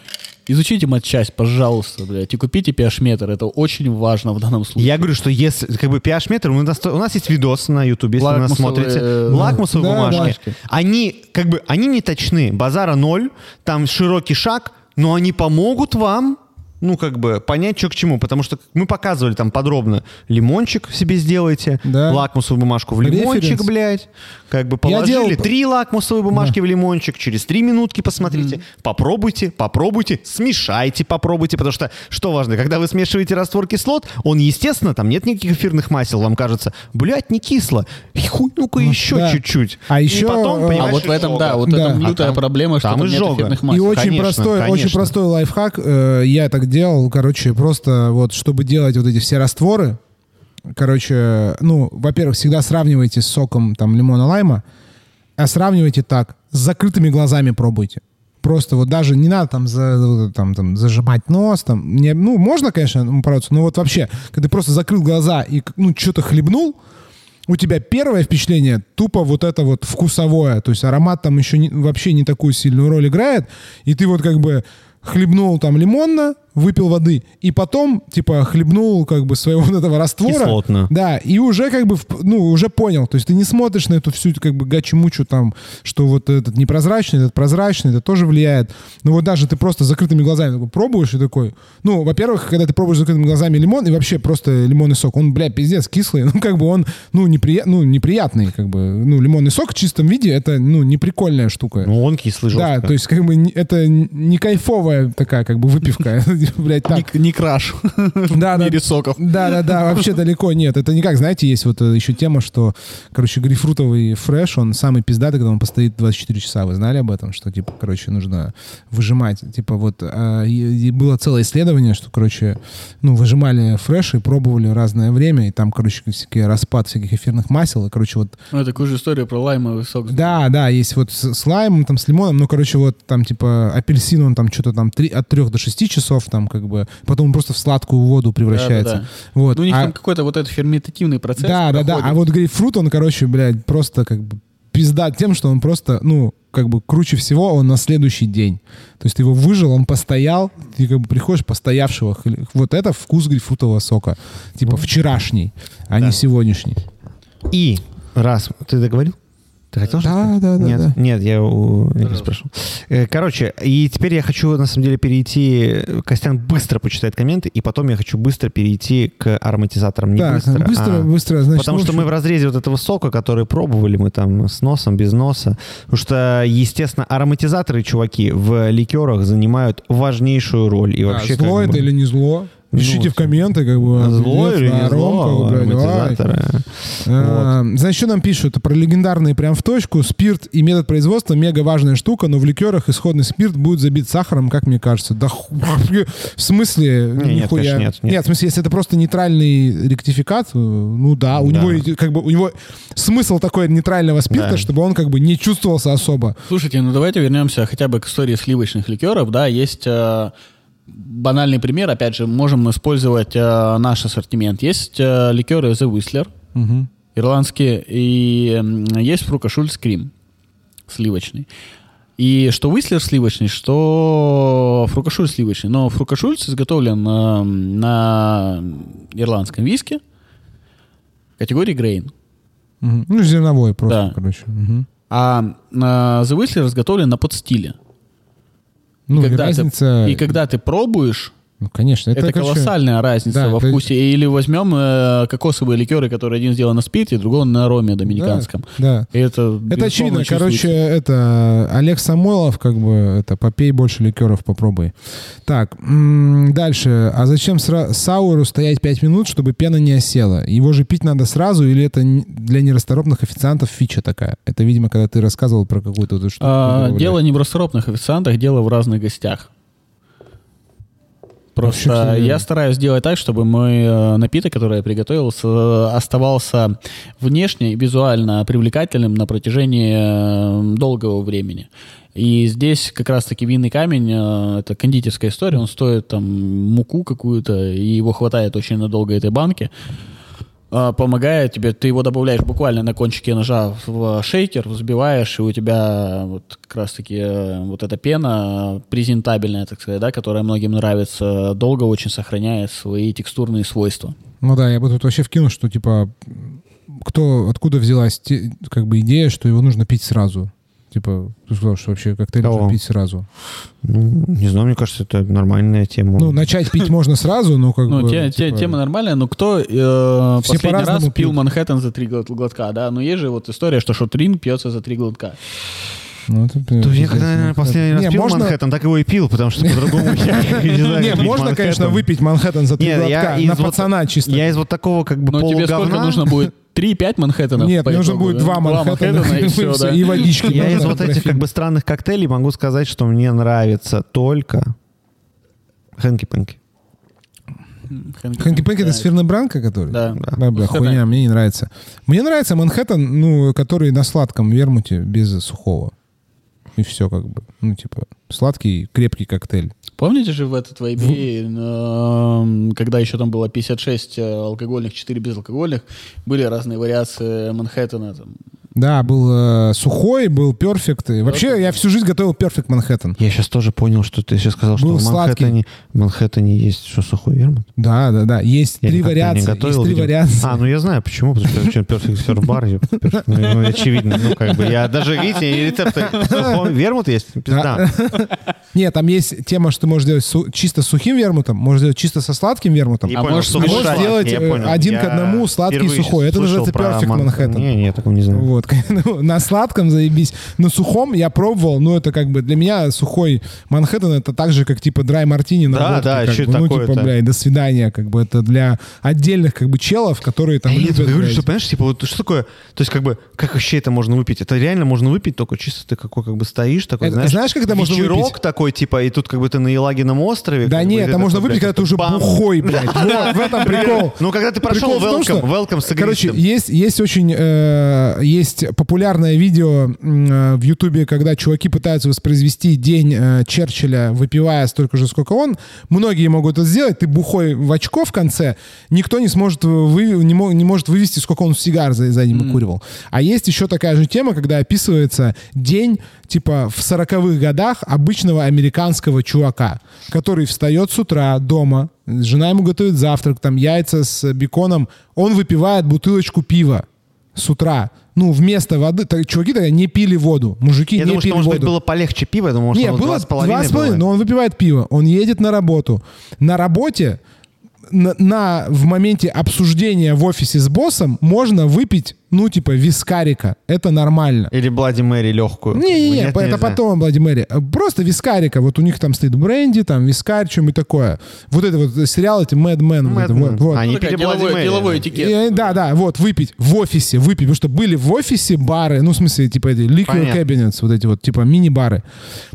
Изучите матчасть, пожалуйста, блядь, и купите pH-метр. Это очень важно в данном случае.
Я говорю, что если, как бы, pH-метр, у нас, у нас есть видос на YouTube, если вы нас смотрите.
э,
Лакмусовые
да,
бумажки. Они, как бы, они не точны. Базара ноль, там широкий шаг, но они помогут вам, ну, как бы, понять, что к чему. Потому что мы показывали там подробно. Лимончик себе сделайте,
Да.
лакмусовую бумажку в лимончик,
Референс.
блядь. Как бы
Я
положили
делал-
три лакмусовые бумажки в лимончик, через три минутки посмотрите, попробуйте, попробуйте, смешайте, попробуйте, потому что, что важно, когда вы смешиваете раствор кислот, он, естественно, там нет никаких эфирных масел, вам кажется, блядь, не кисло, хуй, ну-ка еще
да.
чуть-чуть.
А
И
еще,
потом,
э,
А
понимаешь,
вот в этом, да, вот
Да.
это
А
лютая
там-
проблема, что
там
там нет эфирных
И
масел.
очень
Конечно,
простой, очень
конечно.
простой лайфхак. э, я так делал, короче, просто вот, чтобы делать вот эти все растворы, короче, ну, во-первых, всегда сравнивайте с соком там лимона лайма, а сравнивайте так, с закрытыми глазами пробуйте. Просто вот даже не надо там, за, там, там зажимать нос, там, не, ну, можно, конечно, бороться, но вот вообще, когда ты просто закрыл глаза и, ну, что-то хлебнул, у тебя первое впечатление тупо вот это вот вкусовое, то есть аромат там еще не- вообще не такую сильную роль играет, и ты вот как бы хлебнул там лимонно, выпил воды, и потом, типа, хлебнул как бы своего вот этого раствора.
Кислотно.
Да, и уже как бы, ну, уже понял. То есть ты не смотришь на эту всю как бы гачи-мучу там, что вот этот непрозрачный, этот прозрачный, это тоже влияет. Ну вот даже ты просто закрытыми глазами такой пробуешь и такой, ну, во-первых, когда ты пробуешь закрытыми глазами лимон, и вообще просто лимонный сок, он, бля, пиздец, кислый, ну, как бы он, ну, неприя... ну неприятный, как бы, ну, лимонный сок в чистом виде, это, ну, неприкольная штука.
Ну, он кислый жестко.
Да, то есть как бы это не кайфовая такая как бы выпивка, блядь, так.
Не, не краш
Да,
в
да.
мире соков.
Да, да, да, вообще далеко нет. Это не как, знаете, есть вот э, еще тема, что, короче, грейпфрутовый фреш, он самый пиздатый, когда он постоит 24 часа. Вы знали об этом? Что, типа, короче, нужно выжимать. Типа, вот а, и- и было целое исследование, что, короче, ну, выжимали фреши, пробовали разное время, и там, короче, всякие распад всяких эфирных масел, и, короче, вот
Ну, это такую же историю про лаймовый сок.
да, да, есть вот с, с лаймом, там, с лимоном, ну, короче, вот там, типа, апельсин, он там что-то там три, от 3 до 6 часов, там, как бы, потом он просто в сладкую воду превращается.
Да-да-да.
Вот.
Ну, у них
А-
там какой-то вот этот ферментативный процесс
да, да, да,
проходит.
а вот грейпфрут, он, короче, блядь, просто как бы пизда тем, что он просто, ну, как бы круче всего он на следующий день. То есть ты его выжил, он постоял, ты как бы приходишь постоявшего. Вот это вкус грейпфрутового сока. Типа вчерашний, а не сегодняшний.
И раз... Ты договорил? Ты хотел
Да, да, да,
Нет,
да.
нет, я у Игоря спрашивал. Э, Короче, и теперь я хочу, на самом деле, перейти... Костян быстро почитает комменты, и потом я хочу быстро перейти к ароматизаторам. Не
Так,
быстро,
быстро,
а-
быстро, значит,
Потому что
общем-
мы в разрезе вот этого сока, который пробовали, мы там с носом, без носа. Потому что, естественно, ароматизаторы, чуваки, в ликерах занимают важнейшую роль. И
А,
вообще,
зло
как
это
бы,
или не зло?
Ну,
Пишите в комменты, как бы.
зло
привет,
или не зло.
А, Значит, что нам пишут? Про легендарные прям в точку. Спирт и метод производства мега важная штука, но в ликерах исходный спирт будет забит сахаром, как мне кажется. Да ху- в смысле?
Не, нет,
нихуя.
конечно, нет, нет.
в смысле, если это просто нейтральный ректификат, э, ну да, у
Да.
него как бы у него смысл такой нейтрального спирта,
Да.
чтобы он как бы не чувствовался особо.
Слушайте, ну давайте вернемся хотя бы к истории сливочных ликеров. Да, есть э, банальный пример. Опять же, можем использовать э, наш ассортимент. Есть э, ликеры The Whistler, ирландские, и м, есть Фрука Шульц Крим сливочный. И что Whistler сливочный, что Фрукашуль сливочный. Но Фрукашульц изготовлен э, на ирландском виске категории Грейн.
Мгм. Ну, зерновой просто,
Да.
короче. Мгм.
А э, The Whistler изготовлен на подстиле.
Ну, и
когда
разница...
Ты, и когда ты пробуешь,
Ну, конечно.
Это,
короче,
колоссальная разница
да,
во
это-
вкусе. Или возьмем э, кокосовые ликеры, которые один сделан на спирте, другой на роме доминиканском.
Да.
И это,
Это очевидно.
чувствуется.
Короче, это Олег Самойлов, как бы, это попей больше ликеров, попробуй. Так, м, дальше. А зачем сра- сауру стоять 5 минут, чтобы пена не осела? Его же пить надо сразу, или это для нерасторопных официантов фича такая? Это, видимо, когда ты рассказывал про какую-то вот эту штуку.
А, дело не в расторопных официантах, дело в разных гостях. Просто я стараюсь сделать так, чтобы мой э, напиток, который я приготовил, оставался внешне и визуально привлекательным на протяжении э, долгого времени. И здесь как раз-таки винный камень, э, это кондитерская история, он стоит там муку какую-то, и его хватает очень надолго этой банки. А, помогает тебе, ты его добавляешь буквально на кончике ножа в шейкер, взбиваешь, и у тебя вот как раз-таки э, вот эта пена презентабельная, так сказать, да, которая многим нравится, долго очень сохраняет свои текстурные свойства.
Ну да, я бы тут вообще вкинул, что типа кто, откуда взялась как бы идея, что его нужно пить сразу? Типа, ты сказал, что вообще коктейль
Кого?
нужно пить сразу.
Ну, не знаю, мне кажется, это нормальная тема.
Ну, начать пить можно сразу, но как
Ну,
бы...
те-
типа,
тема нормальная, но кто э,
Все
последний раз пил
пьют.
Манхэттен за три глот- глотка, да? Но есть же вот история, что шотрин пьется за три глотка.
Ну, это,
То я когда, наверное, последний раз
Не,
пил
можно-
Манхэттен, так его и пил, потому что по-другому я не
можно, конечно, выпить Манхэттен за три глотка
из
на
вот-
пацана чисто.
Я из вот такого как бы
Но тебе сколько
полуговна...
нужно будет? Три-пять Манхэттенов?
Нет, нужно
итогу,
будет
да?
два Манхэттена,
и все, да.
и водички.
Я из вот этих как бы странных коктейлей могу сказать, что мне нравится только Хэнки-пэнки.
Хэнки Пэнки это сферный бранка, который?
Да.
Да, бля, хуйня, мне не нравится. Мне нравится Манхэттен, ну, который на сладком вермуте без сухого. И все как бы. Ну, типа, сладкий, крепкий коктейль.
Помните же в этот вайбе, эм, когда еще там было 56 э, алкогольных, 4 безалкогольных, были разные вариации Манхэттена. Там.
Да, был э, сухой, был перфект. И Вообще, я всю жизнь готовил перфект Манхэттен.
Я сейчас тоже понял, что ты сейчас сказал, что
Был
в Манхэттене, в Манхэттене есть что, сухой вермут?
Да, да, да. Есть
Я
три
никогда не
вариации.
готовил,
есть три
видимо.
вариации.
А, ну я знаю почему, потому что вообще Perfect Surf бар, ё- Perfect, ну, ну, очевидно, ну как бы я даже, видите, и рецепты сухого вермут есть, пизда.
Нет, там есть тема, что ты можешь делать су- чисто с сухим вермутом, можешь делать чисто со сладким вермутом.
Не
А
понял,
можешь
сухой
можешь
сладкий,
сделать,
я
э,
понял.
один к
Я
одному, сладкий и
впервые
сухой. Это
слышал
называется
про
Perfect
Ман-
Manhattan.
Не, не, я такого не знаю.
Вот. Ну, На сладком заебись. На сухом я пробовал, ну это как бы для меня сухой Манхэттен это так же, как типа драй мартини на
Да,
водке,
да,
как
чё
бы. Ну
такое-то?
типа, бля, и до свидания, как бы это для отдельных как бы челов, которые там
А я
любят,
тебе говорю,
блядь.
что, понимаешь, типа, вот что такое, то есть, как бы, как вообще это можно выпить? Это реально можно выпить, только чисто ты какой, как бы, стоишь, такой,
Это-
знаешь,
знаешь, как это можно выпить?
такой, типа, и тут, как бы, ты на Елагином острове.
Да нет, это можно выпить,
блядь,
когда ты уже бухой, блядь. В этом прикол.
Ну, когда ты прошел welcome, welcome с
Короче, есть, есть очень э, есть популярное видео э, в Ютубе, когда чуваки пытаются воспроизвести день э, Черчилля, выпивая столько же, сколько он. Многие могут это сделать. Ты бухой в очко в конце. Никто не сможет, вы, не, не может вывести, сколько он сигар за, за ним выкуривал. А есть еще такая же тема, когда описывается день типа в 40-х годах обычного американского чувака, который встает с утра дома, жена ему готовит завтрак, там яйца с беконом, он выпивает бутылочку пива с утра. Ну, вместо воды. Так, чуваки тогда не пили воду. Мужики
Я
не
думаю, что,
пили
может
воду.
быть, было полегче пиво, я думаю, что
Не,
оно
было
два с половиной
но он выпивает пиво. Он едет на работу. На работе на, на- в моменте обсуждения в офисе с боссом можно выпить, ну, типа, вискарика. Это нормально.
Или Блади Мэри легкую.
Не-не-не, это
нельзя.
потом Блади Мэри. Просто вискарика. Вот у них там стоит бренди, там вискарь, что-нибудь такое. Вот это вот сериал, эти Mad Men. вот
Mad
это,
Men.
вот, вот.
Они
Ну,
пили Блади
деловой,
Мэри.
деловой этикет.
И, да, да, вот, выпить в офисе, выпить, потому что были в офисе бары, ну, в смысле, типа, эти liquor
Понятно.
cabinets, вот эти вот, типа, мини-бары.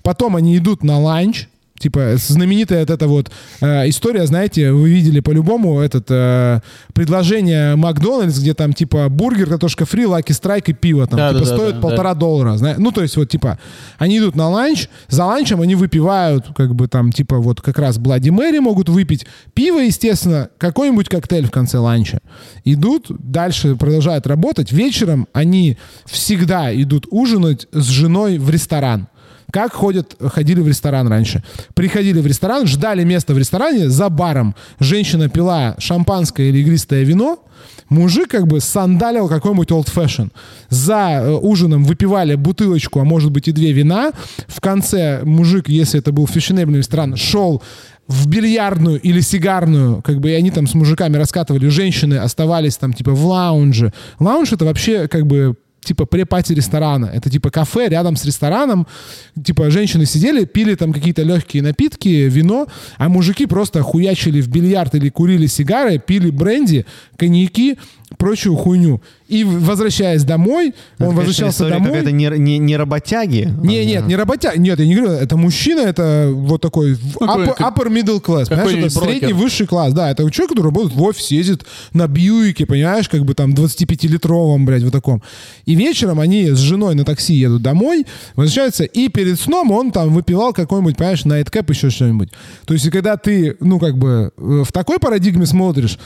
Потом они идут на ланч, типа, знаменитая вот эта вот э, история, знаете, вы видели по-любому этот э, предложение Макдональдс, где там, типа, бургер, картошка фри, Lucky Strike и пиво, там,
Да,
типа,
да, да,
стоит
да,
полтора доллара, знаете. Ну, то есть, вот, типа, они идут на ланч, за ланчем они выпивают, как бы, там, типа, вот, как раз Блади Мэри могут выпить, пиво, естественно, какой-нибудь коктейль в конце ланча. Идут, дальше продолжают работать. Вечером они всегда идут ужинать с женой в ресторан. Как ходят, ходили в ресторан раньше. Приходили в ресторан, ждали место в ресторане за баром. Женщина пила шампанское или игристое вино, Мужик как бы сандалил какой-нибудь old fashion. За э, ужином выпивали бутылочку, а может быть и две вина. В конце мужик, если это был фешенебельный ресторан, шел в бильярдную или сигарную, как бы, и они там с мужиками раскатывали, женщины оставались там, типа, в лаунже. Лаунж — это вообще, как бы, типа препати ресторана. Это типа кафе рядом с рестораном. Типа женщины сидели, пили там какие-то легкие напитки, вино, а мужики просто хуячили в бильярд или курили сигары, пили бренди, коньяки, прочую хуйню. И возвращаясь домой,
Это,
он
конечно,
возвращался домой.
какая-то не, не, не работяги.
Не, нет, не работяг. Нет, я не говорю, это мужчина, это вот такой upper, upper middle class. Понимаешь, это средний высший класс. Да, это человек, который работает в офисе, ездит на Бьюике, понимаешь, как бы там 25-литровом, блядь, вот таком. И вечером они с женой на такси едут домой, возвращаются, и перед сном он там выпивал какой-нибудь, понимаешь, найткэп, еще что-нибудь. То есть, когда ты, ну, как бы, э, в такой парадигме смотришь,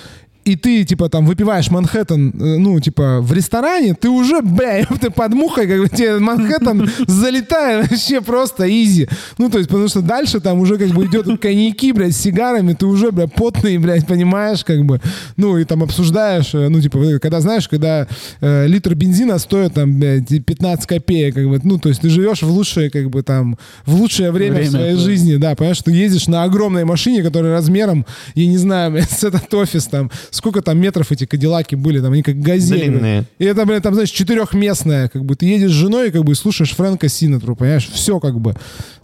и ты, типа, там, выпиваешь Манхэттен, э, ну, типа, в ресторане, ты уже, бля, ты под мухой, как бы, тебе Манхэттен залетает вообще просто изи. Ну, то есть, потому что дальше там уже, как бы, идет коньяки, блядь, с сигарами, ты уже, бля, потный, блядь, понимаешь, как бы, ну, и там обсуждаешь, э, ну, типа, когда, знаешь, когда э, литр бензина стоит, там, блядь, 15 копеек, как бы, ну, то есть, ты живешь в лучшее, как бы, там, в лучшее время,
Время,
в своей
да.
жизни, да, понимаешь, ты ездишь на огромной машине, которая размером, я не знаю, блядь, с этот офис там, сколько там метров эти кадиллаки были, там они как газели.
Длинные.
И это, блин, там, знаешь, четырехместная, как бы ты едешь с женой и как бы слушаешь Фрэнка Синатру, понимаешь, все как бы,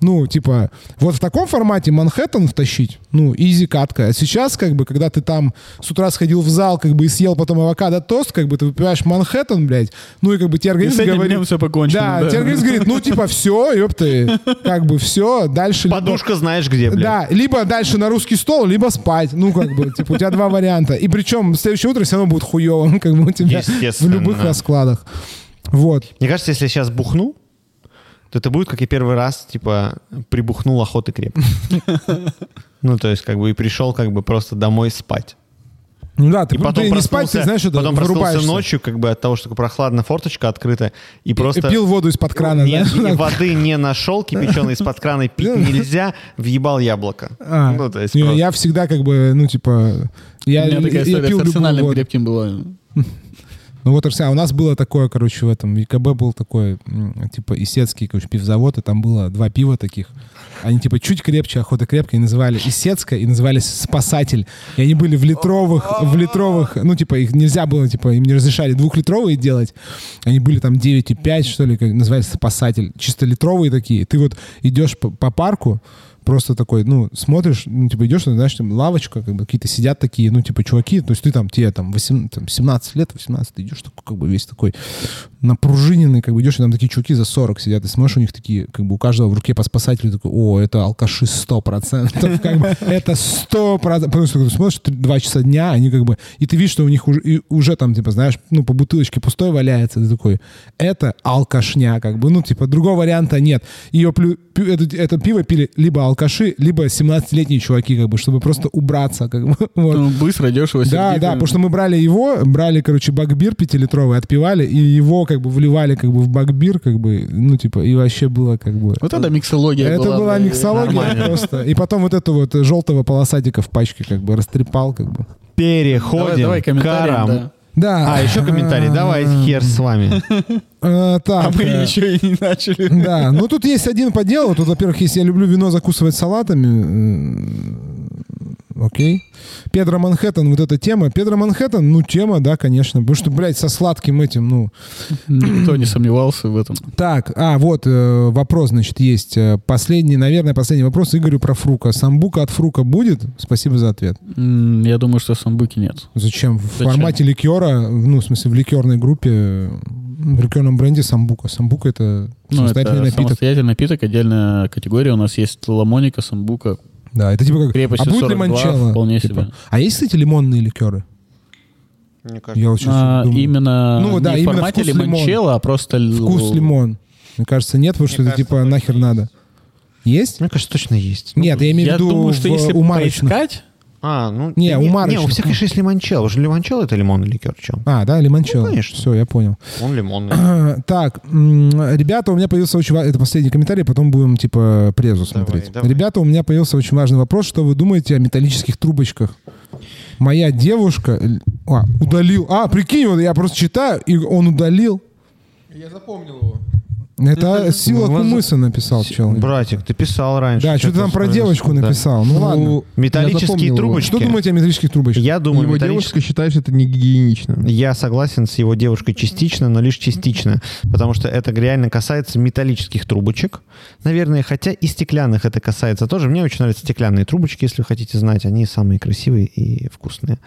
ну, типа, вот в таком формате Манхэттен втащить, ну, изи катка. А сейчас, как бы, когда ты там с утра сходил в зал, как бы, и съел потом авокадо тост, как бы, ты выпиваешь Манхэттен, блядь, ну, и как бы тебе
И
организм
с этим
говорит...
днем все покончено.
Да, тебе организм говорит, ну, типа, все, ёпты, как бы, все, дальше... либо-
Подушка знаешь где, блядь.
да, либо дальше на русский стол, либо спать. Ну, как бы, типа, у тебя два варианта. И причем следующее утро все равно будет хуевым, как бы у тебя в любых раскладах. Вот.
Мне кажется, если я сейчас бухну, то это будет, как я первый раз, типа, прибухнул охоты крепко. Ну, то есть, как бы, и пришел, как бы, просто домой спать.
Ну да, ты,
И потом
ты не спать, ты знаешь, это
потом проснулся ночью, как бы, от того, что прохладно, форточка открыта, и просто...
Пил воду из-под крана, знаешь?
и воды не нашел, кипяченой из-под крана пить нельзя, въебал яблоко.
А,
Ну, то есть,
не,
просто-
я всегда как бы, ну, типа... Я,
У меня такая
я
история
пил
с арсенальным
воду.
крепким была.
Ну вот Арсен, а у нас было такое, короче, в этом, ЕКБ был такой, типа, Исетский, короче, пивзавод, и там было два пива таких. Они, типа, чуть крепче, охота крепкая, и называли Исетская, и назывались Спасатель. И они были в литровых, в литровых, ну, типа, их нельзя было, типа, им не разрешали двухлитровые делать. Они были там 9,5, что ли, как назывались Спасатель. Чисто литровые такие. Ты вот идешь по, по парку, просто такой, ну, смотришь, ну, типа, идешь, ну, знаешь, там лавочка, как бы, какие-то сидят такие, ну, типа, чуваки, то есть ты там, тебе там, 18, там 17 лет, 18, ты идешь такой, как бы, весь такой напружиненный, как бы, идешь, и там такие чуваки за 40 сидят, и смотришь, у них такие, как бы, у каждого в руке по спасателю такой, о, это алкаши 100%, как бы, это 100%, потому что ты смотришь, ты- два часа дня, они как бы, и ты видишь, что у них уже, и уже там, типа, знаешь, ну, по бутылочке пустой валяется, ты такой, это алкашня, как бы, ну, типа, другого варианта нет. Ее это, это пиво пили либо алкаши, либо 17-летние чуваки, как бы, чтобы просто убраться, как бы, вот.
Ну, быстро, дешево,
Да,
сердито.
да, потому что мы брали его, брали, короче, бакбир пятилитровый, отпивали, и его как бы вливали как бы в бакбир, как бы, ну, типа, и вообще было как бы...
Вот это миксология
Это
была.
была миксология
нормально.
просто. И потом вот эту вот желтого полосатика в пачке как бы растрепал, как бы.
Переходим
Давай, давай
к карам.
да.
Да.
А, еще комментарий. Давай, хер с вами.
Э,
А
Так.
мы
э,
еще и не начали.
Да, ну тут есть один по делу. Тут, во-первых, если я люблю вино закусывать салатами, окей. Педро Манхэттен, вот эта тема. Педро Манхэттен, ну, тема, да, конечно. Потому что, блядь, со сладким этим, ну,
Никто не сомневался в этом.
Так, а, вот э, вопрос, значит, есть. Э, Последний, наверное, последний вопрос Игорю про Фрука. Самбука от Фрука будет? Спасибо за ответ.
Я думаю, что самбуки нет.
Зачем? В
Зачем?
формате ликера, ну, в смысле, в ликерной группе, в ликерном бренде Самбука. Самбука — это
Ну,
самостоятельный
это
напиток.
самостоятельный напиток, отдельная категория. У нас есть ламоника, самбука.
Да, это типа как...
Крепостью
а будет
42
лимончелло?
вполне
Типа.
себе.
А есть, кстати, лимонные ликеры?
Мне кажется,
Я вот сейчас
А,
думаю.
именно
Ну, да,
не
именно
в формате лимончелло, а просто...
Вкус лимон. Мне кажется, нет, потому что это
кажется,
типа нахер
есть.
надо. Есть?
Мне кажется, точно есть.
Нет, я имею в
Я
виду
думаю, что
в-
если
у марочных.
поискать,
А, ну...
Не, у
Не,
марочных.
у всех, конечно, есть лимончелло. Уже лимончелло — это лимонный ликер, чем?
А, да, лимончелло.
Ну, конечно.
Все, я понял.
Он лимонный.
Так, ребята, у меня появился очень важный... Это последний комментарий, потом будем, типа, презу смотреть.
давай.
Ребята, у меня появился очень важный вопрос. Что вы думаете о металлических трубочках? Моя девушка... А, удалил. А, прикинь, вот я просто читаю, и он удалил.
Я запомнил его.
Это сила
воз-
кумыса написал чел.
Братик, ты писал раньше.
Да, что-то там про девочку написал. Ну ладно.
я
Металлические трубочки.
Что думаете о металлических трубочках?
Я думаю,
Его девушка считает, что это не гигиенично.
Я согласен с его девушкой частично, но лишь частично, потому что это реально касается металлических трубочек, наверное, хотя и стеклянных это касается тоже. Мне очень нравятся стеклянные трубочки, если вы хотите знать, они самые красивые и вкусные.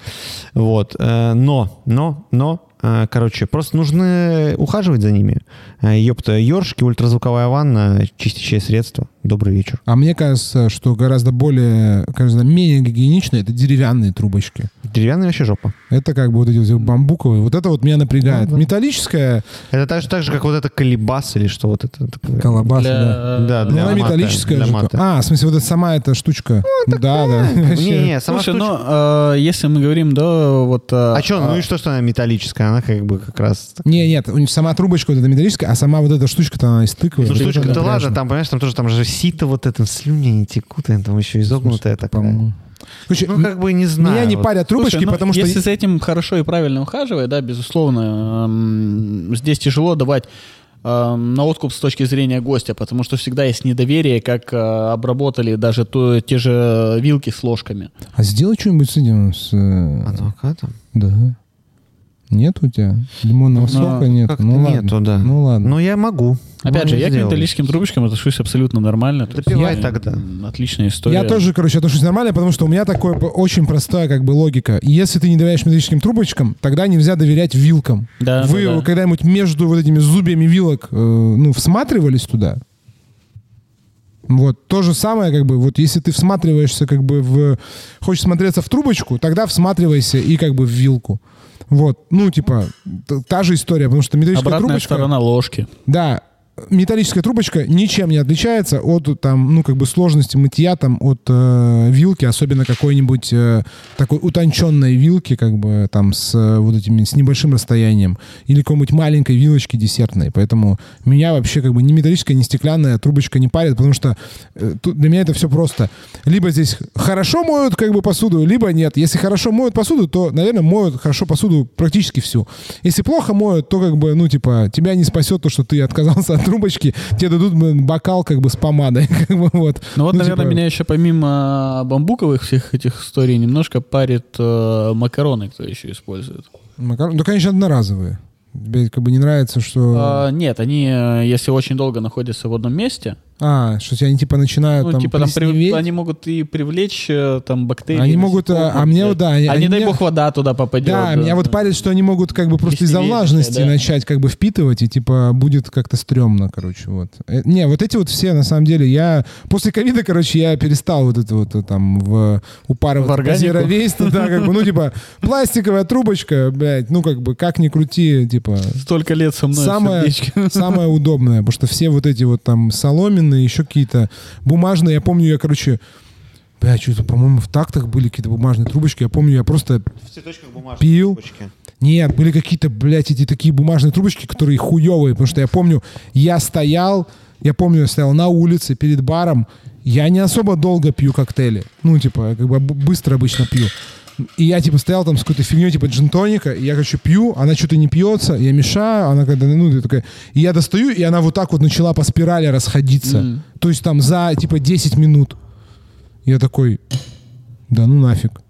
Вот, Э, но, но, но, короче, просто нужно ухаживать за ними. Э, Ёпта, ёршики, ультразвуковая ванна, чистящее средство. Добрый вечер.
А мне кажется, что гораздо более, кажется, менее гигиенично это деревянные трубочки.
Деревянная вообще жопа.
Это как бы вот эти вот бамбуковые. Вот это вот меня напрягает. Металлическая
Это так же, так же, как вот это колебас или что вот это такое.
колобаса,
Для-
да.
Да,
Ну,
для
она
мата,
металлическая
для мата.
А, в смысле, вот эта сама эта штучка. да, да. Вообще.
Не-не, сама
Слушай,
штучка-
ну, э, если мы говорим, да, вот... э,
А что, ну и что, что она металлическая? Она как бы как раз...
Не, нет, у них сама трубочка вот эта металлическая, а сама вот эта штучка-то она из тыквы.
Ну,
Вот это
штучка, да
напряжно.
ладно, там, понимаешь, там тоже там же сито вот это, слюни не текут, там еще изогнутая такая.
По-моему. Короче,
Ну, как бы не знаю.
меня не парят трубочки,
Слушай, ну,
потому что...
Если за этим хорошо и правильно ухаживать, да, безусловно, эм, здесь тяжело давать эм, на откуп с точки зрения гостя, потому что всегда есть недоверие, как э, обработали даже то, те же вилки с ложками.
А сделай что-нибудь с этим, с... э,
Адвокатом?
Да. Нет у тебя? Лимонного
Ну,
сока нет? Ну ладно.
нету, да.
Ну ладно.
Ну, я могу.
Опять же, я к металлическим трубочкам отношусь абсолютно нормально.
Допивай
я-
тогда.
Отличная история.
Я тоже, короче, отношусь нормально, потому что у меня такое очень простая как бы логика. Если ты не доверяешь металлическим трубочкам, тогда нельзя доверять вилкам.
Да,
Вы
да, да.
когда-нибудь между вот этими зубьями вилок, э, ну, всматривались туда? Вот, то же самое, как бы, вот если ты всматриваешься, как бы, в... Хочешь смотреться в трубочку, тогда всматривайся и, как бы, в вилку. Вот, ну, типа, та же история, потому что металлическая
Обратная
трубочка...
сторона ложки.
Да, металлическая трубочка ничем не отличается от там, ну как бы сложности мытья там от э, вилки, особенно какой-нибудь э, такой утонченной вилки, как бы там с э, вот этими с небольшим расстоянием или какой-нибудь маленькой вилочки десертной. Поэтому меня вообще как бы ни металлическая, ни стеклянная трубочка не парит, потому что э, тут для меня это все просто. Либо здесь хорошо моют как бы посуду, либо нет. Если хорошо моют посуду, то, наверное, моют хорошо посуду практически всю. Если плохо моют, то как бы, ну, типа, тебя не спасет то, что ты отказался от трубочки, тебе дадут бокал как бы с помадой. Как бы, вот.
Ну вот,
Ну,
наверное,
типа-
меня еще помимо бамбуковых всех этих историй немножко парит э, макароны, кто еще использует.
Макарон- Ну, конечно, одноразовые. Тебе как бы не нравится, что...
А, нет, они, э, если очень долго находятся в одном месте,
А, что они типа начинают
ну,
там
типа там
плесневеть.
они могут и привлечь э, там бактерии.
Они могут, а,
насекомых,
а мне
да.
вот, да, они-
А не дай
меня-
бог вода туда попадет.
Да, меня вот парит, что они могут как бы просто из-за влажности
да.
начать как бы впитывать, и типа будет как-то стрёмно, короче, вот. Э, Не, вот эти вот все, на самом деле, я... После ковида, короче, я перестал вот это вот э, там в упарывать waste, да, как бы, ну, типа, пластиковая трубочка, блядь, ну, как бы, как ни крути, типа,
Столько лет со мной
самое, самое удобное, потому что все вот эти вот там соломенные, еще какие-то бумажные, я помню, я, короче, бля, что-то, по-моему, в тактах были какие-то бумажные трубочки, я помню, я просто
В цветочках бумажные
Пил.
трубочки.
нет, были какие-то, блядь, эти такие бумажные трубочки, которые хуевые, потому что я помню, я стоял, я помню, я стоял на улице перед баром, я не особо долго пью коктейли, ну, типа, как бы быстро обычно пью. И я, типа, стоял там с какой-то фигней, типа, джинтоника, и я, короче, пью, она что-то не пьется, я мешаю, она когда, ну, я такая, и я достаю, и она вот так вот начала по спирали расходиться.
Мгм.
То есть там за, типа, 10 минут. Я такой, да ну нафиг.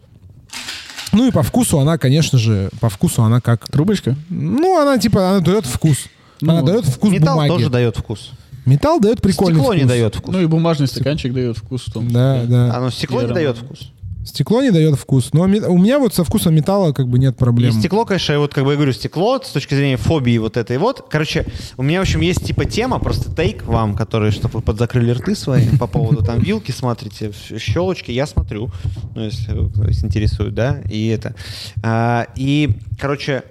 Ну и по вкусу она, конечно же, по вкусу она как...
Трубочка?
Ну, она типа, она дает вкус.
Ну,
она дает вкус
Металл
бумаги.
тоже дает вкус.
Металл дает прикольный
Стекло не
вкус.
дает вкус.
Ну и бумажный стаканчик дает вкус в том.
Да, да.
Оно стекло не дает вкус.
Стекло не дает вкус. Но у меня вот со вкусом металла как бы нет
И
проблем.
стекло, конечно, вот как бы я говорю, стекло с точки зрения фобии вот этой вот. Короче, у меня, в общем, есть типа тема, просто тейк вам, который, чтобы вы подзакрыли рты свои по поводу там вилки смотрите, щелочки, я смотрю, ну, если вас интересует, да, и это. А, и, короче,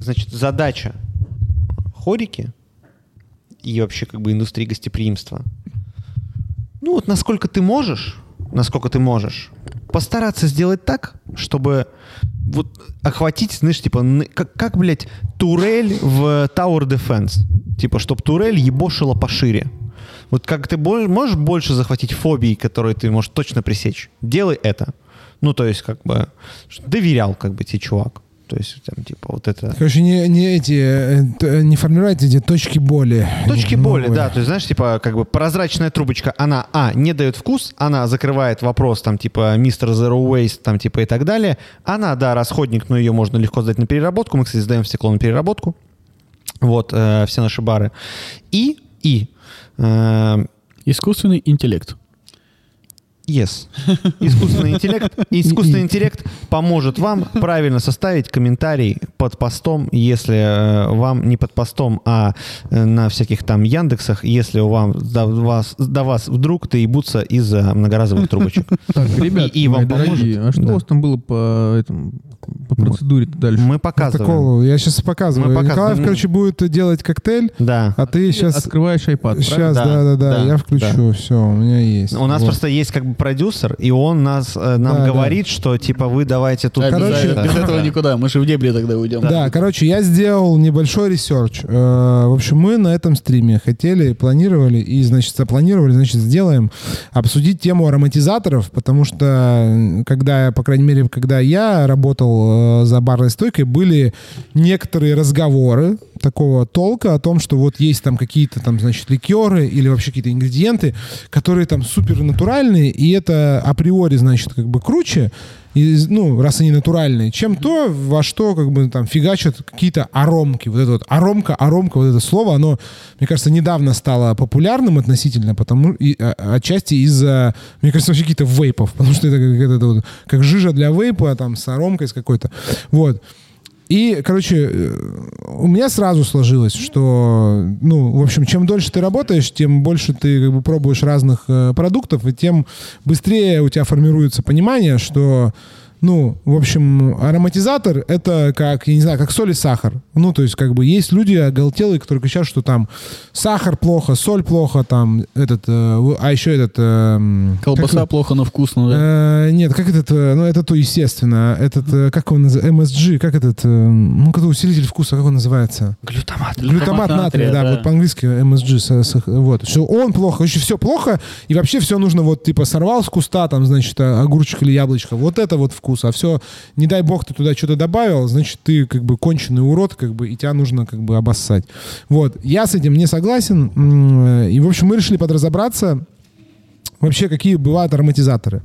значит, задача хорики и вообще как бы индустрии гостеприимства. Ну вот насколько ты можешь, насколько ты можешь, постараться сделать так, чтобы вот охватить, знаешь, типа, как, как блядь, турель в Tower Defense. Типа, чтобы турель ебошила пошире. Вот как ты можешь больше захватить фобий, которые ты можешь точно пресечь, делай это. Ну, то есть, как бы, доверял, как бы, тебе чувак. То есть, там, типа, вот это...
Короче, не, не эти, э, т- не формировать эти точки боли.
Точки боли,
Новые.
да. То есть, знаешь, типа, как бы прозрачная трубочка, она, а, не дает вкус, она закрывает вопрос, там, типа, мистер Zero Waste, там, типа, и так далее. Она, да, расходник, но ее можно легко сдать на переработку. Мы, кстати, сдаем стекло на переработку. Вот, э, все наши бары. И, и, э,
Искусственный интеллект.
Yes. Искусственный интеллект. Искусственный интеллект поможет вам правильно составить комментарий под постом, если э, вам не под постом, а э, на всяких там Яндексах, если у вам до вас, до вас вдруг доебутся из-за многоразовых трубочек.
Так, ребят,
И- и вам
дорогие,
поможет?
а что
Да.
у вас там было по, этому, по процедуре дальше?
Мы показываем.
Такого, я сейчас показываю.
Мы показываем.
Николаев, короче, будет делать коктейль,
Да.
а ты сейчас...
Открываешь iPad,
Сейчас,
Да,
да, да, да,
да,
я включу, все, у меня есть.
У нас
Вот.
просто есть как бы продюсер, и он нас, э, нам
Да, да.
говорит, что типа вы давайте тут...
Короче,
без этого никуда. Мы же в дебри тогда уйдем.
Да, короче, я сделал небольшой ресерч. Э, В общем, мы на этом стриме хотели, планировали и, значит, запланировали, значит, сделаем обсудить тему ароматизаторов, потому что, когда, по крайней мере, когда я работал э, за барной стойкой, были некоторые разговоры такого толка о том, что вот есть там какие-то там, значит, ликеры или вообще какие-то ингредиенты, которые там супер натуральные, и это априори, значит, как бы круче, и, ну, раз они натуральные, чем то, во что как бы там фигачат какие-то аромки. Вот это вот аромка, аромка, вот это слово, оно, мне кажется, недавно стало популярным относительно, потому и, а, отчасти из-за, мне кажется, вообще какие-то вейпов, потому что это как, это вот, как жижа для вейпа, там, с аромкой с какой-то. Вот. И, короче, э, у меня сразу сложилось, что, ну, в общем, чем дольше ты работаешь, тем больше ты как бы пробуешь разных э, продуктов, и тем быстрее у тебя формируется понимание, что, ну, в общем, ароматизатор — это как, я не знаю, как соль и сахар. Ну, то есть, как бы, есть люди оголтелые, которые кричат, что там сахар плохо, соль плохо, там, этот, э, а еще этот... э,
Колбаса
как-
плохо, но вкусно. да.
Э, нет, как этот, э, ну это то естественно, этот, э, как он называется, MSG, как этот, э, ну какой усилитель вкуса, как он называется?
Глютамат.
Глютамат натрия,
натрия,
да,
да.
вот по-английски MSG, вот, что он плохо, еще все плохо, и вообще все нужно вот, типа, сорвал с куста, там, значит, огурчик или яблочко, вот это вот вкус, а все, не дай бог, ты туда что-то добавил, значит, ты, как бы, конченый урод, как бы, и тебя нужно, как бы, обоссать. Вот, я с этим не согласен, и, в общем, мы решили подразобраться, вообще, какие бывают ароматизаторы.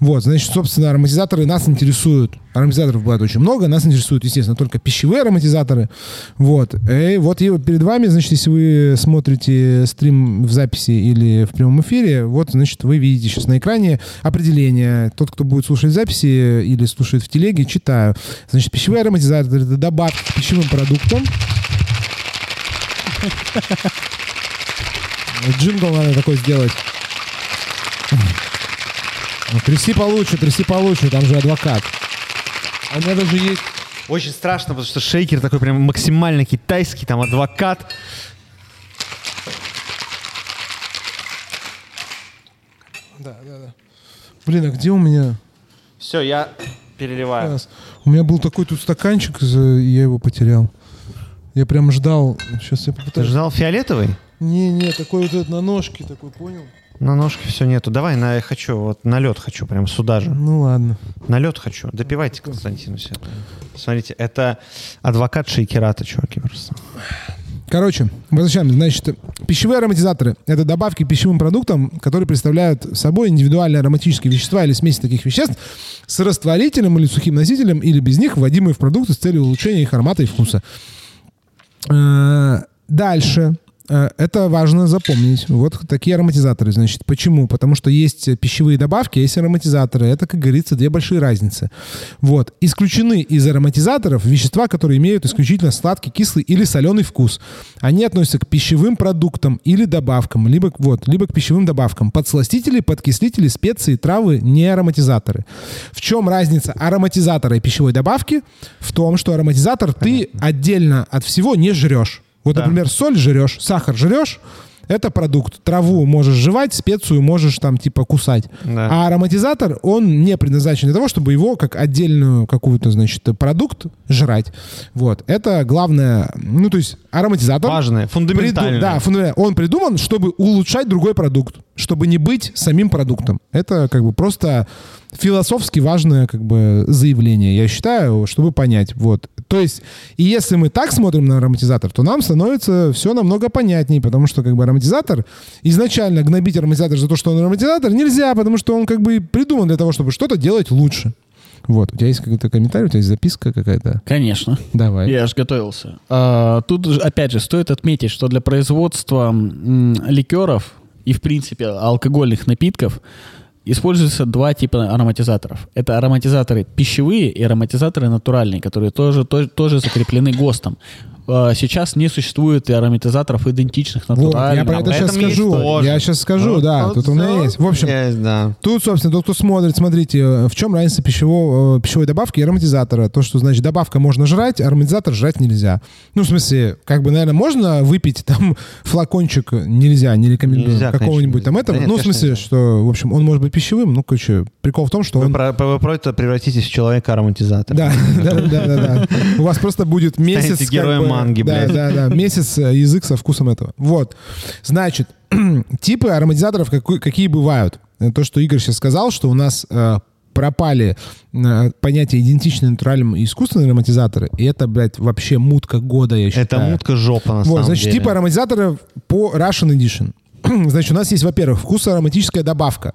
Вот, значит, собственно, ароматизаторы нас интересуют. Ароматизаторов бывает очень много. Нас интересуют, естественно, только пищевые ароматизаторы. Вот. И вот и перед вами, значит, если вы смотрите стрим в записи или в прямом эфире, вот, значит, вы видите сейчас на экране определение. Тот, кто будет слушать записи или слушает в телеге, читаю. Значит, пищевые ароматизаторы — это добавки к пищевым продуктам. Джингл надо такой сделать. Ну, Тряси получше, тряси получше, там же адвокат. А у меня даже есть...
Очень страшно, потому что шейкер такой прям максимально китайский, там адвокат.
Да, да, да. Блин, а где у меня...
Все, я переливаю.
Сейчас. У меня был такой тут стаканчик, и я его потерял. Я прям ждал. Сейчас я
Ты
попытаюсь.
ждал фиолетовый?
Не, не, такой вот этот на ножке такой, понял?
На ножке все нету. Давай, на, я хочу, вот на лед хочу, прям сюда же.
Ну ладно.
На лед хочу. Допивайте, Константин, все. Смотрите, это адвокат шейкерата, чуваки, просто.
Короче, возвращаемся. Значит, пищевые ароматизаторы — это добавки к пищевым продуктам, которые представляют собой индивидуальные ароматические вещества или смеси таких веществ с растворителем или сухим носителем, или без них, вводимые в продукты с целью улучшения их аромата и вкуса. Э, Дальше. Э, Это важно запомнить. Вот такие ароматизаторы. Значит, почему? Потому что есть пищевые добавки, есть ароматизаторы. Это, как говорится, две большие разницы. Вот. Исключены из ароматизаторов вещества, которые имеют исключительно сладкий, кислый или соленый вкус. Они относятся к пищевым продуктам или добавкам, либо, к- вот, либо к пищевым добавкам. Подсластители, подкислители, специи, травы, не ароматизаторы. В чем разница ароматизатора и пищевой добавки? В том, что ароматизатор ты отдельно от всего не жрешь. Вот,
Да.
например, соль жрешь, сахар жрешь, это продукт. Траву можешь жевать, специю можешь там типа кусать.
Да.
А ароматизатор, он не предназначен для того, чтобы его как отдельную какую-то, значит, продукт жрать. Вот. Это главное, ну, то есть ароматизатор...
Важное,
приду-
фундаментальное.
Да, фундаментально. Он придуман, чтобы улучшать другой продукт. Чтобы не быть самим продуктом. Это как бы просто философски важное как бы заявление, я считаю, чтобы понять. Вот. То есть, и если мы так смотрим на ароматизатор, то нам становится все намного понятнее, потому что как бы ароматизатор, изначально гнобить ароматизатор за то, что он ароматизатор, нельзя, потому что он как бы придуман для того, чтобы что-то делать лучше. Вот, у тебя есть какой-то комментарий, у тебя есть записка какая-то?
Конечно.
Давай.
Я же готовился. А, тут, опять же, стоит отметить, что для производства м, ликеров и, в принципе, алкогольных напитков используются два типа ароматизаторов. Это ароматизаторы пищевые и ароматизаторы натуральные, которые тоже, тоже, тоже закреплены ГОСТом. А, Сейчас не существует ароматизаторов идентичных
Вот,
натуральным.
я про это сейчас
этом
скажу.
тоже.
Я сейчас скажу,
Вот,
да,
вот
тут у меня есть. В общем,
есть, да.
Тут, собственно, тот, кто смотрит, смотрите, э, в чем разница пищевого, э, пищевой добавки и ароматизатора. То, что, значит, добавка можно жрать, ароматизатор жрать нельзя. Ну, в смысле, как бы, наверное, можно выпить там флакончик, нельзя, не рекомендую,
Нельзя,
какого-нибудь там этого.
Да нет,
ну, в смысле,
нельзя.
что, в общем, он может быть пищевым, ну, короче, прикол в том, что
Вы,
он...
про- вы просто превратитесь в человека-ароматизатор.
Да, да, да, да, да. У вас просто будет месяц...
Героем манги,
да,
блядь.
Да, да, месяц э, язык со вкусом этого. Вот. Значит, типы ароматизаторов какой- какие бывают? То, что Игорь сейчас сказал, что у нас э, пропали э, понятия идентичные натуральным и искусственные ароматизаторы, и это, блядь, вообще мутка года, я считаю.
Это мутка жопа, на
Вот,
самом
значит,
деле.
типы ароматизаторов по Russian Edition. значит, у нас есть, во-первых, вкусоароматическая добавка.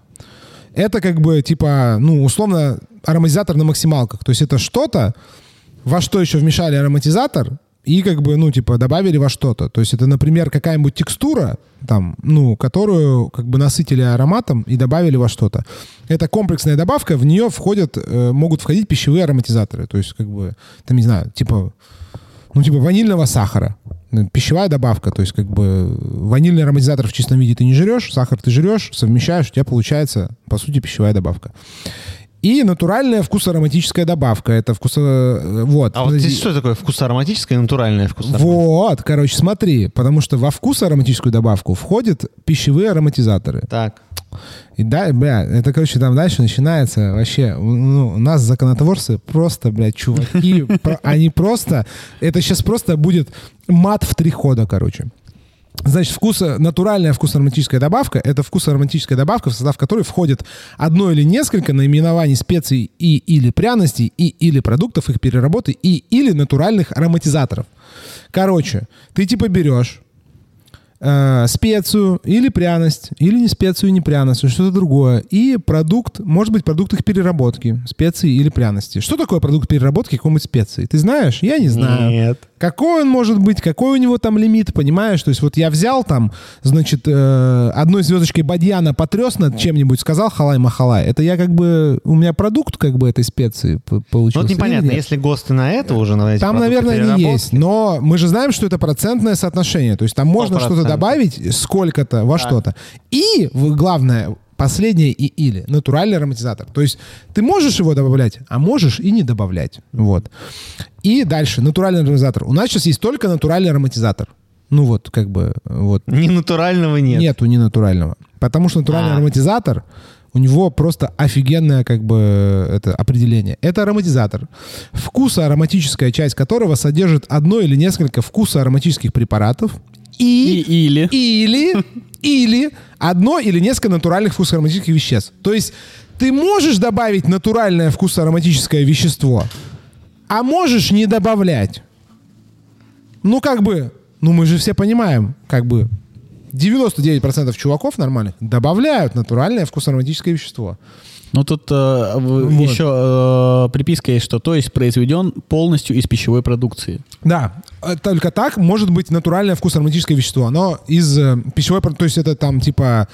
Это как бы, типа, ну, условно, ароматизатор на максималках. То есть это что-то, во что еще вмешали ароматизатор, и как бы, ну, типа, добавили во что-то. То есть это, например, какая-нибудь текстура, там, ну, которую как бы насытили ароматом и добавили во что-то. Это комплексная добавка, в нее входят, э, могут входить пищевые ароматизаторы. То есть, как бы, там, не знаю, типа, ну, типа ванильного сахара. Пищевая добавка, то есть как бы ванильный ароматизатор в чистом виде ты не жрешь, сахар ты жрешь, совмещаешь, у тебя получается, по сути, пищевая добавка. И натуральная вкусоароматическая добавка. Это вкус... э, Вот.
А вот здесь что такое вкус ароматическое и натуральное вкус
Вот, короче, смотри, потому что во вкусоароматическую добавку входят пищевые ароматизаторы.
Так.
И да, бля, это, короче, там дальше начинается вообще, ну, у нас законотворцы просто, блядь, чуваки, они просто, это сейчас просто будет мат в три хода, короче. Значит, вкуса, натуральная вкусоароматическая добавка — это вкусоароматическая добавка, в состав которой входит одно или несколько наименований специй и или пряностей, и или продуктов их переработки, и или натуральных ароматизаторов. Короче, ты типа берешь э, специю или пряность, или не специю, не пряность, что-то другое. И продукт, может быть, продукт их переработки, специи или пряности. Что такое продукт переработки какой-нибудь специи? Ты знаешь? Я не знаю.
Нет.
Какой он может быть, какой у него там лимит, понимаешь? То есть вот я взял там, значит, э, одной звездочкой бадьяна потряс над чем-нибудь, сказал халай-махалай. Это я как бы, у меня продукт как бы этой специи п-
Ну,
получился.
вот непонятно, если ГОСТы на это уже, на эти
Там, наверное, не есть. Но мы же знаем, что это процентное соотношение. То есть там можно что-то
100%.
добавить, сколько-то во что-то. И главное, последнее и или натуральный ароматизатор. То есть ты можешь его добавлять, а можешь и не добавлять. Вот. И дальше, натуральный ароматизатор. У нас сейчас есть только натуральный ароматизатор. Ну вот, как бы, вот.
Ни натурального нет.
Нету не натурального. Потому что натуральный
А.
ароматизатор, у него просто офигенное как бы это определение. Это ароматизатор, вкусоароматическая часть которого содержит одно или несколько вкусоароматических препаратов
И
и,
или.
или, или одно или несколько натуральных вкусоароматических веществ. То есть ты можешь добавить натуральное вкусоароматическое вещество, а можешь не добавлять. Ну, как бы, ну мы же все понимаем, как бы 99% чуваков нормальных добавляют натуральное вкусоароматическое вещество.
Ну тут э, в-
Вот.
еще э, приписка есть, что то есть произведен полностью из пищевой продукции.
Да, э, только так может быть натуральное вкусоароматическое вещество. Оно из э, пищевой, то есть это там типа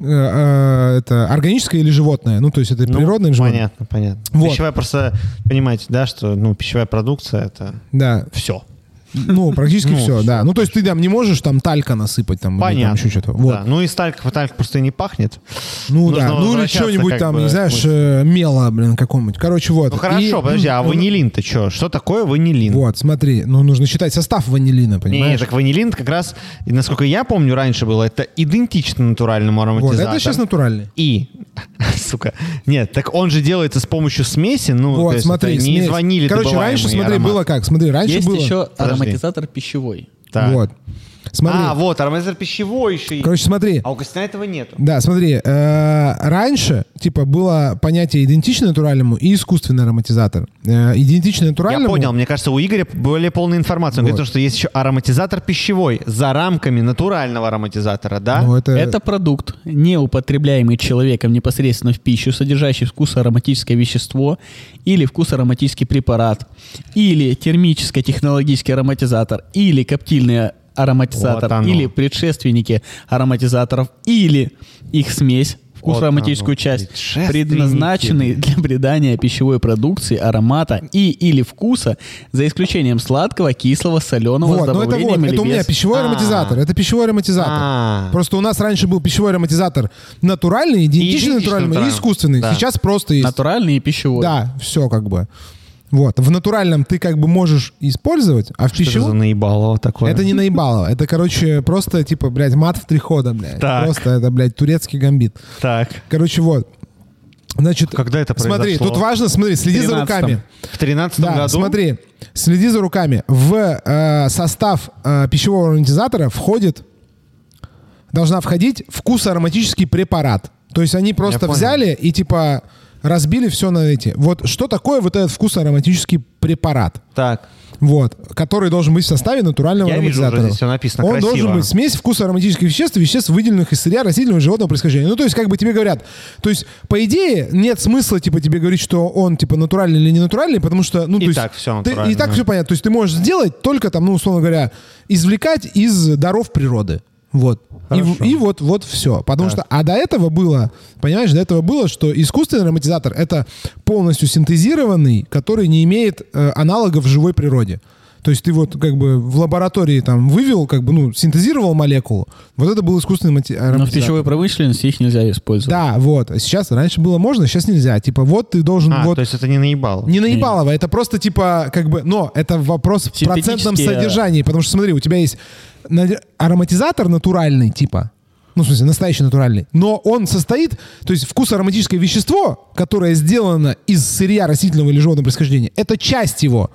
э, э, это органическое или животное? Ну, то есть это
Ну,
природное или животное?
Понятно, понятно.
Вот.
Пищевая просто, понимаете, да, что ну, пищевая продукция это
Да.
все.
Ну, практически
Ну,
все, да. Ну, то есть ты там не можешь там талька насыпать там или там
Понятно.
еще что-то. Вот.
Да. Ну и сталька, талька просто и не пахнет.
Ну
Нужно
да, ну или что-нибудь там,
бы
не знаешь, э, мела, блин, какому-нибудь. Короче, вот.
Ну хорошо,
И-
подожди, а
ну,
ванилин-то что? Что такое ванилин?
Вот, смотри, ну нужно считать состав ванилина,
Не,
понимаешь?
так ванилин как раз, насколько я помню, раньше было, это идентично натуральному
вот,
ароматизатору.
это сейчас натуральный.
И, сука, нет, так он же делается с помощью смеси, ну,
Вот, смотри,
не из ванили
Короче, раньше, смотри,
аромат.
было как? Смотри, раньше
есть
было...
еще
Подожди.
Ароматизатор пищевой.
Так.
Вот. Смотри.
А, вот, ароматизатор пищевой еще. есть.
Короче, смотри.
А у Костяна этого нету.
Да, смотри, э, раньше, типа, было понятие идентичный натуральному и искусственный ароматизатор. Э, идентичный натуральному...
Я понял, мне кажется, у Игоря более полная информация. Он
Вот.
говорит, что есть еще ароматизатор пищевой за рамками натурального ароматизатора, да?
Ну, это...
Это продукт, не употребляемый человеком непосредственно в пищу, содержащий вкусоароматическое вещество или вкусоароматический препарат, или термическо-технологический ароматизатор, или коптильный ароматизатор,
Вот оно.
или предшественники ароматизаторов, или их смесь, вкусоароматическую
оно,
часть, предназначенный для придания пищевой продукции аромата и или вкуса, за исключением сладкого, кислого, соленого, с
Вот, ну это
добавлением
вот,
или
это у меня
без.
пищевой
А.
ароматизатор. Это пищевой ароматизатор.
А.
Просто у нас раньше был пищевой ароматизатор натуральный, идентичный натуральный и искусственный.
Да.
Сейчас просто есть.
Натуральный и пищевой.
Да, все как бы. Вот. В натуральном ты как бы можешь использовать, а в
Что это за
пищевом...
наебалово такое?
Это не наебалово. Это, короче, просто, типа, блядь, мат в три хода, блядь.
Так.
Просто это, блядь, турецкий гамбит.
Так.
Короче, вот. Значит,
Когда это
смотри,
произошло?
тут важно, смотри, следи за
13-м.
руками.
В 13
Да,
году?
смотри, следи за руками. В э, состав э, пищевого ароматизатора входит, должна входить вкусоароматический препарат. То есть они просто взяли и типа разбили все на эти. Вот что такое вот этот вкусоароматический препарат?
Так.
Вот, который должен быть в составе натурального
Я вижу, уже здесь всё написано
Он
красиво.
должен быть смесь вкуса ароматических веществ и веществ, выделенных из сырья растительного животного происхождения. Ну, то есть, как бы тебе говорят, то есть, по идее, нет смысла, типа, тебе говорить, что он, типа, натуральный или не натуральный, потому что, ну,
И
то есть...
так всё
ты- И так все понятно. То есть, ты можешь сделать только, там, ну, условно говоря, извлекать из даров природы. Вот. И,
Хорошо.
и вот, вот все. Потому что, а до этого было, понимаешь, до этого было, что искусственный ароматизатор это полностью синтезированный, который не имеет э, аналогов в живой природе. То есть ты вот как бы в лаборатории там вывел, как бы, ну, синтезировал молекулу. Вот это был искусственный мати-
Но в
ароматизатор.
пищевой промышленности их нельзя использовать.
Да, вот. А Сейчас, раньше было можно, сейчас нельзя. Типа, вот ты должен
А,
вот...
то есть это не наебал.
Не наебалово, это просто типа, как бы, но это вопрос в процентном
Синтетические-
содержании, потому что смотри, у тебя есть ароматизатор натуральный, типа, ну, в смысле, настоящий натуральный, но он состоит, то есть вкус ароматическое вещество, которое сделано из сырья растительного или животного происхождения, это часть его.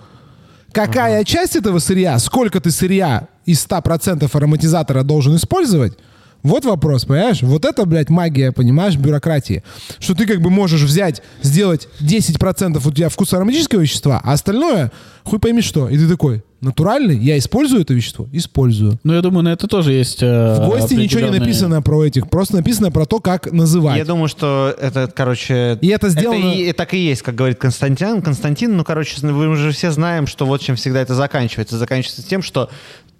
Какая часть этого сырья, сколько ты сырья из 100% ароматизатора должен использовать, вот вопрос, понимаешь? Вот это, блядь, магия, понимаешь, бюрократии. Что ты как бы можешь взять, сделать 10% у тебя вкуса ароматического вещества, а остальное хуй пойми что. И ты такой, натуральный, я использую это вещество? Использую.
Ну, я думаю, на это тоже есть... э,
В ГОСТе ничего не
определенные-
написано про этих, просто написано про то, как называть.
Я думаю, что это, короче...
И это сделано-
и- так и есть, как говорит Константин. Константин, ну, короче, мы уже все знаем, что вот чем всегда это заканчивается. Заканчивается тем, что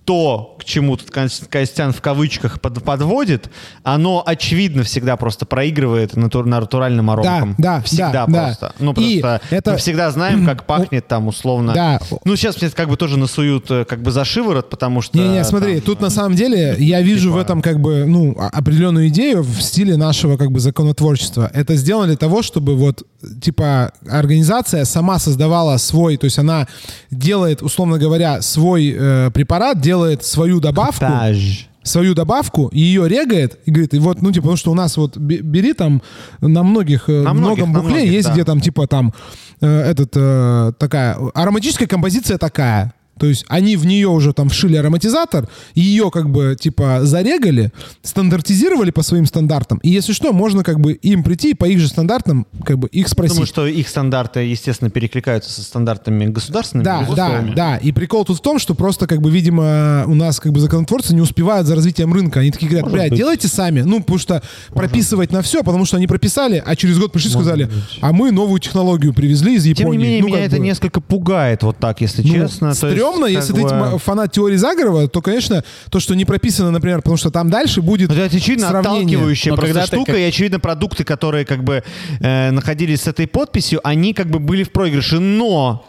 то, к чему тут Костян в кавычках под- подводит, оно, очевидно, всегда просто проигрывает натур- натуральным аромкам.
да,
Всегда
да, да.
просто. Ну,
И
просто
это-
мы всегда знаем, как пахнет там условно.
Да.
Ну, сейчас мне как бы тоже насуют э, как бы за шиворот, потому что...
Не-не, смотри,
там,
тут на самом деле я вижу в этом как бы, ну, определенную идею в стиле нашего как бы законотворчества. Это сделано для того, чтобы вот, типа, организация сама создавала свой, то есть она делает, условно говоря, свой э, препарат, делает свою добавку,
Таж.
свою добавку, ее регает и говорит, и вот, ну, типа, потому что у нас вот бе- бери там на многих, э,
На
многом
многих, на
букле
многих,
есть,
да.
где там, типа, там, э, этот, э, такая, ароматическая композиция такая. То есть они в нее уже там вшили ароматизатор, ее как бы типа зарегали, стандартизировали по своим стандартам. И если что, можно как бы им прийти и по их же стандартам как бы их спросить.
Думаю, что их стандарты, естественно, перекликаются со стандартами государственными.
Да, да, да. И прикол тут в том, что просто, как бы, видимо, у нас, как бы, законотворцы не успевают за развитием рынка. Они такие говорят, блядь, делайте сами. Ну, потому что прописывать на все, потому что они прописали, а через год пришли и сказали, а мы новую технологию привезли из Японии.
Тем не менее,
Ну,
меня
как
это
бы,
несколько пугает, вот так, если
ну,
честно. Есть,
стрёмно,
как
если ты
бы-
тьма- фанат теории заговора, то, конечно, то, что не прописано, например, потому что там дальше будет
Ну, Это очевидно
сравнение.
отталкивающая
Но
просто
когда ты
штука,
как-
и очевидно продукты, которые как бы э, находились с этой подписью, они как бы были в проигрыше, но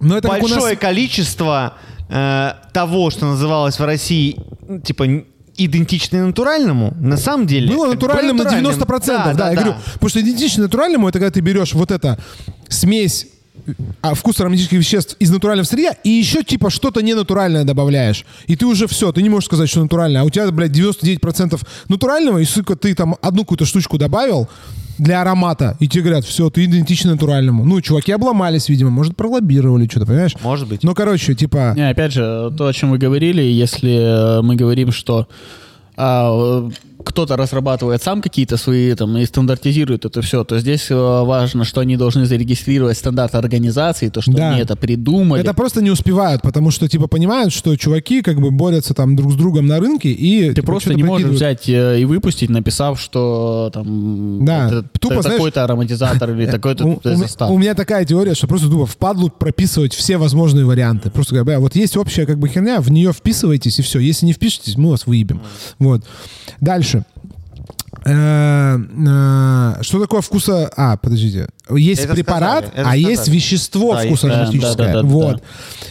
Но это у нас-
большое количество э, того, что называлось в России, типа идентичное натуральному, на самом деле
Было
как бы
натуральным на
натуральным.
90%, да, я говорю. Потому что идентично натуральному, это когда ты берешь вот это смесь а, вкус ароматических веществ из натурального сырья, и еще типа что-то ненатуральное добавляешь. И ты уже все, ты не можешь сказать, что натуральное. А у тебя, блядь, 99% натурального, и, сука, ты там одну какую-то штучку добавил для аромата, и тебе говорят, все, ты идентичен натуральному. Ну, чуваки обломались, видимо, может, пролоббировали что-то, понимаешь?
Может быть.
Ну, короче, типа...
Не, опять же, то, о чем вы говорили, если э, мы говорим, что а, кто-то разрабатывает сам какие-то свои там и стандартизирует это все, то здесь э, важно, что они должны зарегистрировать стандарт организации, то, что
Да.
они это придумали.
Это просто не успевают, потому что, типа, понимают, что чуваки как бы борются там друг с другом на рынке, и...
Ты
типа,
просто не можешь взять э, и выпустить, написав, что там
Да,
это-
тупо,
это
знаешь,
такой-то ароматизатор или такой-то
У, у ме-
состав.
у меня такая теория, что просто тупо впадлу прописывать все возможные варианты. Просто «Бля, вот есть общая как бы херня, в нее вписывайтесь и все. Если не впишетесь, мы вас выебем. Вот. Дальше. Э, э, Что такое вкуса... А, подождите. Есть
Это
препарат,
сказали,
а есть
сказали.
вещество
Да,
вкуса
есть, да,
да, да,
вот.
да.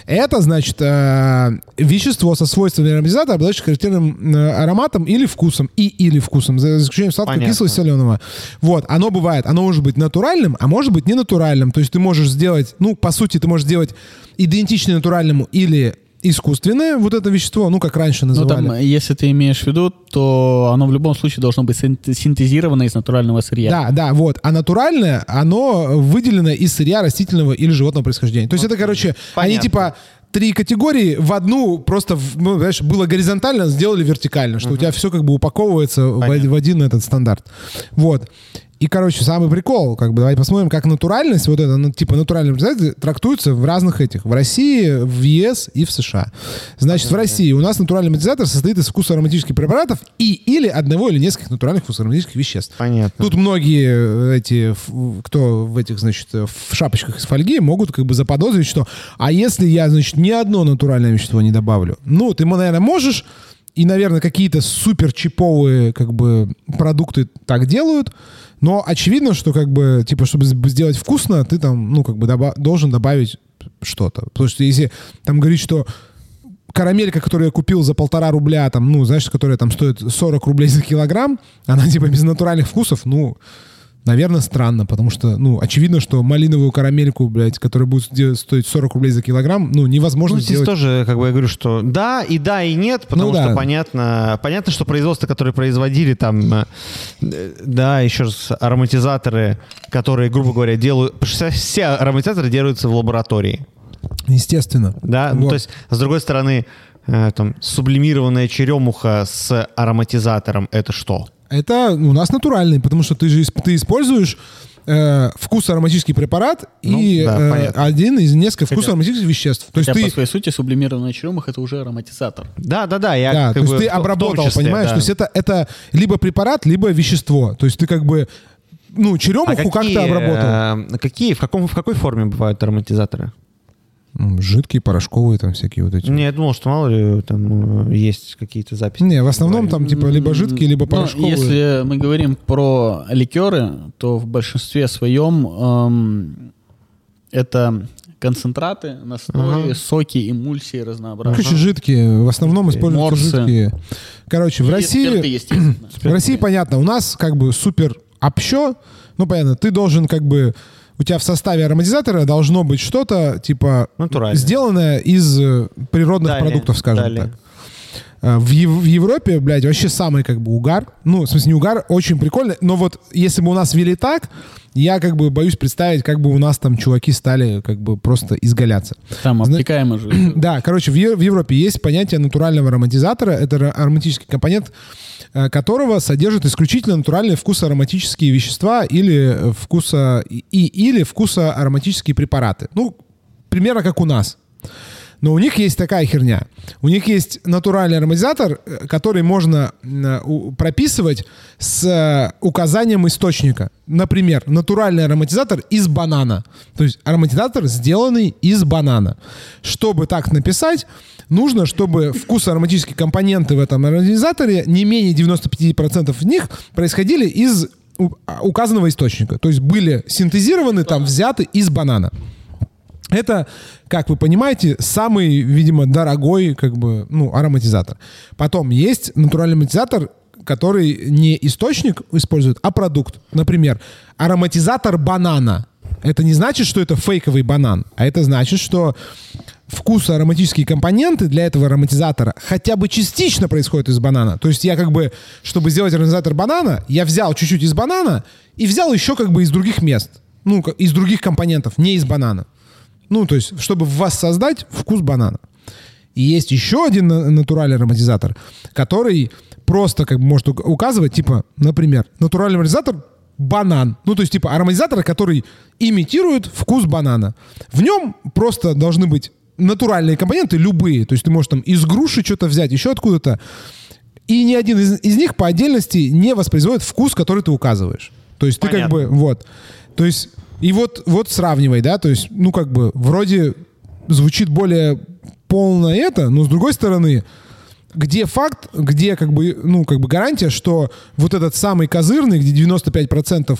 Это, значит, э, вещество со свойствами ароматизатора, обладающее характерным э, ароматом или вкусом, и или вкусом, за исключением сладкого,
Понятно.
кислого, соленого. Вот, оно бывает, оно может быть натуральным, а может быть ненатуральным. То есть ты можешь сделать, ну, по сути, ты можешь сделать идентичное натуральному или искусственное вот это вещество, ну, как раньше
Ну,
называли.
там, если ты имеешь в виду, то оно в любом случае должно быть синт- синтезировано из натурального сырья.
Да, да, вот. А натуральное, оно выделено из сырья растительного или животного происхождения. То есть это, короче, они
Понятно.
типа три категории в одну просто, ну, знаешь, было горизонтально, сделали вертикально, что у тебя все как бы упаковывается в, в один этот стандарт. Вот. И, короче, самый прикол, как бы, давайте посмотрим, как натуральность, вот это, ну, типа, натуральный представитель трактуется в разных этих, в России, в ЕС и в США. Значит, в России у нас натуральный матизатор состоит из вкуса ароматических препаратов и или одного или нескольких натуральных вкусоароматических веществ.
Понятно.
Тут многие э, эти, кто в этих, значит, э, в шапочках из фольги, могут как бы заподозрить, что а если я, значит, ни одно натуральное вещество не добавлю? Ну, ты, наверное, можешь, и, наверное, какие-то супер чиповые как бы продукты так делают, но очевидно, что как бы, типа, чтобы сделать вкусно, ты там, ну, как бы доба- должен добавить что-то. Потому что если там говорить, что карамелька, которую я купил за полтора рубля, там, ну, знаешь, которая там стоит 40 рублей за килограмм, она типа без натуральных вкусов, ну, наверное, странно, потому что, ну, очевидно, что малиновую карамельку, блядь, которая будет стоить 40 рублей за килограмм, ну, невозможно
Ну, здесь
сделать.
тоже, как бы, я говорю, что да, и да, и нет, потому
Ну да.
что понятно, понятно, что производства, которые производили там, э, да, еще раз, ароматизаторы, которые, грубо говоря, делают, все ароматизаторы делаются в лаборатории,
Естественно.
да, Ну,
Вот.
то есть, с другой стороны, э, там, сублимированная черемуха с ароматизатором, это что?
Это у нас натуральный, потому что ты же ты используешь э, вкус ароматический препарат
Ну,
и
да,
э,
понятно.
один из нескольких
Хотя-
вкусов ароматических веществ. То есть
Хотя
ты,
по своей сути сублимированный черемух это уже ароматизатор.
Да, да, да, я
да, то есть
бы
ты обработал,
числе,
понимаешь?
да.
То есть это, это либо препарат, либо вещество. То есть ты как бы, ну, черемуху
А
как ты обработал?
э, какие, в, каком, в какой форме бывают ароматизаторы?
Жидкие, порошковые там всякие вот эти.
Не, я думал, что мало ли там э, есть какие-то записи.
Не, в основном там типа либо жидкие, либо
Ну,
порошковые.
если мы говорим про ликеры, то в большинстве своем эм, это концентраты, настои,
Ага.
соки, эмульсии разнообразные.
Короче, жидкие. В основном используются
Морсы.
жидкие. Короче, в
И
России...
спирты.
В России понятно, у нас как бы супер общо, ну понятно, ты должен как бы у тебя в составе ароматизатора должно быть что-то типа
Натуральное.
сделанное из э, природных
Далее,
продуктов, скажем
далее.
так. А, В, Ев- в Европе, блядь, вообще самый как бы угар. Ну, в смысле, не угар, очень прикольно. Но вот если бы у нас вели так, я как бы боюсь представить, как бы у нас там чуваки стали как бы просто изгаляться.
Там
Зна-
обтекаемо же.
Да, короче, в, в Европе есть понятие натурального ароматизатора. Это ароматический компонент, э, которого содержит исключительно натуральные вкусоароматические вещества или э, вкуса и или вкусоароматические препараты. Ну, примерно как у нас. Но у них есть такая херня. У них есть натуральный ароматизатор, э, который можно э, прописывать с э, указанием источника. Например, натуральный ароматизатор из банана. То есть ароматизатор, сделанный из банана. Чтобы так написать, нужно, чтобы вкус ароматические компоненты в этом ароматизаторе, не менее 95% из них происходили из а, указанного источника. То есть были синтезированы, там взяты из банана. Это, как вы понимаете, самый, видимо, дорогой как бы, ну, ароматизатор. Потом есть натуральный ароматизатор, который не источник использует, а продукт. Например, ароматизатор банана. это не значит, что это фейковый банан, а это значит, что вкус ароматические компоненты для этого ароматизатора хотя бы частично происходят из банана. То есть я как бы, чтобы сделать ароматизатор банана, я взял чуть-чуть из банана и взял еще как бы из других мест. Ну, из других компонентов, не из банана. Ну, то есть, чтобы воссоздать вкус банана. И есть еще один на- натуральный ароматизатор, который просто как бы может ук- указывать, типа, например, натуральный ароматизатор банан. Ну, то есть, типа, ароматизатор, который имитирует вкус банана. В нем просто должны быть натуральные компоненты, любые. То есть ты можешь там из груши что-то взять, еще откуда-то. И ни один из, из них по отдельности не воспроизводит вкус, который ты указываешь. То есть ты как
Понятно.
бы, вот. То есть, и вот, вот сравнивай, да, то есть, ну, как бы, вроде звучит более полно это, но с другой стороны, где факт, где как бы, ну, как бы гарантия, что вот этот самый козырный, где 95% э,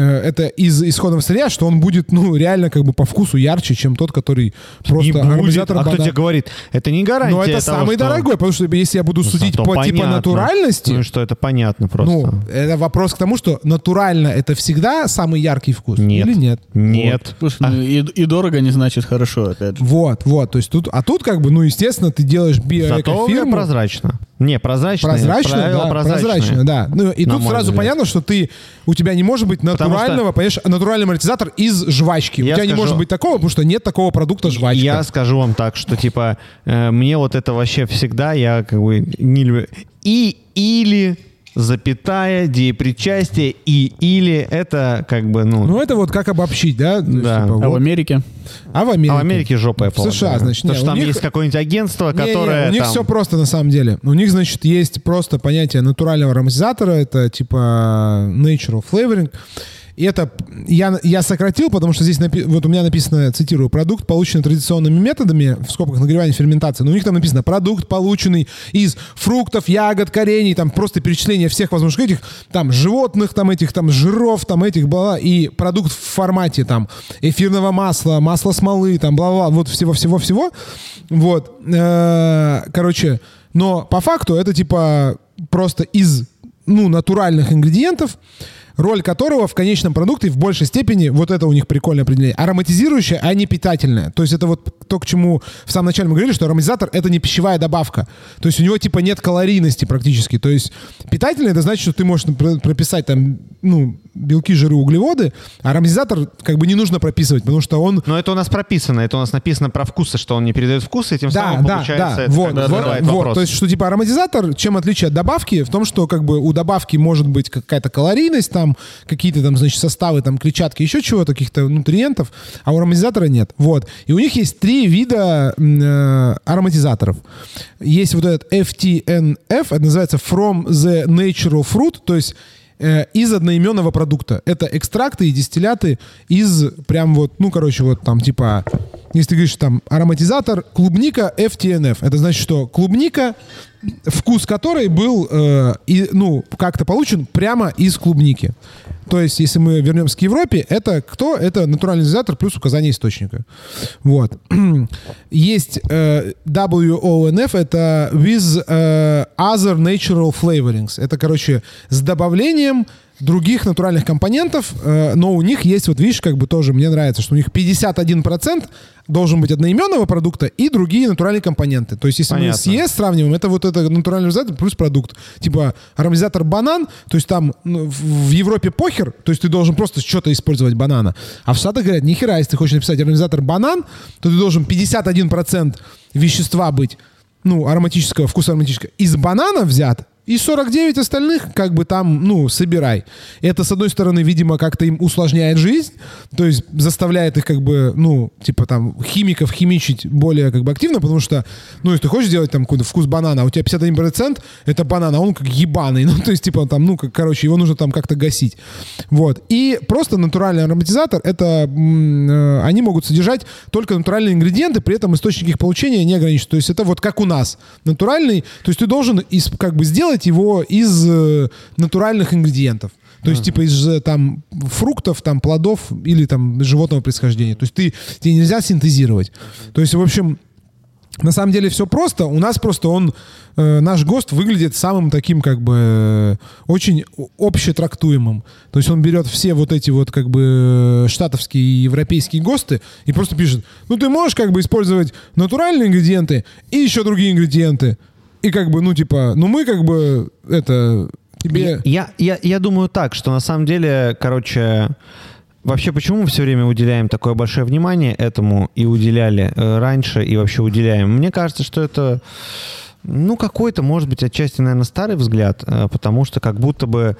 это из исходного сырья, что он будет, ну, реально как бы по вкусу ярче, чем тот, который
Не
просто
будет.
ароматизатор
А кто
банана.
тебе говорит? Это не гарантия
Но это
того,
самый
что-
дорогой, потому что если я буду
Ну,
судить
зато
по типа
понятно.
натуральности,
Ну, что это понятно просто.
ну, это вопрос к тому, что натурально это всегда самый яркий вкус
Нет.
или нет?
Нет.
Слушай, ну, и, и дорого не значит хорошо, опять же.
Вот, вот, то есть тут, а тут как бы, ну, естественно, ты делаешь
Зато
биоэкофирму.
прозрачно. Не, прозрачно.
Прозрачно,
правило
да,
прозрачное.
прозрачно, да. Ну, и
на
тут сразу
взгляд.
понятно, что ты, у тебя не может быть натурального, понимаешь, натуральный амортизатор из жвачки.
Я
у тебя не
скажу-
может быть такого, потому что нет такого продукта жвачка.
Я скажу вам так, что типа э, мне вот это вообще всегда я как бы не люблю. И или запятая, деепричастие и или это как бы ну.
Ну, это вот как обобщить, да? То есть,
Да.
типа,
А в
вот.
Америке?
А в Америке?
а в Америке жопа, я
В США,
полагаю.
значит,
Потому
не,
что
у
там
них-
есть какое-нибудь агентство,
Не-не,
которое
у них
там...
все просто на самом деле. У них, значит, есть просто понятие натурального ароматизатора, это типа natural flavoring. И это я, я сократил, потому что здесь напи- вот у меня написано, цитирую, продукт, полученный традиционными методами, в скобках нагревания ферментации, но у них там написано продукт, полученный из фруктов, ягод, корений, там просто перечисление всех возможных этих, там, животных, там, этих, там, жиров, там, этих, бла и продукт в формате, там, эфирного масла, масла смолы, там, бла-бла, вот всего-всего-всего. Вот. Э, Короче, но по факту это, типа, просто из, ну, натуральных ингредиентов, роль которого в конечном продукте в большей степени, вот это у них прикольное определение, ароматизирующая, а не питательная. То есть это вот то, к чему в самом начале мы говорили, что ароматизатор — это не пищевая добавка. То есть у него типа нет калорийности практически. То есть питательный — это значит, что ты можешь прописать там, ну, белки, жиры, углеводы, а ароматизатор как бы не нужно прописывать, потому что он
Но это у нас прописано, это у нас написано про вкусы, что он не передает вкусы, и тем
да,
самым
да,
получается
да,
это
вот,
бы
вот, вот.
вопрос.
То есть, что типа ароматизатор, чем отличие от добавки, в том, что как бы у добавки может быть какая-то калорийность, там какие-то там, значит, составы, там клетчатки, еще чего-то, каких-то нутриентов, а у ароматизатора нет. Вот. И у них есть три вида э, ароматизаторов. Есть вот этот FTNF, это называется From the Natural Fruit, то есть э, из одноименного продукта. Это экстракты и дистилляты из прям вот, ну, короче, вот там типа, если ты говоришь там ароматизатор, клубника FTNF. Это значит, что клубника, вкус которой был, э, и, ну, как-то получен прямо из клубники. То есть, если мы вернемся к Европе, это кто? Это натуральный ароматизатор плюс указание источника. Вот. Есть э, WONF, это with э, other natural flavorings. Это, короче, с добавлением других натуральных компонентов, э, но у них есть, вот видишь, как бы тоже мне нравится, что у них 51% должен быть одноименного продукта и другие натуральные компоненты. То есть, если
Понятно.
мы с ЕС сравниваем, это вот это натуральный ароматизатор плюс продукт. Типа ароматизатор банан, то есть там в в Европе похер, то есть ты должен просто что-то использовать банана. А в Штатах говорят, нихера, если ты хочешь написать ароматизатор банан, то ты должен 51% вещества быть, ну, ароматического, вкуса ароматического, из банана взят, и 49 остальных как бы там, ну, собирай. Это, с одной стороны, видимо, как-то им усложняет жизнь, то есть заставляет их как бы, ну, типа там химиков химичить более как бы активно, потому что, ну, если ты хочешь сделать там какой-то вкус банана, у тебя 51% это банан, а он как ебаный, ну, то есть, типа, там, ну, как, короче, его нужно там как-то гасить. Вот. И просто натуральный ароматизатор, это, э, они могут содержать только натуральные ингредиенты, при этом источник их получения не ограничен. То есть это вот как у нас. Натуральный, то есть ты должен как бы сделать его из э, натуральных ингредиентов. То есть, типа, из э, там фруктов, там, плодов или там животного происхождения. То есть ты, тебе нельзя синтезировать. То есть, в общем, на самом деле все просто. У нас просто он, э, наш ГОСТ выглядит самым таким как бы очень общетрактуемым. То есть он берет все вот эти вот как бы штатовские и европейские ГОСТы и просто пишет, ну ты можешь как бы использовать натуральные ингредиенты и еще другие ингредиенты. И как бы, ну типа, ну мы как бы это тебе...
Я, я, я думаю так, что на самом деле, короче, вообще почему мы все время уделяем такое большое внимание этому и уделяли э, раньше и вообще уделяем? Мне кажется, что это ну, какой-то, может быть, отчасти, наверное, старый взгляд, э, потому что как будто бы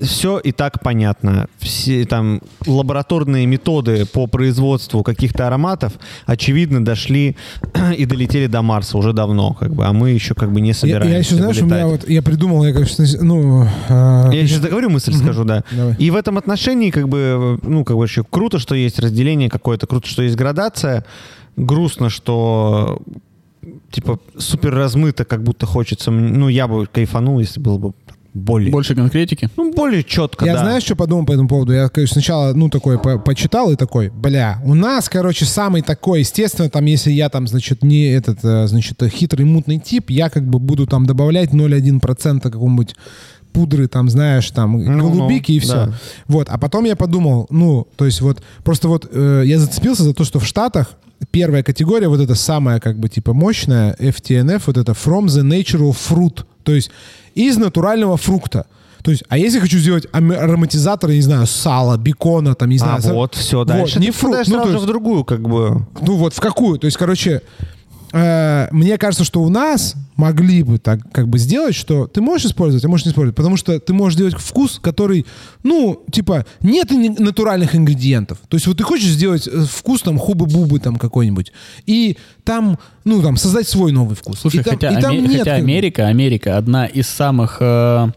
все и так понятно. Все там лабораторные методы по производству каких-то ароматов, очевидно, дошли и долетели до Марса уже давно, как бы, а мы еще как бы не
Я,
собираемся
я еще, знаешь, у меня вот, я придумал, я, конечно, ну... э,
Я сейчас договорю мысль, скажу, да.
Давай.
И в этом отношении, как бы, ну, как бы еще круто, что есть разделение какое-то, круто, что есть градация. Грустно, что типа супер размыто, как будто хочется. Ну, я бы кайфанул, если было бы более.
Больше конкретики.
Ну, более четко,
Я
да.
знаешь, что подумал по этому поводу? Я конечно, сначала, ну, такой по- почитал и такой, бля, у нас, короче, самый такой, естественно, там, если я там, значит, не этот, э, значит, хитрый мутный тип, я как бы буду там добавлять 0,1% какого-нибудь пудры, там, знаешь, там,
Ну-ну,
голубики и все.
да.
Вот, а потом я подумал, ну, то есть вот, просто вот э, я зацепился за то, что в Штатах первая категория, вот эта самая, как бы, типа, мощная, FTNF, вот это From the Natural Fruit, то есть из натурального фрукта. То есть, а если хочу сделать ароматизатор, я не знаю, сала, бекона, там, не знаю.
А
сам-
вот, все,
Вот,
дальше.
не фрукт, ну,
сразу
то есть-
в другую, как бы.
Ну вот в какую? То есть, короче, э, мне кажется, что у нас могли бы так как бы сделать, что ты можешь использовать, а можешь не использовать, потому что ты можешь сделать вкус, который, ну, типа, нет натуральных ингредиентов. То есть вот ты хочешь сделать э, вкус там хубы-бубы там какой-нибудь, и там, ну, там, создать свой новый вкус.
Слушай,
и там,
хотя,
и там
Аме-
нет
хотя Америка, Америка одна из самых э,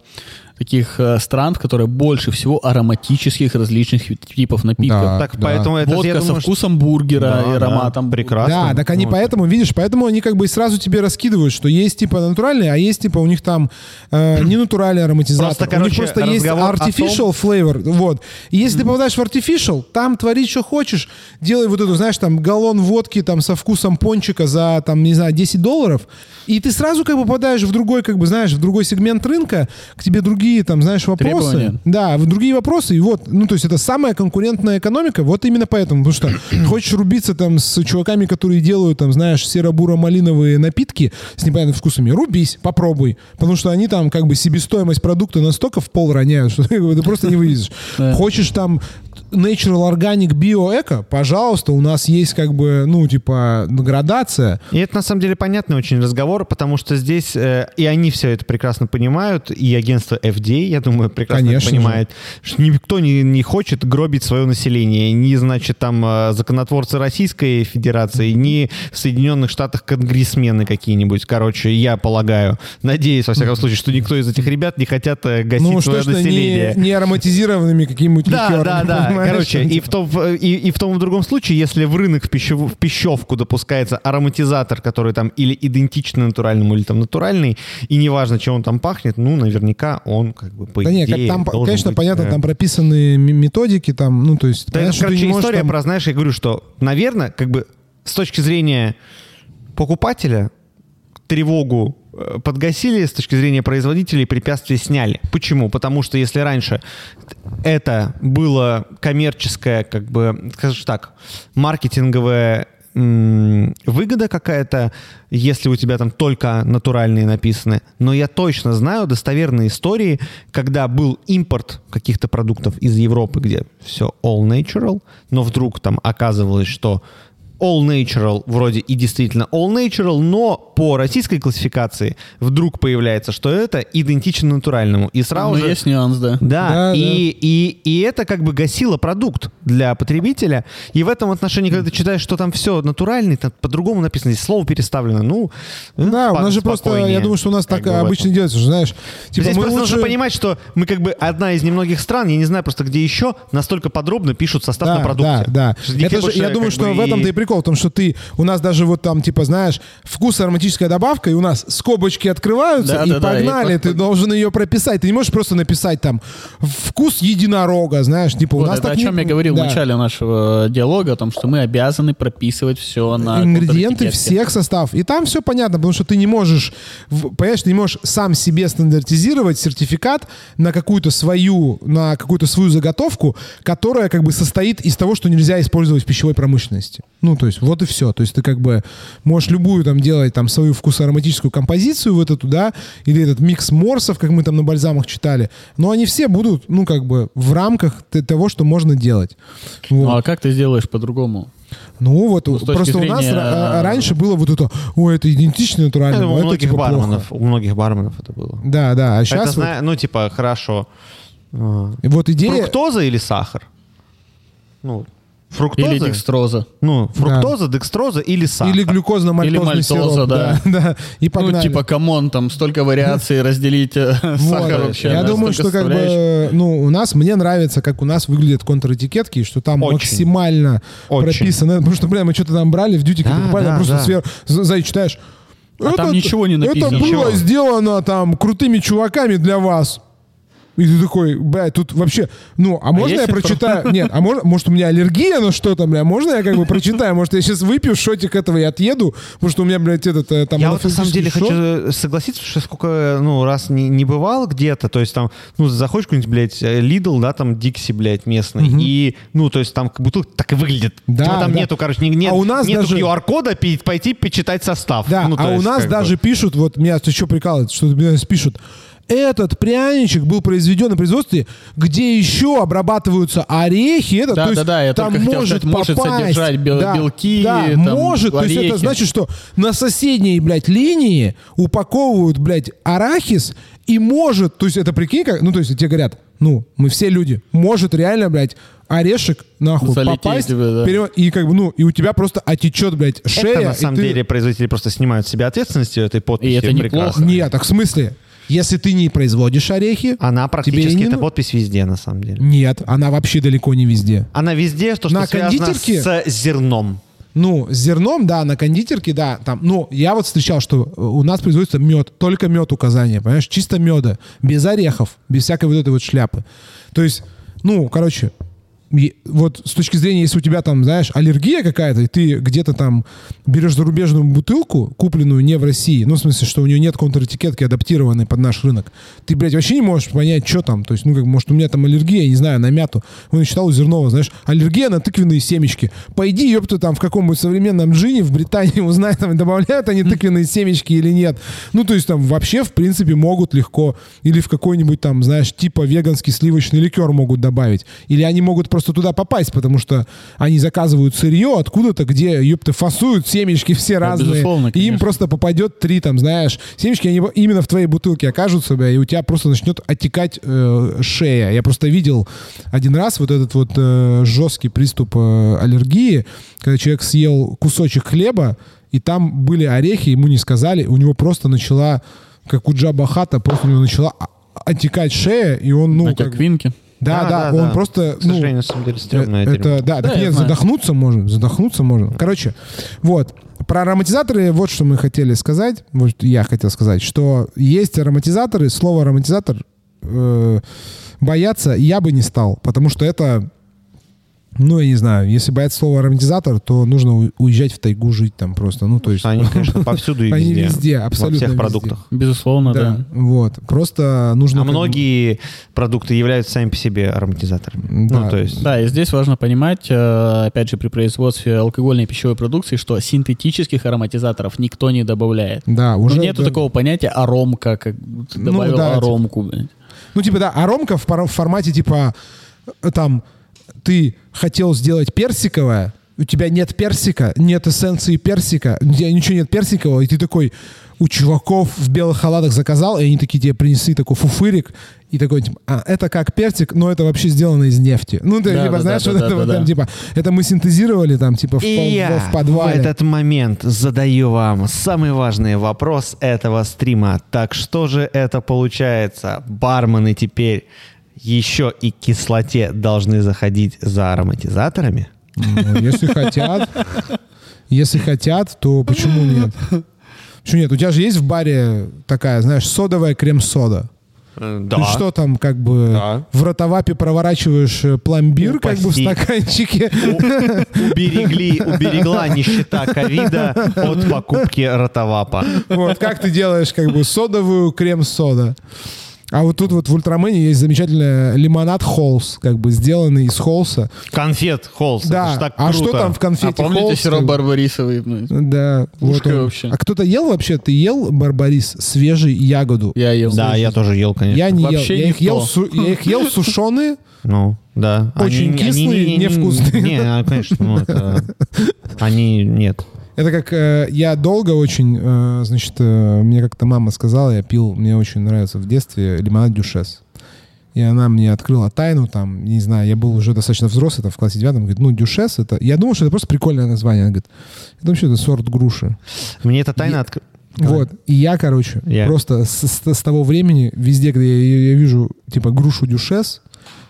таких э, стран, в которой больше всего ароматических различных типов напитков.
Да.
Так, поэтому это,
Водка
я
со
думаю, что-
вкусом бургера
Да,
и
да,
ароматом.
прекрасно.
Да, так они
Ну,
поэтому, видишь, поэтому они как бы сразу тебе раскидывают, что есть типа натуральные, а есть типа у них там э, не натуральный ароматизатор.
Просто,
у них
короче,
просто есть
о том-
artificial flavor. Вот. И если ты попадаешь в artificial, там твори, что хочешь, делай вот эту, знаешь, там галлон водки там со вкусом пончика за там, не знаю, 10 долларов, и ты сразу как бы попадаешь в другой, как бы, знаешь, в другой сегмент рынка, к тебе другие там, знаешь, вопросы.
Требования.
Да, в другие вопросы, и вот, ну, то есть это самая конкурентная экономика, вот именно поэтому, потому что хочешь рубиться там с чуваками, которые делают, там, знаешь, серо-буро-малиновые напитки с непонятными вкусами, рубись, попробуй, потому что они там как бы себестоимость продукта настолько в пол роняют, что ты просто не вывезешь. Хочешь там natural, organic, bio, эко, пожалуйста, у нас есть как бы, ну, типа, градация.
И это на самом деле понятный очень разговор, потому что здесь э, и они все это прекрасно понимают, и агентство FDA, я думаю, прекрасно
Конечно же.
понимает, что никто не, не хочет гробить свое население, ни, значит, там э, законотворцы Российской Федерации, ни в Соединенных Штатах конгрессмены какие-нибудь, короче, я полагаю, надеюсь, во всяком случае, что никто из этих ребят не хотят э, гасить
Ну,
свое
что
население.
не, не ароматизированными какими-нибудь
Да,
ликерами,
да, да.
понимаешь?
Короче, и в, том, и, и в том и в другом случае, если в рынок в, пищев- в пищевку допускается ароматизатор, который там или идентичный натуральному, или там натуральный, и неважно, чем он там пахнет, ну, наверняка он как бы по
Да нет,
идее
там,
должен
конечно,
быть,
понятно,
э,
там прописаны методики, там, ну, то есть,
да,
понятно,
это, короче, история
там-
про, знаешь, я говорю, что, наверное, как бы с точки зрения покупателя тревогу э, подгасили, с точки зрения производителей препятствия сняли. Почему? Потому что если раньше это было коммерческое, как бы, скажем так, маркетинговая м, выгода какая-то, если у тебя там только натуральные написаны. Но я точно знаю достоверные истории, когда был импорт каких-то продуктов из Европы, где все all natural, но вдруг там оказывалось, что all natural вроде и действительно all natural, но по российской классификации вдруг появляется, что это идентично натуральному. И сразу
Ну,
же...
есть нюанс, да.
Да,
Да,
и,
да.
И, и это как бы гасило продукт для потребителя. И в этом отношении, когда ты читаешь, что там все натуральный, там по-другому написано, здесь слово переставлено, ну...
Да, у нас же просто, я думаю, что у нас
Как
так обычно делается, что, знаешь, типа
Здесь
мы
просто
лучше...
нужно понимать, что мы как бы одна из немногих стран, я не знаю просто где еще, настолько подробно пишут состав на
Да,
продукте.
да, да. Это же, я думаю, что
бы
в этом-то и прикол, в том, что ты, у нас даже вот там, типа, знаешь, вкус ароматических ароматическая добавка, и у нас скобочки открываются,
Да,
и
да, да,
погнали,
и
ты должен ее прописать. Ты не можешь просто написать там вкус единорога, знаешь, типа у
Вот
нас
это
так
о
не-
чем я говорил
да.
в начале нашего диалога, о том, что мы обязаны прописывать все на
ингредиенты всех составов. И там все понятно, потому что ты не можешь, понимаешь, ты не можешь сам себе стандартизировать сертификат на какую-то свою, на какую-то свою заготовку, которая как бы состоит из того, что нельзя использовать в пищевой промышленности. Ну, то есть вот и все. То есть ты как бы можешь любую там делать там свою вкусоароматическую композицию вот эту, да, или этот микс морсов, как мы там на бальзамах читали, но они все будут, ну, как бы в рамках того, что можно делать. Вот.
Ну а как ты сделаешь по-другому?
Ну вот,
точки
просто у нас
зрения,
ра-
а,
раньше было вот это, ой, это идентично
Я
натуральному,
думаю, у
это
многих
типа плохо.
барменов, у многих барменов это было.
Да, да, а
Это,
сейчас
зна- ну, типа, хорошо. А.
вот, идея...
Фруктоза или сахар? Ну, фруктоза?
Или декстроза?
Ну, фруктоза, декстроза или сахар?
Или глюкозно-мальтозный
Или мальтоза,
сироп,
да.
да. И погнали.
Ну, типа, come on, там столько вариаций разделить э, сахар вообще.
Я думаю, что как бы, ну, у нас, мне нравится, как у нас выглядят контр-этикетки, и что там максимально прописано. Потому что, бля, мы что-то там брали в дьютике,
Да,
покупали,
да,
там просто
да.
сверху, за- за- читаешь.
А там ничего не написано.
Это было
Ничего.
сделано там крутыми чуваками для вас. И ты такой, бля, тут вообще, ну, а можно я
если
прочитаю? Нет, а может, может у меня аллергия на что-то, бля, можно я как бы прочитаю? Может я сейчас выпью шотик этого и отъеду, потому что у меня, блядь, этот э, там
Я вот на самом деле
анафилактический
хочу э, согласиться, что сколько, ну, раз не, не бывал где-то, то есть там, ну, заходишь в какой-нибудь, блядь, Лидл, да, там Дикси, блядь, местный, и, ну, то есть там бутылка так и выглядит.
Да,
Типа там
да.
нету, короче, не- нет,
А у нас
нету
даже-
QR-кода пи- пойти почитать состав.
Да,
Ну,
а у
есть,
нас
как
даже
бы.
пишут, вот меня еще прикалывает, что меня пишут, этот пряничек был произведен на производстве, где еще обрабатываются орехи. Это,
Да,
то есть
да, да, я
там может
сказать, может
попасть,
содержать бел-
да,
белки,
Да,
там,
может. То есть это
орехи.
значит, что на соседней, блядь, линии упаковывают, блядь, арахис и может, то есть это прикинь, как, ну то есть тебе говорят, ну, мы все люди, может реально, блядь, орешек, нахуй,
Залететь
попасть,
тебе, да.
пере- и как бы, ну, и у тебя просто отечет, блядь, шея.
Это, на самом
ты-
деле, производители просто снимают с себя ответственность этой подписи.
И это
прекрасно.
неплохо.
Нет, так в смысле? Если ты не производишь орехи,
Она
тебе
практически,
не
эта
ну-
подпись везде, на самом деле.
нет, она вообще далеко не везде.
Она везде, то, что
На
связано
кондитерке?
с зерном.
Ну, с зерном, да, на кондитерке, да, там, ну, я вот встречал, что у нас производится мед, только мед указания, понимаешь, чисто меда, без орехов, без всякой вот этой вот шляпы. То есть, ну, короче, вот с точки зрения, если у тебя там, знаешь, аллергия какая-то, и ты где-то там берешь зарубежную бутылку, купленную не в России, ну, в смысле, что у нее нет контр-этикетки, адаптированной под наш рынок, ты, блядь, вообще не можешь понять, что там. То есть, ну, как, может, у меня там аллергия, я не знаю, на мяту. Он читал у Зернова, знаешь, аллергия на тыквенные семечки. Пойди, ёпта, там в каком-нибудь современном джине в Британии узнай, там, добавляют они тыквенные семечки или нет. Ну, то есть, там, вообще, в принципе, могут легко. Или в какой-нибудь там, знаешь, типа веганский сливочный ликер могут добавить. Или они могут просто туда попасть, потому что они заказывают сырье откуда-то, где, ёпта, фасуют семечки все разные.
безусловно,
и им просто попадет три, там, знаешь, семечки, они именно в твоей бутылке окажутся, бля, и у тебя просто начнет отекать э, шея. Я просто видел один раз вот этот вот э, жесткий приступ э, аллергии, когда человек съел кусочек хлеба, и там были орехи, ему не сказали, у него просто начала, как у Джаба Хата, просто у него начала а- отекать шея, и он, ну,
На
как...
квинки.
Да, да, он просто,
К
ну,
сожалению, на самом деле, стрёмное
Это,
дерьмо.
да, так
Да, я
нет,
знаю.
задохнуться можно, задохнуться можно. Короче, вот, про ароматизаторы вот что мы хотели сказать, вот я хотел сказать, что есть ароматизаторы, слово ароматизатор э, бояться я бы не стал, потому что это, ну, я не знаю, если бояться слова ароматизатор, то нужно уезжать в тайгу жить там просто, ну, то есть...
Они, конечно, повсюду и
Они
везде.
везде, абсолютно
Во всех
везде.
продуктах.
Безусловно, да.
Да, вот, просто нужно...
А многие продукты являются сами по себе ароматизаторами.
Да.
Ну, то есть...
Да, и здесь важно понимать, э, опять же, при производстве алкогольной и пищевой продукции, что синтетических ароматизаторов никто не добавляет.
Да, уже...
Ну, нету
да.
такого понятия аромка, как ты
Ну,
добавил
да,
аромку. блядь.
Ну, типа, да, аромка в, пар- в формате, типа, э, там, ты хотел сделать персиковое, у тебя нет персика, нет эссенции персика, у тебя ничего нет персикового, и ты такой у чуваков в белых халатах заказал, и они такие тебе принесли такой фуфырик, и такой, типа, а, это как персик, но это вообще сделано из нефти. Ну, ты,
Да,
типа,
да,
знаешь,
да,
вот
да,
это
да,
вот
да.
там, типа, это мы синтезировали там, типа, в,
И
пол-
я
в подвале.
в этот момент задаю вам самый важный вопрос этого стрима. Так что же это получается? Бармены теперь еще и к кислоте должны заходить за ароматизаторами?
Ну, Если хотят, если хотят, то почему нет? Что нет, у тебя же есть в баре такая, знаешь, содовая крем-сода.
Э,
Ты что там, как бы,
Да.
в ротовапе проворачиваешь э, пломбир, как бы в
Упаси.
стаканчике.
Уберегли, уберегла нищета ковида от покупки ротовапа.
Вот, как ты делаешь, как бы, содовую крем-сода. А вот тут вот в Ультрамене есть замечательный лимонад Холс, как бы сделанный из Холса.
Конфет Холс. это
Да,
ж так
а
круто.
что там в конфете
А помните
Холс?
сироп барбарисовый? Ну,
Да, вот
Ушко
он.
вообще.
А кто-то ел вообще? Ты ел барбарис свежий ягоду?
Я ел.
Да, я тоже ел, конечно.
Я не
Вообще
ел. Я их ел, су- я их ел сушеные.
Ну, да.
Очень кислые, невкусные.
Не, а, конечно, ну это... Они, нет.
Это как э, я долго очень, э, значит, э, мне как-то мама сказала, я пил, мне очень нравится в детстве лимонад дюшес. И она мне открыла тайну, там, не знаю, я был уже достаточно взрослый, там, в классе девятом, говорит, ну, дюшес это... Я думал, что это просто прикольное название. Она говорит, это вообще это сорт груши.
Мне эта тайна открыла.
Вот. И я, короче,
Я.
просто с, с- с того времени, везде, где я, я вижу, типа, грушу дюшес,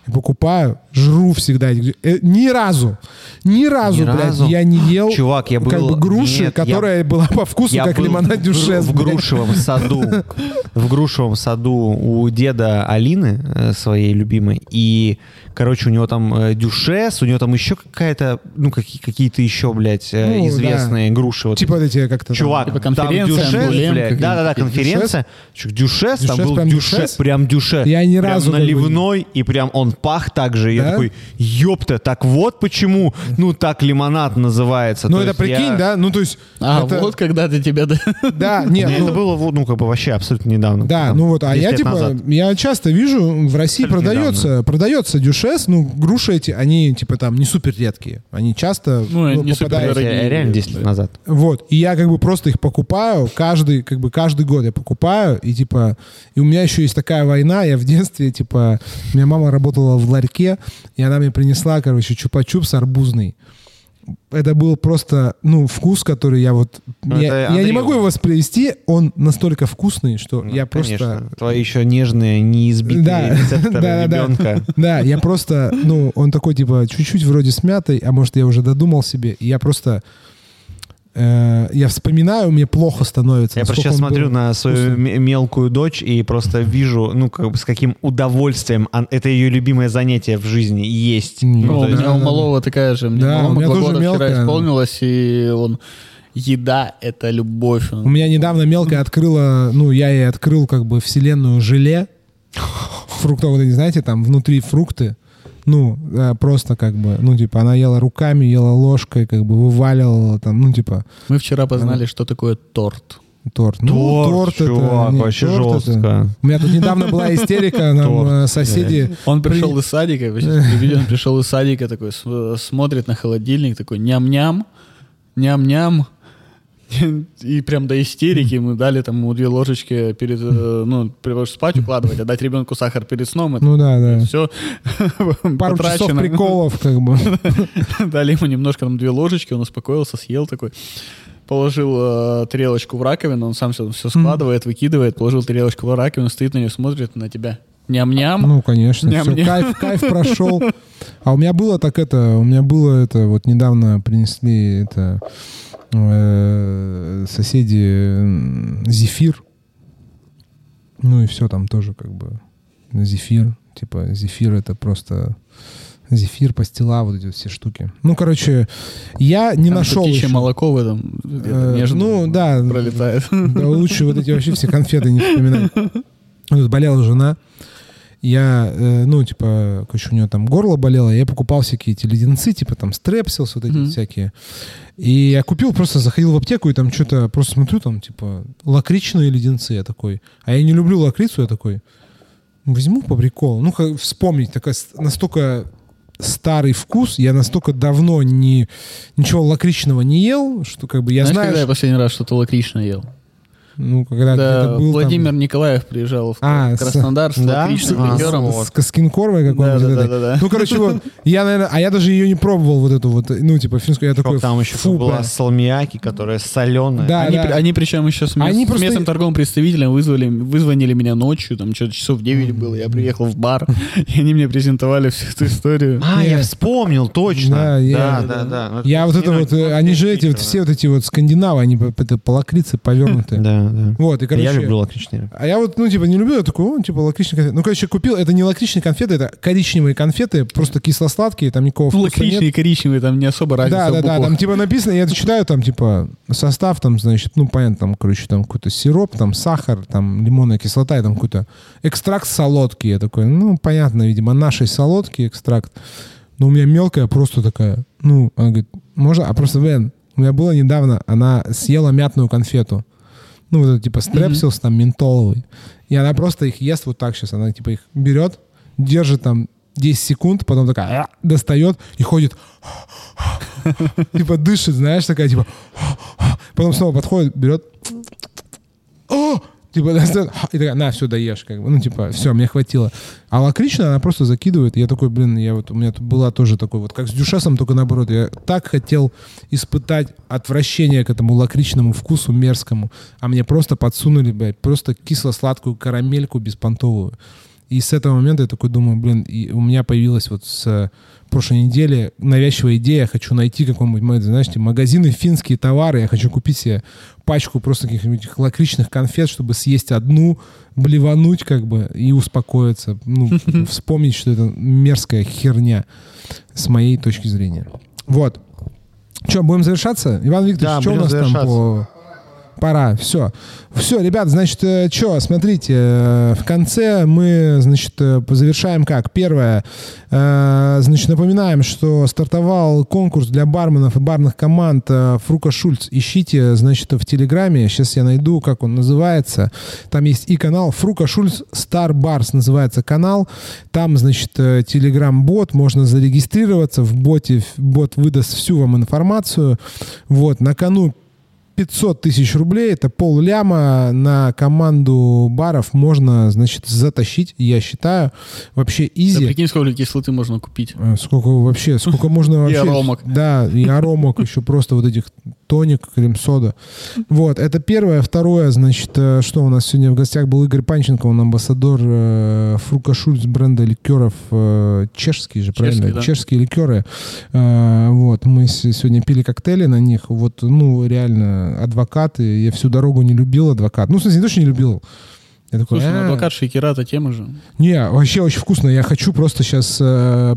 я покупаю, жру всегда. э, ни разу, ни разу,
Ни
блядь,
разу?
я не ел
Чувак, я
как
был-
бы груши,
Нет, я-
которая была по вкусу,
Я
как лимонад
в,
дюшес.
в
блядь.
грушевом саду. В грушевом саду у деда Алины, э, своей любимой. И, короче, у него там э, дюшес, у него там еще какая-то, ну, какие- какие-то еще, блядь, э,
Ну,
известные груши. Вот
Типа вот эти как-то... там-
Чувак,
Типа
там
конференция,
дюшес, блядь, да-да-да, конференция, Чё, дюшес, там
Дюшес,
был
прям
дюшес,
дюшес?
прям дюшес,
Я ни
прям
разу
наливной, и прям он пах так же, и я
Да?
такой, ёпта, так вот почему, ну, так лимонад называется.
Ну
То
это
есть
прикинь,
я-
да? Ну то есть...
А,
это-
вот когда ты тебя...
Да, нет,
Ну,
ну,
это было, вот, ну, как бы вообще абсолютно недавно.
Да,
Там,
ну вот, а
10
я
лет
типа,
назад.
я часто вижу, в России
Абсолютно
продается, продается дюшес, ну, груши эти, они типа там не супер редкие. Они часто
Ну,
ну,
не
попадают-
супер
я реально 10 лет назад.
Вот, и я как бы просто их покупаю, каждый, как бы каждый год я покупаю, и типа, и у меня еще есть такая война, я в детстве, типа, у меня мама работала в ларьке, и она мне принесла, короче, чупа-чупс арбузный. Это был просто, ну, вкус, который я вот...
Ну,
я, я не могу его воспроизвести, он настолько вкусный, что
Ну,
я
конечно.
просто...
Твои еще нежные, неизбитые
Да.
рецепторы ребенка.
Да, я просто, ну, он такой, типа, чуть-чуть вроде смятый, а может, я уже додумал себе, и я просто... э, я вспоминаю, мне плохо становится.
Я просто сейчас смотрю на свою
вкусный.
м- мелкую дочь и просто вижу, ну, как бы с каким удовольствием он- это ее любимое занятие в жизни есть.
Не,
Ну,
Ну,
у меня у малого такая же. Мне
Да, у
мама
меня
два
тоже
года
мелкая.
вчера исполнилась, и он... Еда — это любовь.
У меня недавно мелкая открыла, ну, я ей открыл как бы вселенную желе. Фруктовые, вот эти, знаете, там внутри фрукты. Ну, э, просто как бы, ну, типа, она ела руками, ела ложкой, как бы вываливала там, ну, типа,
Мы вчера познали, что такое торт.
торт. Ну,
Торт,
это...
чувак,
не,
вообще
торт это-
жестко.
У меня тут недавно была истерика, нам
Торт,
э, соседи...
Он
При-
пришел из садика, он пришел из садика такой, с- смотрит на холодильник, такой ням-ням, ням-ням. И прям до истерики мы дали там ему две ложечки перед, э, ну, прежде спать укладывать, а дать ребенку сахар перед сном, это
Ну да, да.
все
Пару часов приколов, как бы.
Дали ему немножко там две ложечки, он успокоился, съел такой. Положил э, тарелочку в раковину, он сам все, все складывает, выкидывает, положил тарелочку в раковину, стоит на нее, смотрит на тебя. Ням-ням.
Ну, конечно, все,
Ням-ням.
кайф, кайф прошел. А у меня было так это, у меня было это, вот недавно принесли это соседи м, зефир. Ну и все там тоже как бы зефир. Типа зефир это просто зефир, пастила, вот эти все штуки. Ну, короче, я не
Там
нашел еще.
молоко в этом где-то
Э,
между
ну, да.
пролетает.
Да лучше вот эти вообще все конфеты не вспоминать. Вот болела жена. Я, э, ну, типа, короче, у нее там горло болело, я покупал всякие эти леденцы, типа там стрепсилс, вот эти
Мгм.
всякие. И я купил, просто заходил в аптеку и там что-то, просто смотрю, там, типа, лакричные леденцы, я такой. А я не люблю лакрицу, я такой, возьму по приколу. Ну, как вспомнить, такая настолько старый вкус, я настолько давно не, ничего лакричного не ел, что как бы я
Знаешь,
знаю,
когда я последний раз что-то лакричное ел?
Ну, когда
Да,
был
Владимир
там...
Николаев приезжал в
А, с-
Краснодар с
Да?
лакричным
А,
ликером.
С Каскинкорвой
Да,
какой-нибудь.
да,
вот
да,
этой.
да, да.
Ну, короче, вот, я, наверное, а я даже ее не пробовал, вот эту вот, ну, типа, финскую, я такой,
Как там еще
фу,
была
бля.
салмияки, которая соленая.
Да,
Они,
да.
при- они причем еще с, мест-
Они
с
просто-
местным торговым представителем вызвали, вызвонили меня ночью, там что-то часов 9 было, я приехал в бар, и они мне презентовали всю эту историю.
А, я вспомнил, точно.
Да,
Да,
я-
да, да.
Я вот это вот, э, они же эти вот, все вот эти вот скандинавы, они это по лакрице повернутые.
Да, да.
Вот, и, короче...
Я люблю лакричные.
А я вот, ну, типа, не люблю, я такой, типа, лакричные конфеты. Ну, короче, купил, это не лакричные конфеты, это коричневые конфеты, просто кисло-сладкие, там никакого
Ну,
вкуса нет.
лакричные и коричневые, там не особо разница
Да, да, да, там типа написано, я это читаю, там типа состав, там, значит, ну, понятно, там, короче, там какой-то сироп, там сахар, там лимонная кислота, и там какой-то экстракт солодкий. Я такой, ну, понятно, видимо, нашей солодкий экстракт. Но у меня мелкая просто такая, ну, она говорит, можно, а просто, блин, у меня было недавно, она съела мятную конфету. Ну, вот это, типа, стрепсилс, там, ментоловый. И она просто их ест вот так сейчас. Она, типа, их берет, держит там 10 секунд, потом такая «А», достает и ходит типа дышит, знаешь, такая типа потом снова подходит, берет «О!» Типа и такая, на, все, доешь, как бы, ну, типа, все, мне хватило. А лакричная она просто закидывает, я такой, блин, я вот, у меня тут была тоже такой, вот как с дюшесом, только наоборот, я так хотел испытать отвращение к этому лакричному вкусу мерзкому, а мне просто подсунули, блядь, просто кисло-сладкую карамельку беспонтовую. И с этого момента я такой думаю, блин, и у меня появилась вот с э, прошлой недели навязчивая идея, я хочу найти какой-нибудь, знаешь, эти магазины финские товары, я хочу купить себе пачку просто каких-нибудь лакричных конфет, чтобы съесть одну, блевануть как бы и успокоиться, ну, вспомнить, что это мерзкая херня с моей точки зрения. Вот. Что, будем завершаться? Иван Викторович,
Да,
что у нас там по... Пора, все. Все, ребят, значит, что, смотрите, э, в конце мы, значит, э, завершаем как? Первое, э, значит, напоминаем, что стартовал конкурс для барменов и барных команд э, Фрука Шульц. Ищите, значит, в Телеграме, сейчас я найду, как он называется. Там есть и канал Фрука Шульц Star Bars называется канал. Там, значит, э, Телеграм-бот, можно зарегистрироваться, в боте бот выдаст всю вам информацию. Вот, на кону 500 тысяч рублей, это пол ляма на команду баров можно, значит, затащить, я считаю. Вообще
Да
изи.
прикинь, сколько кислоты можно купить.
Э, Сколько вообще, сколько можно
И
вообще...
аромок.
Да, и аромок, еще просто вот этих тоник, крем-сода. Вот, это первое. Второе, значит, э, что у нас сегодня в гостях был Игорь Панченко, он амбассадор э, Фрука Шульц бренда ликеров э, чешские же, правильно?
Чешские, да.
Чешские ликеры. Э, вот, мы сегодня пили коктейли на них. Вот, ну, реально, адвокаты. Я всю дорогу не любил адвокат. Ну, в смысле, не то, что не любил. Я такой,
Слушай, ну
«А,
адвокат Шейкерата тема же.
не, вообще очень вкусно. Я хочу просто сейчас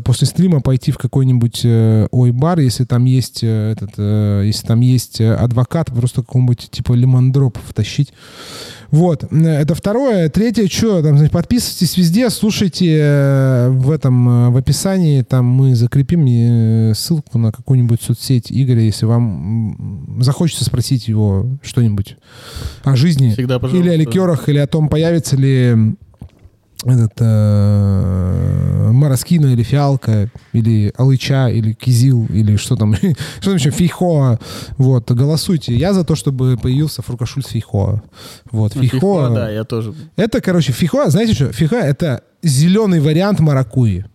после стрима пойти в какой-нибудь э, ой-бар, если там есть э, этот, э, если там есть э, адвокат, просто какого-нибудь типа лимондроп втащить. Вот, это второе. Третье, что, там, значит, подписывайтесь везде, слушайте э, в этом, э, в описании, там мы закрепим э, ссылку на какую-нибудь соцсеть Игоря, если вам захочется спросить его что-нибудь о жизни.
Всегда, пожалуйста.
Или о ликерах, или о том, появится ли этот э, мороскина или фиалка, или алыча, или кизил, или что там, что там еще, фейхоа. Вот, голосуйте. Я за то, чтобы появился фрукашуль с фейхоа. Вот,
Ну,
фейхоа.
фейхоа, да, я тоже.
Это, короче, фейхоа, знаете что? Фейхоа — это зеленый вариант маракуи.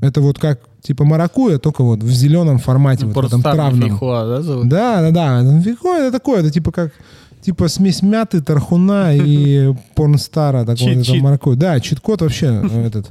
Это вот как, типа, маракуя, только вот в зеленом формате, вот этом травном.
фейхоа, да, зовут?
Да, да, да. Фейхоа — это такое, это типа как типа смесь мяты, тархуна и порнстара такого
чит.
маракуйя. Да, чит-код вообще э, этот.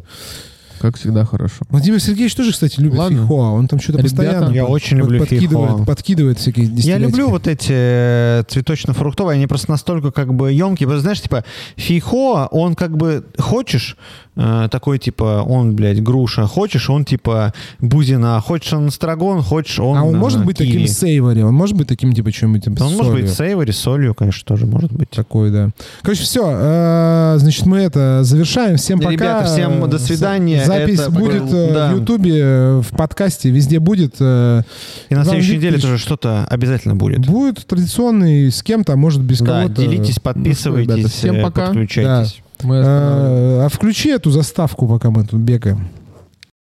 Как всегда хорошо.
Владимир Сергеевич тоже, кстати, любит
Ладно.
фейхоа. Он там что-то
Ребята,
постоянно
я
под-
очень
под-
люблю
подкидывает, подкидывает всякие
Я люблю вот эти э, цветочно-фруктовые, они просто настолько как бы емкие. Потому знаешь, типа, фейхоа, он как бы, хочешь, такой типа, он, блядь, груша, хочешь, он типа бузина, хочешь он страгон, хочешь он
А он
э,
может быть
киви.
таким сейвори? Он может быть таким, типа, чем-нибудь там,
Да Он может быть сейвори, солью, конечно, тоже может быть.
Такой, да. Короче, все. значит, мы это завершаем. Всем пока.
ребята, всем до свидания.
Запись
Это
будет
был-
э,
да.
в Ютубе, э, в подкасте, везде будет. э,
И на следующей неделе тоже что-то обязательно будет.
Будет традиционный с кем-то, а может без
Да,
кого-то.
делитесь,
ребята,
подписывайтесь,
всем
э,
пока.
подключайтесь.
Мы.
Э, А включи эту заставку, пока мы тут бегаем.